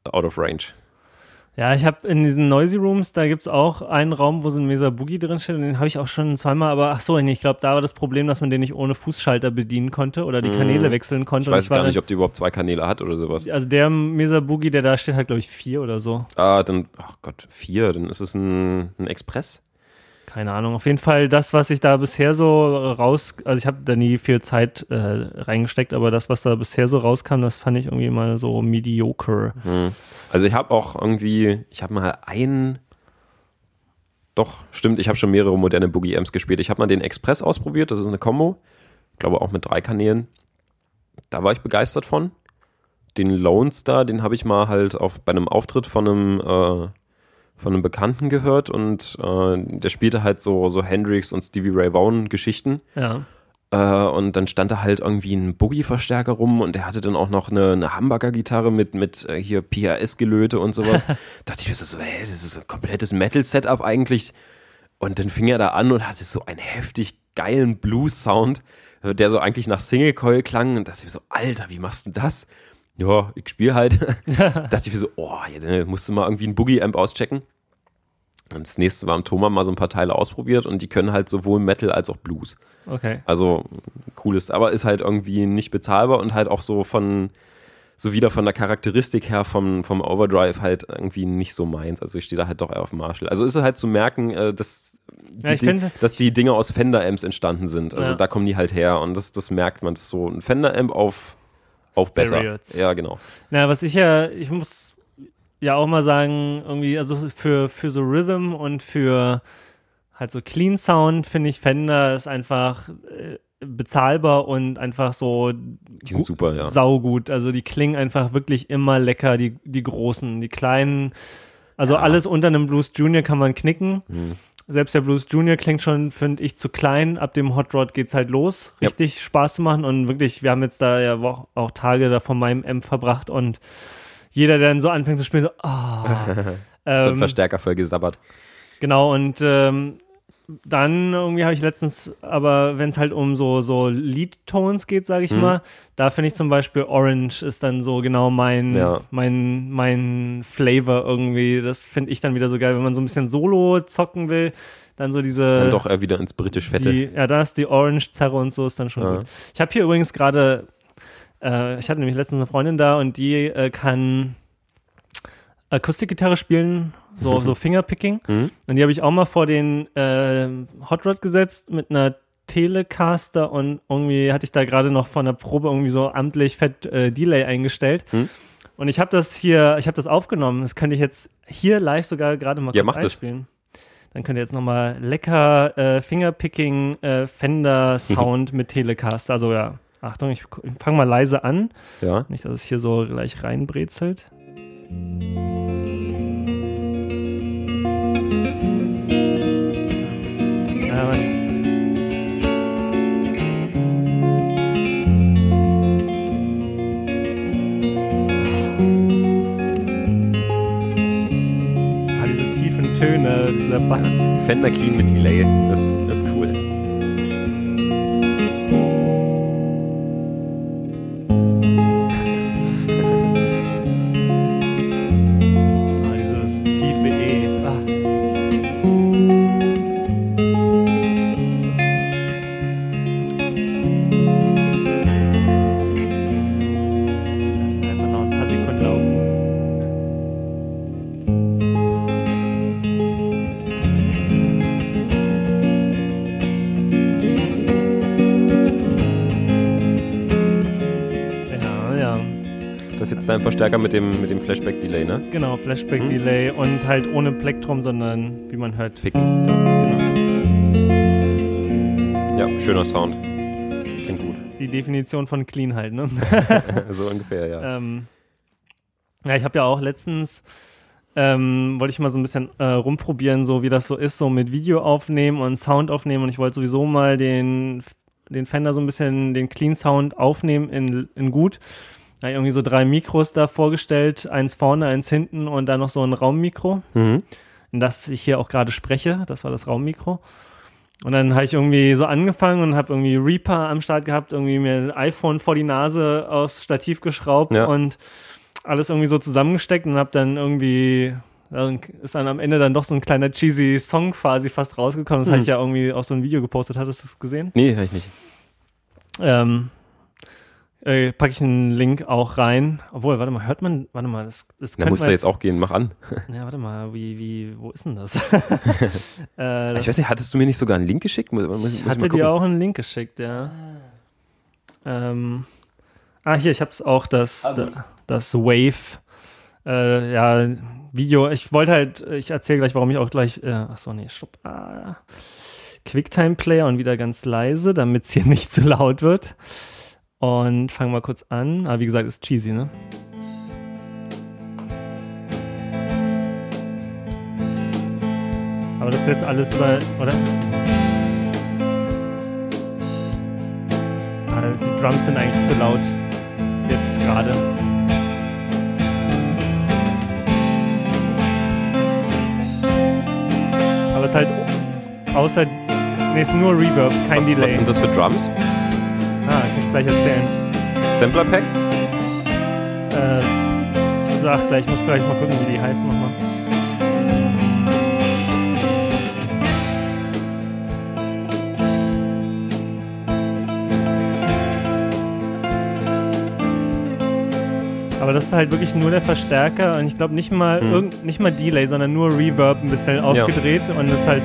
out of range. Ja, ich habe in diesen Noisy Rooms, da gibt es auch einen Raum, wo so ein Mesa Boogie drin steht und den habe ich auch schon zweimal, aber ach so, ich glaube, da war das Problem, dass man den nicht ohne Fußschalter bedienen konnte oder die Kanäle Mm. wechseln konnte. Ich weiß gar nicht, ob die überhaupt zwei Kanäle hat oder sowas. Also der Mesa Boogie, der da steht, hat glaube ich vier oder so. Ah, dann, ach Gott, vier, dann ist es ein, ein Express. Keine Ahnung. Auf jeden Fall das, was ich da bisher so raus, also ich habe da nie viel Zeit äh, reingesteckt, aber das, was da bisher so rauskam, das fand ich irgendwie mal so mediocre. Hm. Also ich habe auch irgendwie, ich habe mal einen, doch, stimmt, ich habe schon mehrere moderne Boogie Amps gespielt. Ich habe mal den Express ausprobiert, das ist eine Combo, ich glaube auch mit drei Kanälen. Da war ich begeistert von. Den Lone Star, den habe ich mal halt auf, bei einem Auftritt von einem, äh, von einem Bekannten gehört und äh, der spielte halt so, so Hendrix und Stevie Ray Vaughan Geschichten. Ja. Äh, und dann stand da halt irgendwie ein Boogie-Verstärker rum und der hatte dann auch noch eine, eine Hamburger-Gitarre mit, mit äh, hier PRS-Gelöte und sowas. dachte ich mir so, so, hey, das ist ein komplettes Metal-Setup eigentlich. Und dann fing er da an und hatte so einen heftig geilen Blues-Sound, der so eigentlich nach Single-Coil klang. Und dachte ich mir so, Alter, wie machst du denn das? Ja, ich spiele halt. dachte ich mir so, oh, ja, dann musst du mal irgendwie einen Boogie-Amp auschecken. Und das nächste war am Thomas mal so ein paar Teile ausprobiert und die können halt sowohl Metal als auch Blues. Okay. Also cooles, aber ist halt irgendwie nicht bezahlbar und halt auch so von, so wieder von der Charakteristik her vom, vom Overdrive halt irgendwie nicht so meins. Also ich stehe da halt doch eher auf Marshall. Also ist es halt zu merken, äh, dass, die, Ja, ich finde- dass die Dinge aus Fender-Amps entstanden sind. Also Ja. da kommen die halt her und das, das merkt man. Das ist so ein Fender-Amp auf, auf besser. Stereos. Ja, genau. Na, was ich ja, ich muss ja auch mal sagen, irgendwie, also für, für so Rhythm und für halt so Clean Sound finde ich Fender ist einfach äh, bezahlbar und einfach so Die sind super, ja. saugut. Also die klingen einfach wirklich immer lecker, die, die großen, die kleinen. Also alles unter einem Blues Junior kann man knicken. Mhm. Selbst der Blues Junior klingt schon, finde ich, zu klein. Ab dem Hot Rod geht's halt los, Ja. richtig Spaß zu machen. Und wirklich, wir haben jetzt da ja auch, auch Tage da von meinem M verbracht und jeder, der dann so anfängt zu spielen, so, ah. So ein ähm, Verstärker voll gesabbert. Genau, und ähm, dann irgendwie habe ich letztens, aber wenn es halt um so, so Lead-Tones geht, sage ich Mhm. mal, da finde ich zum Beispiel Orange ist dann so genau mein, Ja. mein, mein Flavor irgendwie. Das finde ich dann wieder so geil, wenn man so ein bisschen Solo zocken will, dann so diese. Dann doch eher wieder ins britisch Fette. Die, ja, da ist die Orange-Zerre und so ist dann schon Ja. gut. Ich habe hier übrigens gerade, äh, ich hatte nämlich letztens eine Freundin da und die äh, kann Akustikgitarre spielen, so, so Fingerpicking. Mhm. Und die habe ich auch mal vor den äh, Hot Rod gesetzt mit einer Telecaster und irgendwie hatte ich da gerade noch von der Probe irgendwie so amtlich fett äh, Delay eingestellt. Hm. Und ich habe das hier, ich habe das aufgenommen. Das könnte ich jetzt hier live sogar gerade mal Ja, kurz mach das. einspielen. Dann könnt ihr jetzt nochmal lecker äh, Fingerpicking äh, Fender Sound mit Telecaster. Also ja, Achtung, ich, ich fange mal leise an. Ja. Nicht, dass es hier so gleich reinbrezelt. Töne, dieser Bass. Fender Clean mit Delay. Das ist cool. Dein Verstärker mit dem, mit dem Flashback-Delay, ne? Genau, Flashback-Delay und halt ohne Plektrum, sondern wie man hört. Picken. Genau. Ja, schöner Sound. Klingt gut. Die Definition von clean halt, ne? so ungefähr, ja. ähm, ja, ich habe ja auch letztens, ähm, wollte ich mal so ein bisschen äh, rumprobieren, so wie das so ist, so mit Video aufnehmen und Sound aufnehmen und ich wollte sowieso mal den, den Fender so ein bisschen, den Clean Sound aufnehmen in, in gut. Ich irgendwie so drei Mikros da vorgestellt, eins vorne, eins hinten und dann noch so ein Raummikro. Mhm. in das ich hier auch gerade spreche. Das war das Raummikro. Und dann habe ich irgendwie so angefangen und habe irgendwie Reaper am Start gehabt, irgendwie mir ein iPhone vor die Nase aufs Stativ geschraubt Ja. und alles irgendwie so zusammengesteckt und habe dann irgendwie dann ist dann am Ende dann doch so ein kleiner cheesy Song quasi fast rausgekommen. Das Hm. hatte ich ja irgendwie auch so ein Video gepostet. Hattest du das gesehen? Nee, hab ich nicht. Ähm, äh, packe ich einen Link auch rein. Obwohl, warte mal, hört man, warte mal, das, das Da könnte musst du jetzt auch gehen, mach an. Ja, warte mal, wie, wie, wo ist denn das? äh, das Ich weiß nicht, hattest du mir nicht sogar einen Link geschickt? Muss, muss, ich ich hatte gucken. dir auch einen Link geschickt, ja. Ähm, ah, hier, ich habe es auch, das, da- das Wave, äh, ja, Video. Ich wollte halt, ich erzähle gleich, warum ich auch gleich, äh, ach so, nee, stopp. Ah, Quicktime Player und wieder ganz leise, damit es hier nicht zu laut wird. Und fangen wir kurz an. Ah, wie gesagt, ist cheesy, ne? Aber das ist jetzt alles über, oder? Ah, die Drums sind eigentlich zu laut. Jetzt gerade. Aber es ist halt außer. Nee, ist nur Reverb, kein Was, Delay. was sind das für Drums? Ah, kann ich gleich erzählen. Sampler Pack? Äh, ich sag gleich, ich muss gleich mal gucken, wie die heißen nochmal. Aber das ist halt wirklich nur der Verstärker und ich glaube nicht mal Mhm. irgend, nicht mal Delay, sondern nur Reverb ein bisschen aufgedreht und das ist halt.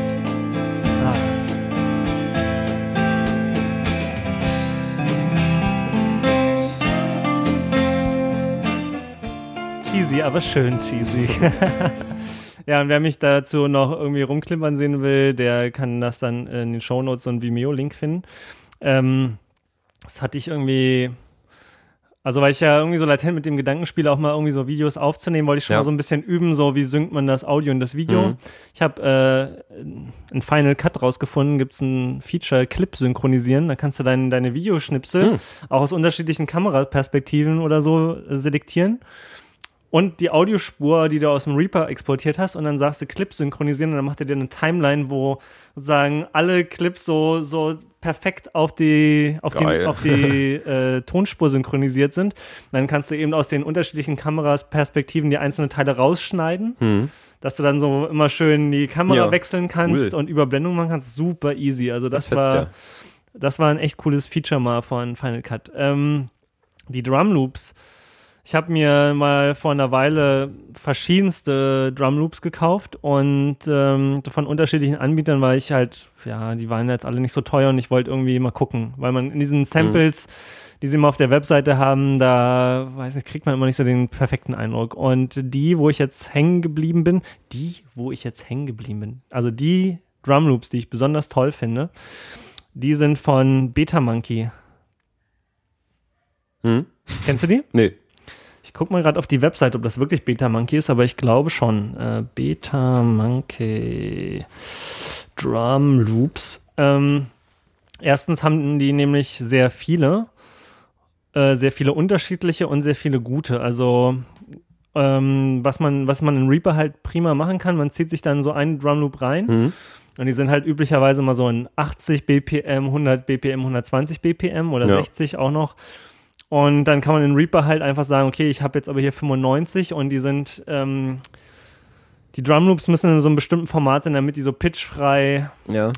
Aber schön cheesy. ja, und wer mich dazu noch irgendwie rumklimpern sehen will, der kann das dann in den Shownotes einen Vimeo-Link finden. Ähm, das hatte ich irgendwie. Also, weil ich ja irgendwie so latent mit dem Gedanken spiele, auch mal irgendwie so Videos aufzunehmen, wollte ich schon Ja. mal so ein bisschen üben, so wie synkt man das Audio und das Video. Mhm. Ich habe äh, einen Final Cut rausgefunden, gibt es ein Feature Clip synchronisieren. Da kannst du dein, deine Videoschnipsel Mhm. auch aus unterschiedlichen Kameraperspektiven oder so äh, selektieren. Und die Audiospur, die du aus dem Reaper exportiert hast, und dann sagst du Clip synchronisieren und dann macht er dir eine Timeline, wo sozusagen alle Clips so, so perfekt auf die, auf die, Geil. auf die äh, Tonspur synchronisiert sind. Und dann kannst du eben aus den unterschiedlichen Kamerasperspektiven die einzelnen Teile rausschneiden Hm. dass du dann so immer schön die Kamera Ja, wechseln kannst cool. und Überblendung machen kannst. Super easy. Also das, Das war, ja. das war ein echt cooles Feature mal von Final Cut. Ähm, die Drum Loops. Ich habe mir mal vor einer Weile verschiedenste Drum Loops gekauft und ähm, von unterschiedlichen Anbietern, weil ich halt, ja, die waren jetzt alle nicht so teuer und ich wollte irgendwie mal gucken, weil man in diesen Samples, die sie immer auf der Webseite haben, da, weiß nicht, kriegt man immer nicht so den perfekten Eindruck. Und die, wo ich jetzt hängen geblieben bin, die, wo ich jetzt hängen geblieben bin, also die Drum Loops, die ich besonders toll finde, die sind von Beta Monkey. Hm? Kennst du die? Nee. Ich guck mal gerade auf die Website, ob das wirklich Beta Monkey ist, aber ich glaube schon. Äh, Beta Monkey Drum Loops. Ähm, erstens haben die nämlich sehr viele, äh, sehr viele unterschiedliche und sehr viele gute. Also ähm, was man, was man in Reaper halt prima machen kann, man zieht sich dann so einen Drum Loop rein Hm. und die sind halt üblicherweise mal so in 80 BPM, 100 BPM, 120 BPM oder Ja. 60 auch noch. Und dann kann man in Reaper halt einfach sagen, okay, ich habe jetzt aber hier 95 und die sind, ähm, die Drumloops müssen in so einem bestimmten Format sein, damit die so pitchfrei Ja.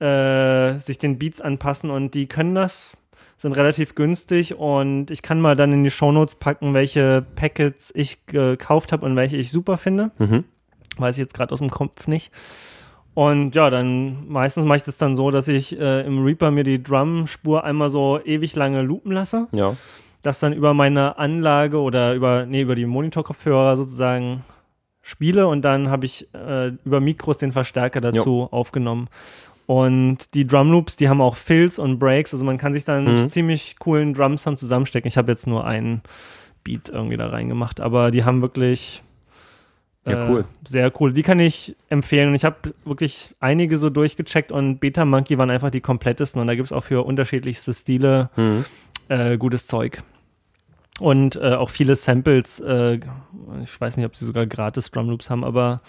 äh, sich den Beats anpassen und die können das, sind relativ günstig und ich kann mal dann in die Shownotes packen, welche Packets ich gekauft habe und welche ich super finde. Mhm. Weiß ich jetzt gerade aus dem Kopf nicht. Und ja, dann meistens mache ich das dann so, dass ich äh, im Reaper mir die Drum-Spur einmal so ewig lange loopen lasse, Ja. das dann über meine Anlage oder über, nee, über die Monitorkopfhörer sozusagen spiele und dann habe ich äh, über Mikros den Verstärker dazu aufgenommen. Und die Drumloops, die haben auch Fills und Breaks, also man kann sich dann Mhm. ziemlich coolen Drum-Sound zusammenstecken. Ich habe jetzt nur einen Beat irgendwie da reingemacht, aber die haben wirklich Ja, cool. sehr cool. Die kann ich empfehlen. Und ich habe wirklich einige so durchgecheckt und Beta Monkey waren einfach die komplettesten. Und da gibt es auch für unterschiedlichste Stile Hm. äh, gutes Zeug. Und äh, auch viele Samples. Äh, ich weiß nicht, ob sie sogar gratis Drumloops haben, aber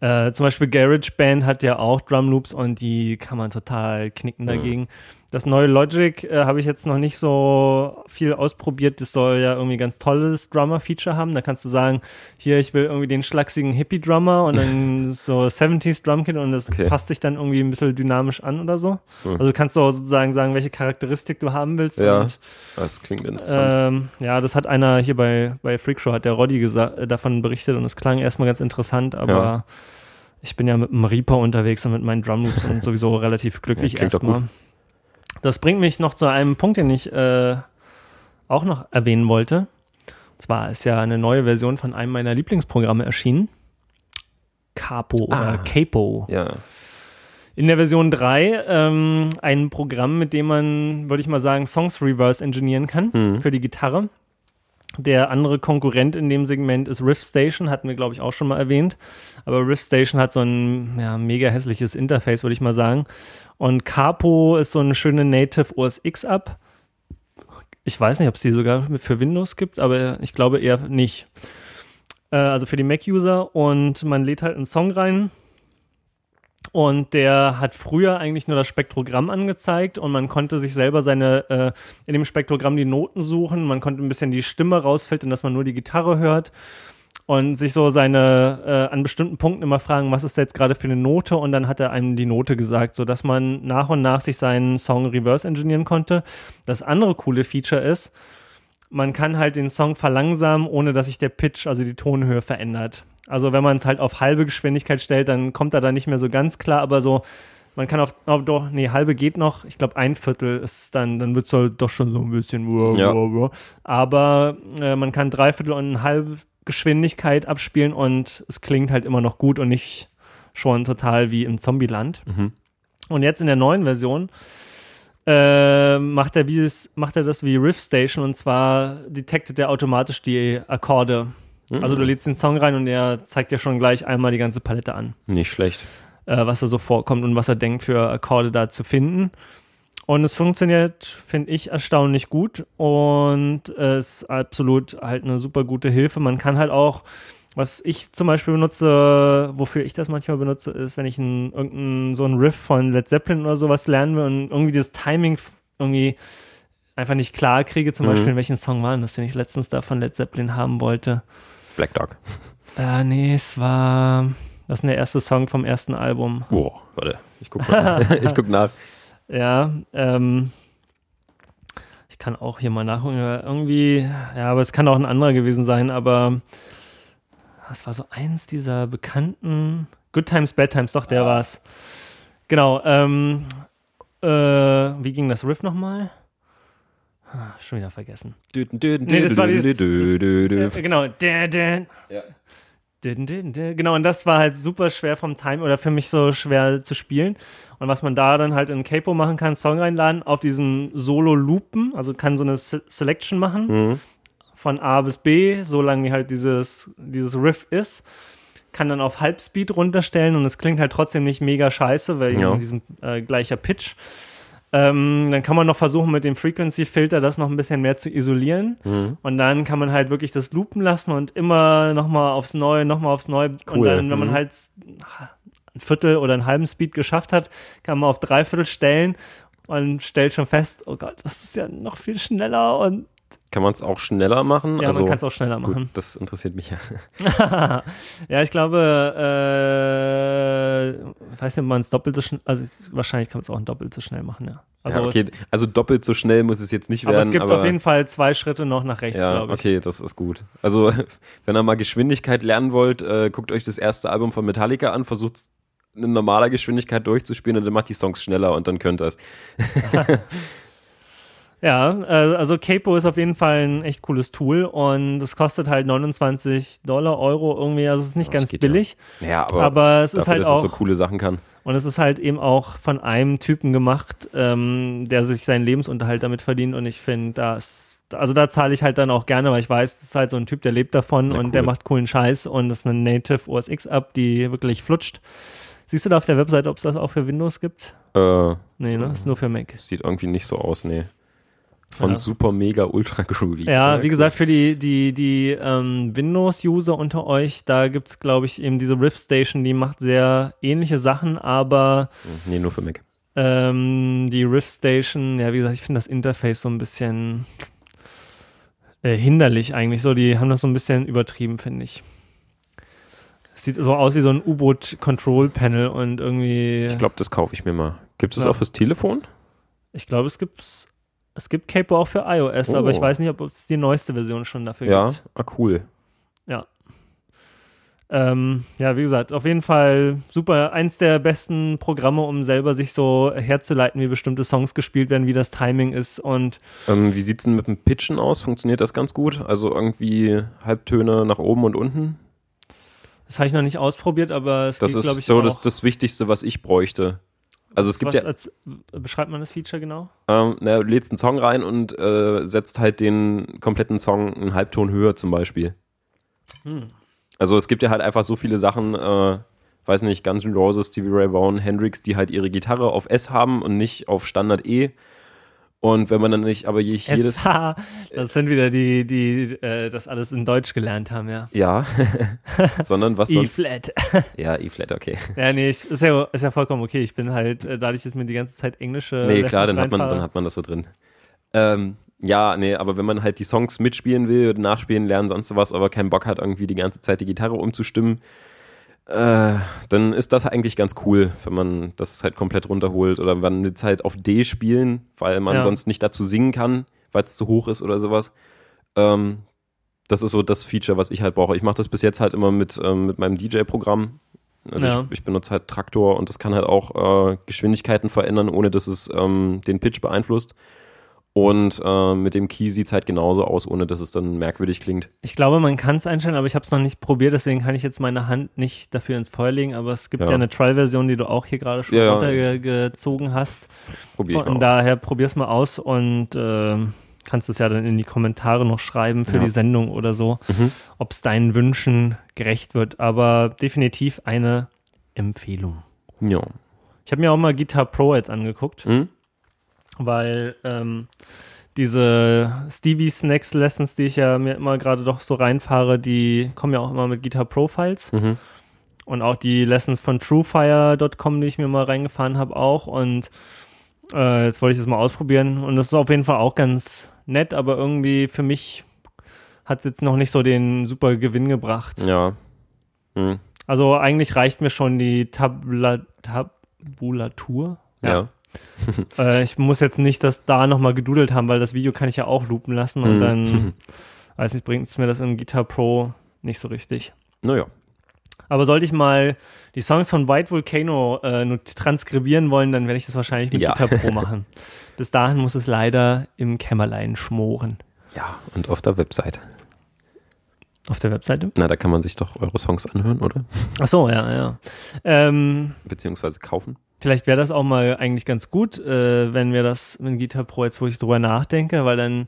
Äh, zum Beispiel GarageBand hat ja auch Drum Loops und die kann man total knicken dagegen. Das neue Logic äh, habe ich jetzt noch nicht so viel ausprobiert. Das soll ja irgendwie ganz tolles Drummer-Feature haben. Da kannst du sagen, hier, ich will irgendwie den schlachsigen Hippie-Drummer und dann so 70s Drumkit und das Okay. passt sich dann irgendwie ein bisschen dynamisch an oder so. Hm. Also kannst du sozusagen sagen, welche Charakteristik du haben willst. Ja, Und, Das klingt interessant. ähm, ja, das hat einer hier bei, bei Freakshow, hat der Roddy äh, davon berichtet und es klang erstmal ganz interessant, aber Ja. ich bin ja mit dem Reaper unterwegs und mit meinen Drum Loops und sowieso relativ glücklich Ja, erstmal. Das bringt mich noch zu einem Punkt, den ich äh, auch noch erwähnen wollte. Und zwar ist ja eine neue Version von einem meiner Lieblingsprogramme erschienen. Capo Ah. oder Capo. ja. In der Version 3 ähm, ein Programm, mit dem man, würde ich mal sagen, Songs reverse engineeren kann Hm. für die Gitarre. Der andere Konkurrent in dem Segment ist Riff Station, hatten wir, glaube ich, auch schon mal erwähnt. Aber Riff Station hat so ein ja, mega hässliches Interface, würde ich mal sagen. Und Capo ist so eine schöne Native OS X-App. Ich weiß nicht, ob es die sogar für Windows gibt, aber ich glaube eher nicht. Äh, also für die Mac-User. Und man lädt halt einen Song rein. Und der hat früher eigentlich nur das Spektrogramm angezeigt und man konnte sich selber seine, äh, in dem Spektrogramm die Noten suchen. Man konnte ein bisschen die Stimme rausfiltern, dass man nur die Gitarre hört und sich so seine, äh, an bestimmten Punkten immer fragen, was ist jetzt gerade für eine Note und dann hat er einem die Note gesagt, sodass man nach und nach sich seinen Song reverse engineeren konnte. Das andere coole Feature ist, man kann halt den Song verlangsamen, ohne dass sich der Pitch, also die Tonhöhe verändert. Also wenn man es halt auf halbe Geschwindigkeit stellt, dann kommt er da nicht mehr so ganz klar, aber so, man kann auf, auf doch, nee, halbe geht noch, ich glaube ein Viertel ist dann, dann wird es halt doch schon so ein bisschen, wow, Ja. wow, wow. aber äh, man kann drei Viertel und eine halbe Geschwindigkeit abspielen und es klingt halt immer noch gut und nicht schon total wie im Zombieland. Mhm. Und jetzt in der neuen Version äh, macht, er wie es, macht er das wie Riff Station und zwar detektet er automatisch die Akkorde. Also du lädst den Song rein und er zeigt dir schon gleich einmal die ganze Palette an, Nicht schlecht. Äh, was da so vorkommt und was er denkt für Akkorde da zu finden. Und es funktioniert, finde ich, erstaunlich gut und es ist absolut halt eine super gute Hilfe. Man kann halt auch, was ich zum Beispiel benutze, wofür ich das manchmal benutze, ist, wenn ich ein, irgendein, so ein Riff von Led Zeppelin oder sowas lernen will und irgendwie das Timing irgendwie einfach nicht klar kriege, zum Mhm. Beispiel, in welchen Song war denn das, den ich letztens da von Led Zeppelin haben wollte. Black Dog. Äh, nee, es war, das ist der erste Song vom ersten Album. Boah, warte. Ich guck, mal. ich guck nach. Ja, ähm, ich kann auch hier mal nachgucken. aber Irgendwie, ja, aber es kann auch ein anderer gewesen sein, aber das war so eins dieser bekannten Good Times, Bad Times, doch, der war's. Genau, ähm, äh, wie ging das Riff nochmal? Ah, schon wieder vergessen. Nee, das war dieses- Äh, genau. Ja. Genau, und das war halt super schwer vom Time oder für mich so schwer zu spielen. Und was man da dann halt in Capo machen kann, Song reinladen, auf diesen Solo loopen, also kann so eine Se Selection machen Mhm. von A bis B, solange wie halt dieses, dieses Riff ist. Kann dann auf Halbspeed runterstellen und es klingt halt trotzdem nicht mega scheiße, weil Ja. in diesem äh, gleicher Pitch. Ähm, dann kann man noch versuchen, mit dem Frequency-Filter das noch ein bisschen mehr zu isolieren. Mhm. Und dann kann man halt wirklich das loopen lassen und immer nochmal aufs Neue, nochmal aufs Neue. Und Cool, dann, wenn man mhm. halt ein Viertel oder einen halben Speed geschafft hat, kann man auf drei Viertel stellen und stellt schon fest, oh Gott, das ist ja noch viel schneller und Kann man es auch schneller machen? ja, also, man kann es auch schneller gut, machen. das interessiert mich ja. ja, ich glaube, äh, ich weiß nicht, ob man es doppelt so schnell, also wahrscheinlich kann man es auch doppelt so schnell machen, ja. Also, ja, okay. es, also doppelt so schnell muss es jetzt nicht aber werden. es gibt aber auf jeden Fall zwei Schritte noch nach rechts, Ja, glaube ich. okay, das ist gut. Also, wenn ihr mal Geschwindigkeit lernen wollt, äh, guckt euch das erste Album von Metallica an, versucht in normaler Geschwindigkeit durchzuspielen und dann macht die Songs schneller und dann könnt ihr es. Ja, äh, also Capo ist auf jeden Fall ein echt cooles Tool und es kostet halt 29 Dollar, Euro irgendwie, also es ist nicht Ja, ganz geht ja. billig, Ja, aber, aber es dafür, ist halt dass auch, es so coole Sachen kann. und es ist halt eben auch von einem Typen gemacht, ähm, der sich seinen Lebensunterhalt damit verdient und ich finde, das, also da zahle ich halt dann auch gerne, weil ich weiß, das ist halt so ein Typ, der lebt davon Na, und cool. der macht coolen Scheiß und das ist eine Native OS X App, die wirklich flutscht. Siehst du da auf der Webseite, ob es das auch für Windows gibt? Äh, Nee, ne? Ist nur für Mac. sieht irgendwie nicht so aus, nee. Von Ja. super mega ultra groovy. Ja, wie gesagt, für die, die, die ähm, Windows-User unter euch, da gibt's glaube ich, eben diese Riff Station, die macht sehr ähnliche Sachen, aber Nee, nur für Mac. ähm, die Riff Station, ja, wie gesagt, ich finde das Interface so ein bisschen äh, hinderlich eigentlich. So, die haben das so ein bisschen übertrieben, finde ich. Es sieht so aus wie so ein U-Boot-Control-Panel und irgendwie. Ich glaube, das kaufe ich mir mal. Gibt es das Ja. auch fürs Telefon? Ich glaube, es gibt es gibt Capo auch für iOS, Oh. aber ich weiß nicht, ob es die neueste Version schon dafür Ja, gibt. ah, cool. Ähm, ja, wie gesagt, auf jeden Fall super. Eins der besten Programme, um selber sich so herzuleiten, wie bestimmte Songs gespielt werden, wie das Timing ist und Ähm, wie sieht's denn mit dem Pitchen aus? Funktioniert das ganz gut? Also irgendwie Halbtöne nach oben und unten? das habe ich noch nicht ausprobiert, aber es Das glaube ist ich, so das, das Wichtigste, was ich bräuchte. Also es gibt was, ja, als, beschreibt man das Feature genau? ähm, na, du lädst einen Song rein und äh, setzt halt den kompletten Song einen Halbton höher zum Beispiel. Hm. Also es gibt ja halt einfach so viele Sachen, äh, weiß nicht, Guns N' Roses, Stevie Ray Vaughan, Hendrix, die halt ihre Gitarre auf S haben und nicht auf Standard E. Und wenn man dann nicht, aber je, jedes, SH, das sind wieder die, die äh, das alles in Deutsch gelernt haben, ja. ja, sondern was sonst, E-Flat. ja, E-Flat, okay. Ja, nee, ich, ist, ja, ist ja vollkommen okay. Ich bin halt, äh, dadurch, dass mir die ganze Zeit englische. Nee, Lessons klar, dann hat, man, dann hat man das so drin. Ähm, ja, nee, aber wenn man halt die Songs mitspielen will, nachspielen, lernen, sonst was, aber keinen Bock hat, irgendwie die ganze Zeit die Gitarre umzustimmen, äh, dann ist das eigentlich ganz cool, wenn man das halt komplett runterholt oder man jetzt halt auf D spielen, weil man Ja. sonst nicht dazu singen kann, weil es zu hoch ist oder sowas. Ähm, das ist so das Feature, was ich halt brauche. Ich mache das bis jetzt halt immer mit, ähm, mit meinem DJ-Programm. Also Ja. ich, ich benutze halt Traktor und das kann halt auch äh, Geschwindigkeiten verändern, ohne dass es ähm, den Pitch beeinflusst. Und äh, mit dem Key sieht es halt genauso aus, ohne dass es dann merkwürdig klingt. Ich glaube, man kann es einstellen, aber ich habe es noch nicht probiert, deswegen kann ich jetzt meine Hand nicht dafür ins Feuer legen. Aber es gibt ja, Ja. eine Trial-Version, die du auch hier gerade schon Ja, ja. runtergezogen hast. Probier ich Von mal aus. daher probier's mal aus und ähm, kannst es ja dann in die Kommentare noch schreiben für Ja. die Sendung oder so, Mhm. ob es deinen Wünschen gerecht wird. Aber definitiv eine Empfehlung. Ja. Ich habe mir auch mal Guitar Pro jetzt angeguckt, Hm? Weil ähm, diese Stevie Snacks Lessons, die ich ja mir immer gerade doch so reinfahre, die kommen ja auch immer mit Guitar Pro Files. Mhm. Und auch die Lessons von truefire.com, die ich mir mal reingefahren habe, auch. Und äh, jetzt wollte ich das mal ausprobieren. Und das ist auf jeden Fall auch ganz nett, aber irgendwie für mich hat es jetzt noch nicht so den super Gewinn gebracht. Ja. Hm. Also eigentlich reicht mir schon die Tabla Tabulatur. Ja. Äh, ich muss jetzt nicht das da nochmal gedudelt haben, weil das Video kann ich ja auch loopen lassen und Mhm. dann, weiß nicht, bringt es mir das in Guitar Pro nicht so richtig. Naja. Aber sollte ich mal die Songs von White Volcano äh, transkribieren wollen, dann werde ich das wahrscheinlich mit Ja. Guitar Pro machen. Bis dahin muss es leider im Kämmerlein schmoren. Ja, und auf der Website. Auf der Webseite? Na, da kann man sich doch eure Songs anhören, oder? Ach so, ja, ja. Ähm, Beziehungsweise kaufen. Vielleicht wäre das auch mal eigentlich ganz gut, äh, wenn wir das mit Guitar Pro jetzt, wo ich drüber nachdenke, weil dann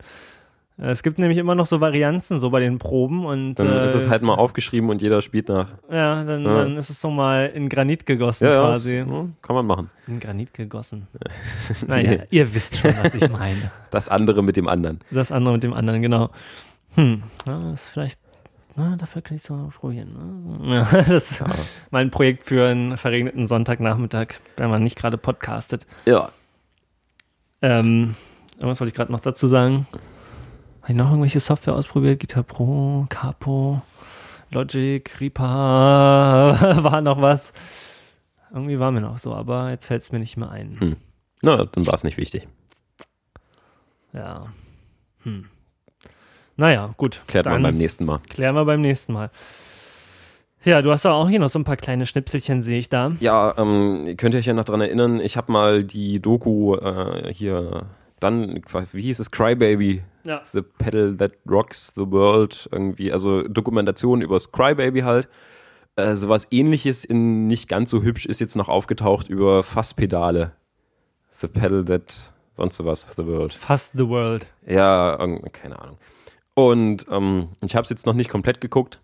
äh, es gibt nämlich immer noch so Varianzen so bei den Proben und Dann äh, ist es halt mal aufgeschrieben und jeder spielt nach. ja, dann, Ja. dann ist es so mal in Granit gegossen Ja, quasi. das, ja, kann man machen. In Granit gegossen. naja, ihr wisst schon, was ich meine. Das andere mit dem anderen. Das andere mit dem anderen, genau. Hm, das ist vielleicht, na, dafür kann ich es mal probieren. Ne? Ja, das ist Ja. mein Projekt für einen verregneten Sonntagnachmittag, wenn man nicht gerade podcastet. ja. Ähm, irgendwas wollte ich gerade noch dazu sagen. Habe ich noch irgendwelche Software ausprobiert? Guitar Pro, Capo, Logic, Reaper, war noch was. Irgendwie war mir noch so, aber jetzt fällt es mir nicht mehr ein. Hm. Na, dann war es nicht wichtig. Ja. Hm. Naja, gut. Klärt man beim nächsten Mal. Klären wir beim nächsten Mal. Ja, du hast auch hier noch so ein paar kleine Schnipselchen, sehe ich da. Ja, ähm, ihr könnt euch ja noch dran erinnern, ich habe mal die Doku äh, hier, dann, wie hieß es, Crybaby, Ja. The Pedal That Rocks the World, irgendwie, also Dokumentation übers Crybaby halt. Äh, sowas ähnliches in nicht ganz so hübsch ist jetzt noch aufgetaucht über Fasspedale. The Pedal That, sonst sowas, The World. Fast the World. Ja, keine Ahnung. Und ähm, ich habe es jetzt noch nicht komplett geguckt,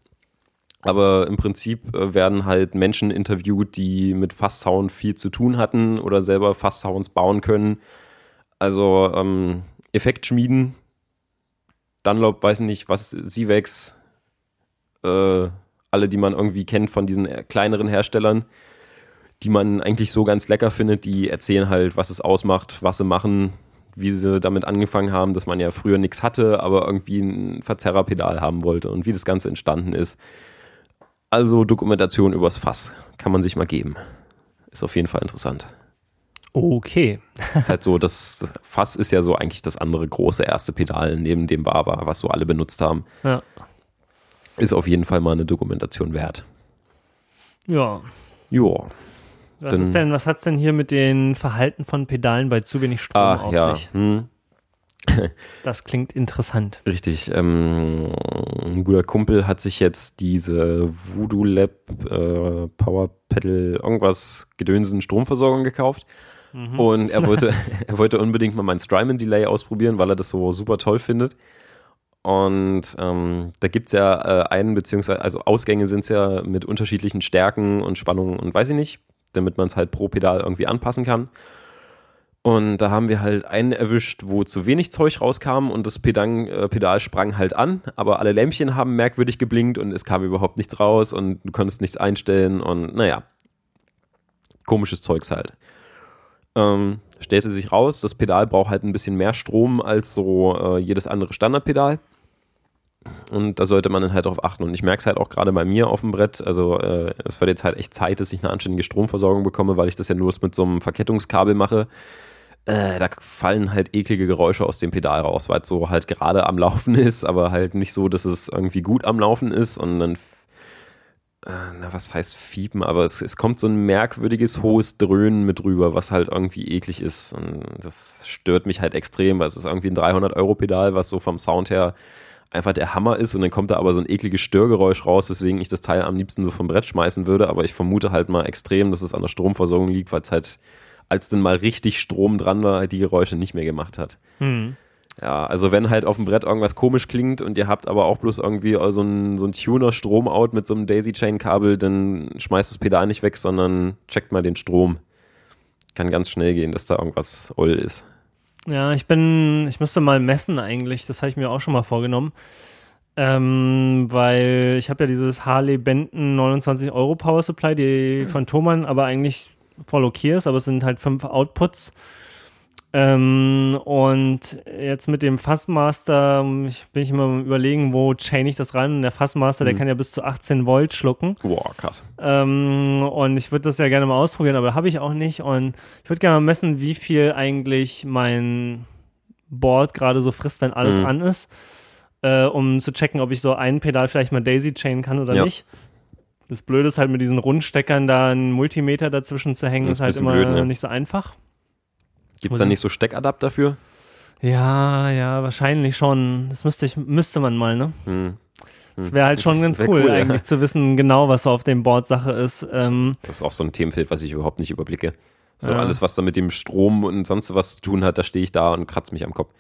aber im Prinzip äh, werden halt Menschen interviewt, die mit Fasssound viel zu tun hatten oder selber Fasssounds bauen können. Also ähm, Effekt schmieden. Dunlop, weiß nicht, was, Sivex, äh, alle, die man irgendwie kennt von diesen kleineren Herstellern, die man eigentlich so ganz lecker findet, die erzählen halt, was es ausmacht, was sie machen, wie sie damit angefangen haben, dass man ja früher nichts hatte, aber irgendwie ein Verzerrerpedal haben wollte und wie das Ganze entstanden ist. Also Dokumentation übers Fass kann man sich mal geben. Ist auf jeden Fall interessant. Okay. ist halt so, das Fass ist ja so eigentlich das andere große erste Pedal neben dem Bava, was so alle benutzt haben. Ja. Ist auf jeden Fall mal eine Dokumentation wert. Ja. Joa. Was ist denn, was hat's denn hier mit den Verhalten von Pedalen bei zu wenig Strom Ah, auf ja. sich? Hm. Das klingt interessant. Richtig. Ähm, ein guter Kumpel hat sich jetzt diese Voodoo Lab äh, Power Pedal irgendwas Gedönsen Stromversorgung gekauft. Und er wollte, er wollte unbedingt mal mein Strymon Delay ausprobieren, weil er das so super toll findet. Und ähm, da gibt's ja äh, einen, beziehungsweise, also Ausgänge sind's ja mit unterschiedlichen Stärken und Spannungen und weiß ich nicht, damit man es halt pro Pedal irgendwie anpassen kann. Und da haben wir halt einen erwischt, wo zu wenig Zeug rauskam und das Pedang, äh, Pedal sprang halt an, aber alle Lämpchen haben merkwürdig geblinkt und es kam überhaupt nichts raus und du konntest nichts einstellen und naja, komisches Zeugs halt. Ähm, stellte sich raus, das Pedal braucht halt ein bisschen mehr Strom als so äh, jedes andere Standardpedal. Und da sollte man dann halt darauf achten. Und ich merke es halt auch gerade bei mir auf dem Brett. Also äh, es wird jetzt halt echt Zeit, dass ich eine anständige Stromversorgung bekomme, weil ich das ja nur mit so einem Verkettungskabel mache. Äh, da fallen halt eklige Geräusche aus dem Pedal raus, weil es so halt gerade am Laufen ist, aber halt nicht so, dass es irgendwie gut am Laufen ist. Und dann, äh, na was heißt Fiepen, aber es, es kommt so ein merkwürdiges hohes Dröhnen mit rüber, was halt irgendwie eklig ist. Und das stört mich halt extrem, weil es ist irgendwie ein 300-Euro-Pedal, was so vom Sound her einfach der Hammer ist und dann kommt da aber so ein ekliges Störgeräusch raus, weswegen ich das Teil am liebsten so vom Brett schmeißen würde, aber ich vermute halt mal extrem, dass es an der Stromversorgung liegt, weil es halt, als dann mal richtig Strom dran war, die Geräusche nicht mehr gemacht hat. Hm. Ja, also wenn halt auf dem Brett irgendwas komisch klingt und ihr habt aber auch bloß irgendwie so ein, so ein Tuner-Stromout mit so einem Daisy-Chain-Kabel, dann schmeißt das Pedal nicht weg, sondern checkt mal den Strom. Kann ganz schnell gehen, dass da irgendwas oll ist. Ja, ich bin, ich müsste mal messen eigentlich, das habe ich mir auch schon mal vorgenommen. Ähm, weil ich habe ja dieses Harley Benton 29 Euro Power Supply, die von Thomann aber eigentlich voll okay ist, aber es sind halt fünf Outputs. Ähm, und jetzt mit dem Fassmaster ich, bin ich immer überlegen, wo chain ich das rein. Und der Fassmaster, der Mhm. kann ja bis zu 18 Volt schlucken. Boah, krass. Ähm, und ich würde das ja gerne mal ausprobieren, aber habe ich auch nicht. Und ich würde gerne mal messen, wie viel eigentlich mein Board gerade so frisst, wenn alles Mhm. an ist, äh, um zu checken, ob ich so ein Pedal vielleicht mal Daisy Chain kann oder Ja. nicht. Das Blöde ist halt mit diesen Rundsteckern da einen Multimeter dazwischen zu hängen, Das ist ist halt immer blöd, ne? nicht so einfach. Gibt's Muss da ich- nicht so Steckadapter für? Ja, ja, wahrscheinlich schon. Das müsste ich, müsste man mal, ne? Hm. Das wäre halt schon ganz cool, cool, ja. eigentlich zu wissen, genau, was auf dem Board Sache ist. Ähm, Das ist auch so ein Themenfeld, was ich überhaupt nicht überblicke. So Ja. alles, was da mit dem Strom und sonst was zu tun hat, da stehe ich da und kratze mich am Kopf.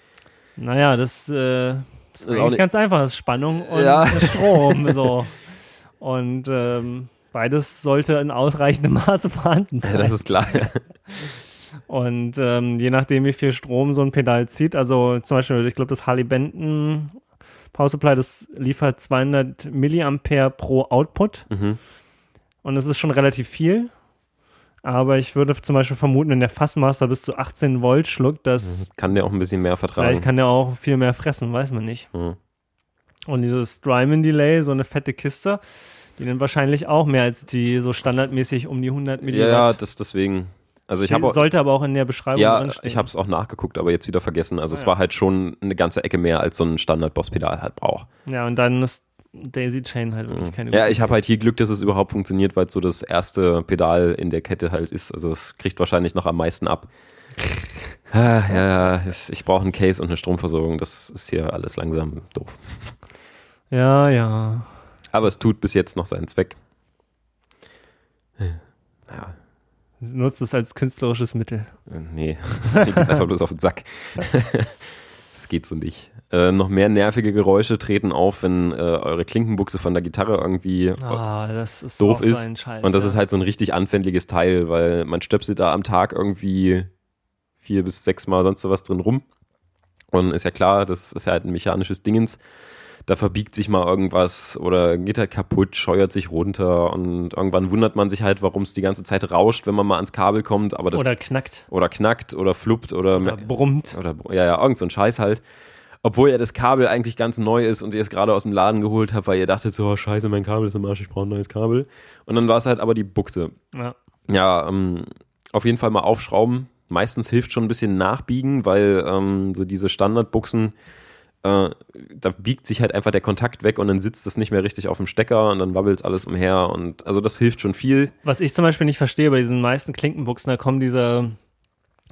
Naja, das, äh, das ist auch eigentlich ganz einfach. Das ist Spannung und Ja. Strom. so. Und ähm, beides sollte in ausreichendem Maße vorhanden sein. Das ist klar. und ähm, je nachdem, wie viel Strom so ein Pedal zieht, also zum Beispiel, ich glaube, das Harley Benton Power Supply, das liefert 200 Milliampere pro Output. mhm. Und das ist schon relativ viel. Aber ich würde zum Beispiel vermuten, wenn der Fassmaster bis zu 18 Volt schluckt, dass Kann der auch ein bisschen mehr vielleicht vertragen. kann der auch viel mehr fressen, weiß man nicht. Mhm. Und dieses Strymon Delay, so eine fette Kiste, die nimmt wahrscheinlich auch mehr als die so standardmäßig um die 100 Ja, Milliwatt. ja, das deswegen. Also ich habe sollte aber auch in der Beschreibung ja, drinstehen. ich habe es auch nachgeguckt, aber jetzt wieder vergessen. Also Ah, es ja. war halt schon eine ganze Ecke mehr als so ein Standard-Boss-Pedal halt braucht. Ja, und dann ist Daisy Chain halt wirklich keine Ja, ich habe halt hier Glück, dass es überhaupt funktioniert, weil es so das erste Pedal in der Kette halt ist. Also es kriegt wahrscheinlich noch am meisten ab. Ah, ja, ich brauche einen Case und eine Stromversorgung. Das ist hier alles langsam doof. Ja, ja. Aber es tut bis jetzt noch seinen Zweck. Ja, Nutzt es als künstlerisches Mittel. äh, nee, mir geht's einfach bloß auf den Sack. Das geht so nicht. Äh, noch mehr nervige Geräusche treten auf, wenn äh, eure Klinkenbuchse von der Gitarre irgendwie Ah, das ist doof so ist. ein Scheiß. Und das ja. ist halt so ein richtig anfälliges Teil, weil man stöpselt da am Tag irgendwie vier bis sechs Mal sonst was drin rum. Und ist ja klar, das ist ja halt ein mechanisches Dingens. Da verbiegt sich mal irgendwas oder geht halt kaputt, scheuert sich runter und irgendwann wundert man sich halt, warum es die ganze Zeit rauscht, wenn man mal ans Kabel kommt. Aber das Oder knackt. oder knackt oder fluppt oder, Oder brummt. oder ja, ja, irgend so ein Scheiß halt. Obwohl ja das Kabel eigentlich ganz neu ist und ihr es gerade aus dem Laden geholt habt, weil ihr dachtet so, oh, scheiße, mein Kabel ist im Arsch, ich brauche ein neues Kabel. Und dann war es halt aber die Buchse. Ja. Ja, ähm, auf jeden Fall mal aufschrauben. Meistens hilft schon ein bisschen nachbiegen, weil ähm, so diese Standardbuchsen, äh, da biegt sich halt einfach der Kontakt weg und dann sitzt es nicht mehr richtig auf dem Stecker und dann wabbelt alles umher und also das hilft schon viel. Was ich zum Beispiel nicht verstehe, bei diesen meisten Klinkenbuchsen, da kommen dieser,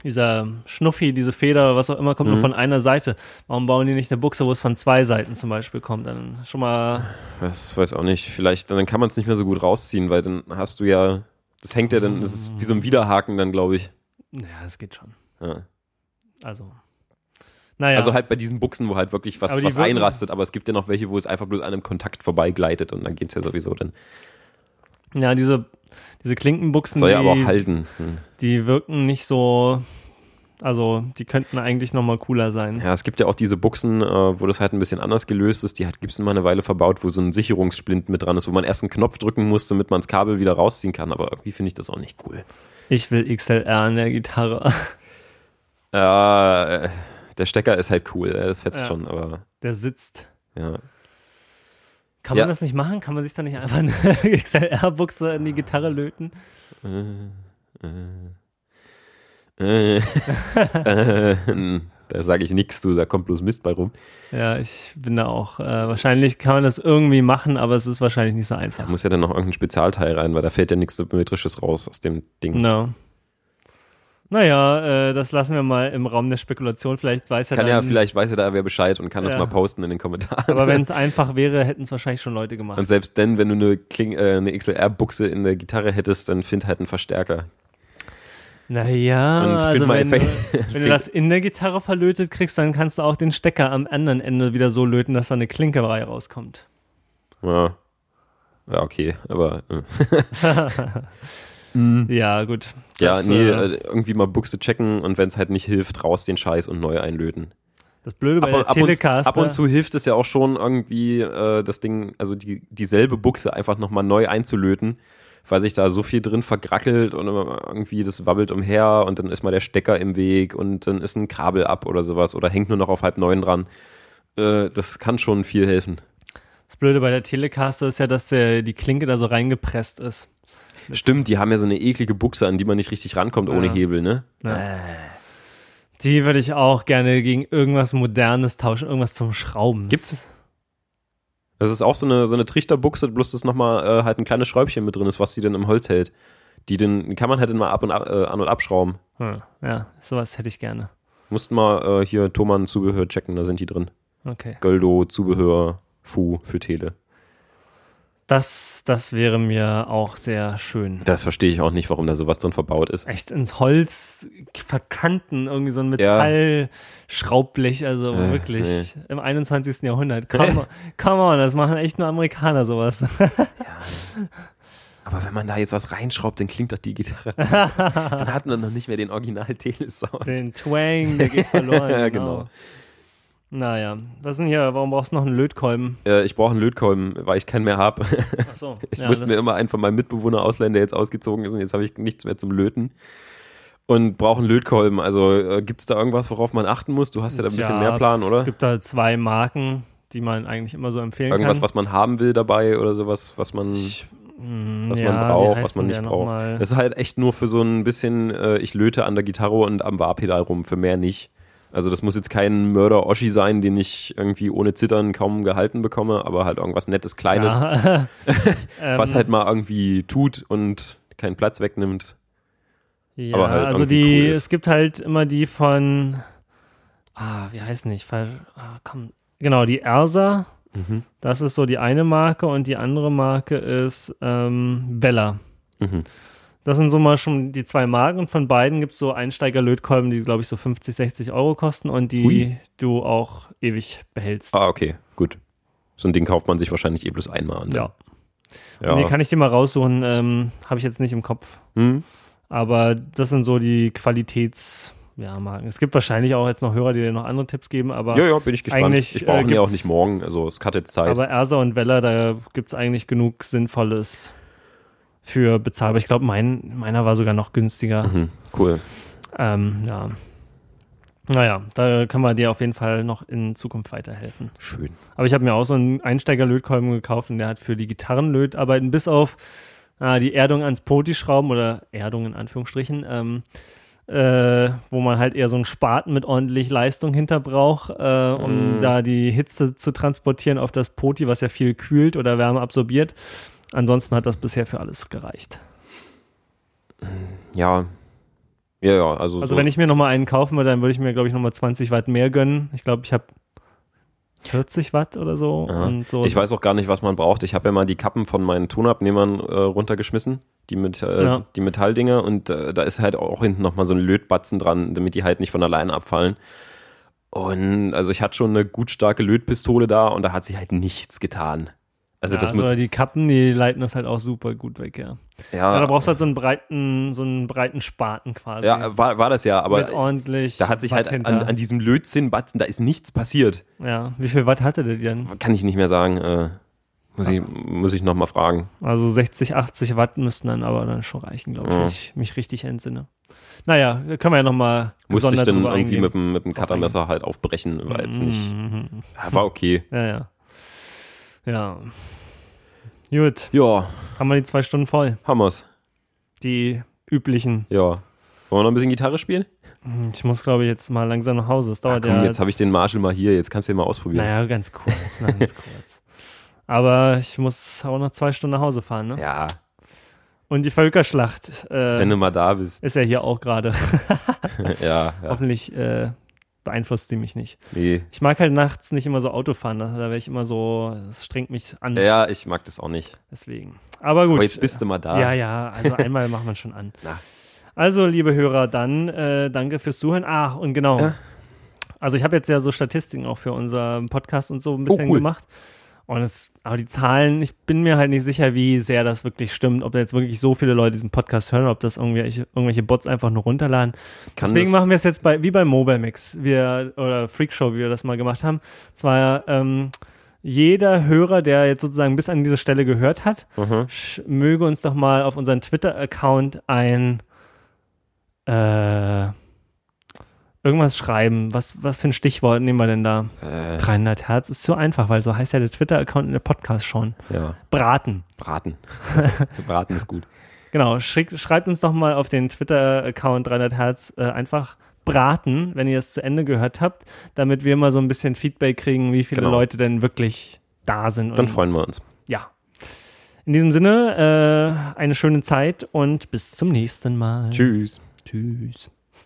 dieser Schnuffi, diese Feder, was auch immer, kommt Mhm. nur von einer Seite. Warum bauen die nicht eine Buchse, wo es von zwei Seiten zum Beispiel kommt? Dann schon mal, Das weiß auch nicht. Vielleicht, dann kann man es nicht mehr so gut rausziehen, weil dann hast du ja, das hängt ja dann, das ist wie so ein Widerhaken dann, glaube ich. ja, das geht schon. Ja. Also, naja. Also halt bei diesen Buchsen, wo halt wirklich was, Aber was einrastet, aber es gibt ja noch welche, wo es einfach bloß an einem Kontakt vorbeigleitet und dann geht's ja sowieso dann. ja, diese, diese Klinkenbuchsen, Soll ja aber die, auch halten. Hm. die wirken nicht so, also die könnten eigentlich nochmal cooler sein. Ja, es gibt ja auch diese Buchsen, äh, wo das halt ein bisschen anders gelöst ist. Die hat Gibson mal eine Weile verbaut, wo so ein Sicherungssplint mit dran ist, wo man erst einen Knopf drücken muss, damit man das Kabel wieder rausziehen kann. Aber irgendwie finde ich das auch nicht cool. Ich will XLR an der Gitarre. Äh, der Stecker ist halt cool, äh, das fetzt Ja. schon, aber Der sitzt. ja. Kann Ja. man das nicht machen? Kann man sich da nicht einfach eine XLR-Buchse in die Gitarre löten? Äh, äh, da sage ich nichts zu, da kommt bloß Mist bei rum. Ja, ich bin da auch. Äh, wahrscheinlich kann man das irgendwie machen, aber es ist wahrscheinlich nicht so Da einfach. muss ja dann noch irgendein Spezialteil rein, weil da fällt ja nichts Symmetrisches raus aus dem Ding. No. Naja, äh, das lassen wir mal im Raum der Spekulation. Vielleicht weiß er Kann dann, ja, vielleicht weiß ja da wer Bescheid und kann das Ja. mal posten in den Kommentaren. Aber wenn es einfach wäre, hätten es wahrscheinlich schon Leute gemacht. und selbst dann, wenn du eine, Kling, äh, eine XLR-Buchse in der Gitarre hättest, dann find halt einen Verstärker. Naja, Und also wenn, du, wenn du das in der Gitarre verlötet kriegst, dann kannst du auch den Stecker am anderen Ende wieder so löten, dass da eine Klinkerei rauskommt. Ja, ja okay, aber äh, Ja, gut. ja, Das, nee, äh, äh, irgendwie mal Buchse checken und wenn es halt nicht hilft, raus den Scheiß und neu einlöten. Das Blöde bei Ab, der ab, und, Telecaster. ab und zu hilft es ja auch schon irgendwie äh, das Ding, also die, dieselbe Buchse einfach nochmal neu einzulöten, weil sich da so viel drin vergrackelt und irgendwie das wabbelt umher und dann ist mal der Stecker im Weg und dann ist ein Kabel ab oder sowas oder hängt nur noch auf halb neun dran. Äh, das kann schon viel helfen. Das Blöde bei der Telecaster ist ja, dass der, die Klinke da so reingepresst ist. Stimmt, die haben ja so eine eklige Buchse, an die man nicht richtig rankommt ohne Ja. Hebel, ne? Die würde ich auch gerne gegen irgendwas Modernes tauschen, irgendwas zum Schrauben. Gibt's? Das ist auch so eine, so eine Trichterbuchse, bloß dass nochmal äh, halt ein kleines Schräubchen mit drin ist, was die dann im Holz hält. Die, den, kann man halt immer ab und ab, äh, an- und abschrauben. Hm, ja, sowas hätte ich gerne. Mussten mal äh, hier Thomann Zubehör checken, da sind die drin. Okay. Goldo Zubehör Fu für Tele. Das, das wäre mir auch sehr schön. Das verstehe ich auch nicht, warum da sowas drin verbaut ist. Echt ins Holz verkanten, irgendwie so ein Ja. Metallschraubblech, also Äh, wirklich im 21. Jahrhundert. Come on, come on, das machen echt nur Amerikaner sowas. Aber wenn man da jetzt was reinschraubt, dann klingt doch die Gitarre. dann hat man noch nicht mehr den Original-Tele-Sound. Den Twang, der geht verloren. Ja, genau. genau. Naja, was ist denn hier? Warum brauchst du noch einen Lötkolben? Äh, ich brauche einen Lötkolben, weil ich keinen mehr habe. Achso. Ich musste mir immer einen von meinem Mitbewohner ausleihen, der jetzt ausgezogen ist und jetzt habe ich nichts mehr zum Löten. Und brauche einen Lötkolben. Also äh, gibt es da irgendwas, worauf man achten muss? Du hast ja da ein bisschen mehr Plan, oder? Es gibt da zwei Marken, die man eigentlich immer so empfehlen Irgendwas, kann. was man haben will dabei oder sowas, was man, Mm, was ja, man braucht, was man nicht braucht. Es ist halt echt nur für so ein bisschen, äh, ich löte an der Gitarre und am Warpedal rum, für mehr nicht. Also das muss jetzt kein Mörder-Oschi sein, den ich irgendwie ohne Zittern kaum gehalten bekomme, aber halt irgendwas Nettes, Kleines, Ja. was Ähm, halt mal irgendwie tut und keinen Platz wegnimmt. Ja, aber halt also die, cool es gibt halt immer die von, ah, wie heißt nicht, falsch, ah, komm, genau, die Ersa, Mhm. das ist so die eine Marke und die andere Marke ist ähm, Bella. Mhm. Das sind so mal schon die zwei Marken und von beiden gibt es so Einsteiger-Lötkolben, die glaube ich so 50, 60 Euro kosten und die Hui. du auch ewig behältst. Ah, okay, gut. So ein Ding kauft man sich wahrscheinlich eh bloß einmal. an. Ja. ja. Nee, kann ich dir mal raussuchen, ähm, habe ich jetzt nicht im Kopf. hm? Aber das sind so die ja, Marken. Es gibt wahrscheinlich auch jetzt noch Hörer, die dir noch andere Tipps geben, aber Ja, ja, bin ich gespannt. Ich brauche äh, ja auch nicht morgen, also es hat jetzt Zeit. Aber Ersa und Weller, da gibt es eigentlich genug Sinnvolles für bezahlbar. Ich glaube, mein, meiner war sogar noch günstiger. mhm, cool. Ähm, ja. Naja, da kann man dir auf jeden Fall noch in Zukunft weiterhelfen. Schön. Aber ich habe mir auch so einen Einsteiger-Lötkolben gekauft und der hat für die Gitarrenlötarbeiten bis auf äh, die Erdung ans Poti schrauben oder Erdung in Anführungsstrichen, ähm, äh, wo man halt eher so einen Spaten mit ordentlich Leistung hinter braucht, äh, um Mm. da die Hitze zu transportieren auf das Poti, was ja viel kühlt oder Wärme absorbiert. Ansonsten hat das bisher für alles gereicht. Ja. Ja, ja, also, Also so, wenn ich mir nochmal einen kaufen würde, dann würde ich mir, glaube ich, nochmal 20 Watt mehr gönnen. Ich glaube, ich habe 40 Watt oder so. So ich weiß auch gar nicht, was man braucht. Ich habe ja mal die Kappen von meinen Tonabnehmern äh, runtergeschmissen, die, mit, äh, Ja. die Metalldinger und äh, da ist halt auch hinten nochmal so ein Lötbatzen dran, damit die halt nicht von alleine abfallen. Und also ich hatte schon eine gut starke Lötpistole da und da hat sich halt nichts getan. Also ja, das also die Kappen, die leiten das halt auch super gut weg, ja. ja, Ja, da brauchst du halt so einen breiten, so einen breiten Spaten quasi. ja, war, war das ja, aber mit ordentlich. da hat sich Watt halt an, an diesem Lötzinnbatzen, da ist nichts passiert. Ja, wie viel Watt hatte der denn? Kann ich nicht mehr sagen. Äh, muss, ich, muss ich nochmal fragen. Also 60, 80 Watt müssten dann aber dann schon reichen, glaube ich, Ja. wenn ich mich richtig entsinne. Naja, können wir ja nochmal Musste ich dann irgendwie eingehen. mit dem, mit dem Cuttermesser halt aufbrechen, war jetzt nicht. Mhm. Ja, war okay. Ja, ja. Ja. Gut, Ja, haben wir die zwei Stunden voll. Hammers. Die üblichen. Ja. Wollen wir noch ein bisschen Gitarre spielen? Hm, Ich muss, glaube ich, jetzt mal langsam nach Hause. Es Ah, dauert komm, ja. jetzt habe ich den Marshall mal hier, jetzt kannst du den mal ausprobieren. Naja, ganz kurz. na, ganz kurz. Aber ich muss auch noch zwei Stunden nach Hause fahren, ne? Ja, Und die Völkerschlacht äh, wenn du mal da bist. ist ja hier auch gerade. ja, ja. Hoffentlich äh, beeinflusst die mich nicht. Nee. Ich mag halt nachts nicht immer so Auto fahren. Da, da wäre ich immer so, das strengt mich an. Ja, ich mag das auch nicht. Deswegen. Aber gut. Aber jetzt bist du mal da. Ja, ja, also einmal macht man schon an. Na. Also, liebe Hörer, dann äh, danke fürs Zuhören. Ah, und genau. Ja. Also ich habe jetzt ja so Statistiken auch für unseren Podcast und so ein bisschen Oh, cool. gemacht. Und es, aber die Zahlen, ich bin mir halt nicht sicher, wie sehr das wirklich stimmt, ob da jetzt wirklich so viele Leute diesen Podcast hören, ob das irgendwelche, irgendwelche Bots einfach nur runterladen. Kann Deswegen machen wir es jetzt bei, wie bei Mobile Mix, wir, oder Freakshow, wie wir das mal gemacht haben. Zwar ähm, jeder Hörer, der jetzt sozusagen bis an diese Stelle gehört hat, Mhm. möge uns doch mal auf unseren Twitter-Account ein äh, irgendwas schreiben. Was, was für ein Stichwort nehmen wir denn da? Äh, 300 Hertz ist zu einfach, weil so heißt ja der Twitter-Account in der Podcast schon. ja, Braten. braten. braten ist gut. Genau, schick, schreibt uns doch mal auf den Twitter-Account 300 Hertz äh, einfach braten, wenn ihr es zu Ende gehört habt, damit wir mal so ein bisschen Feedback kriegen, wie viele Genau. Leute denn wirklich da sind. Dann freuen wir uns. Ja. In diesem Sinne, äh, eine schöne Zeit und bis zum nächsten Mal. Tschüss. Tschüss.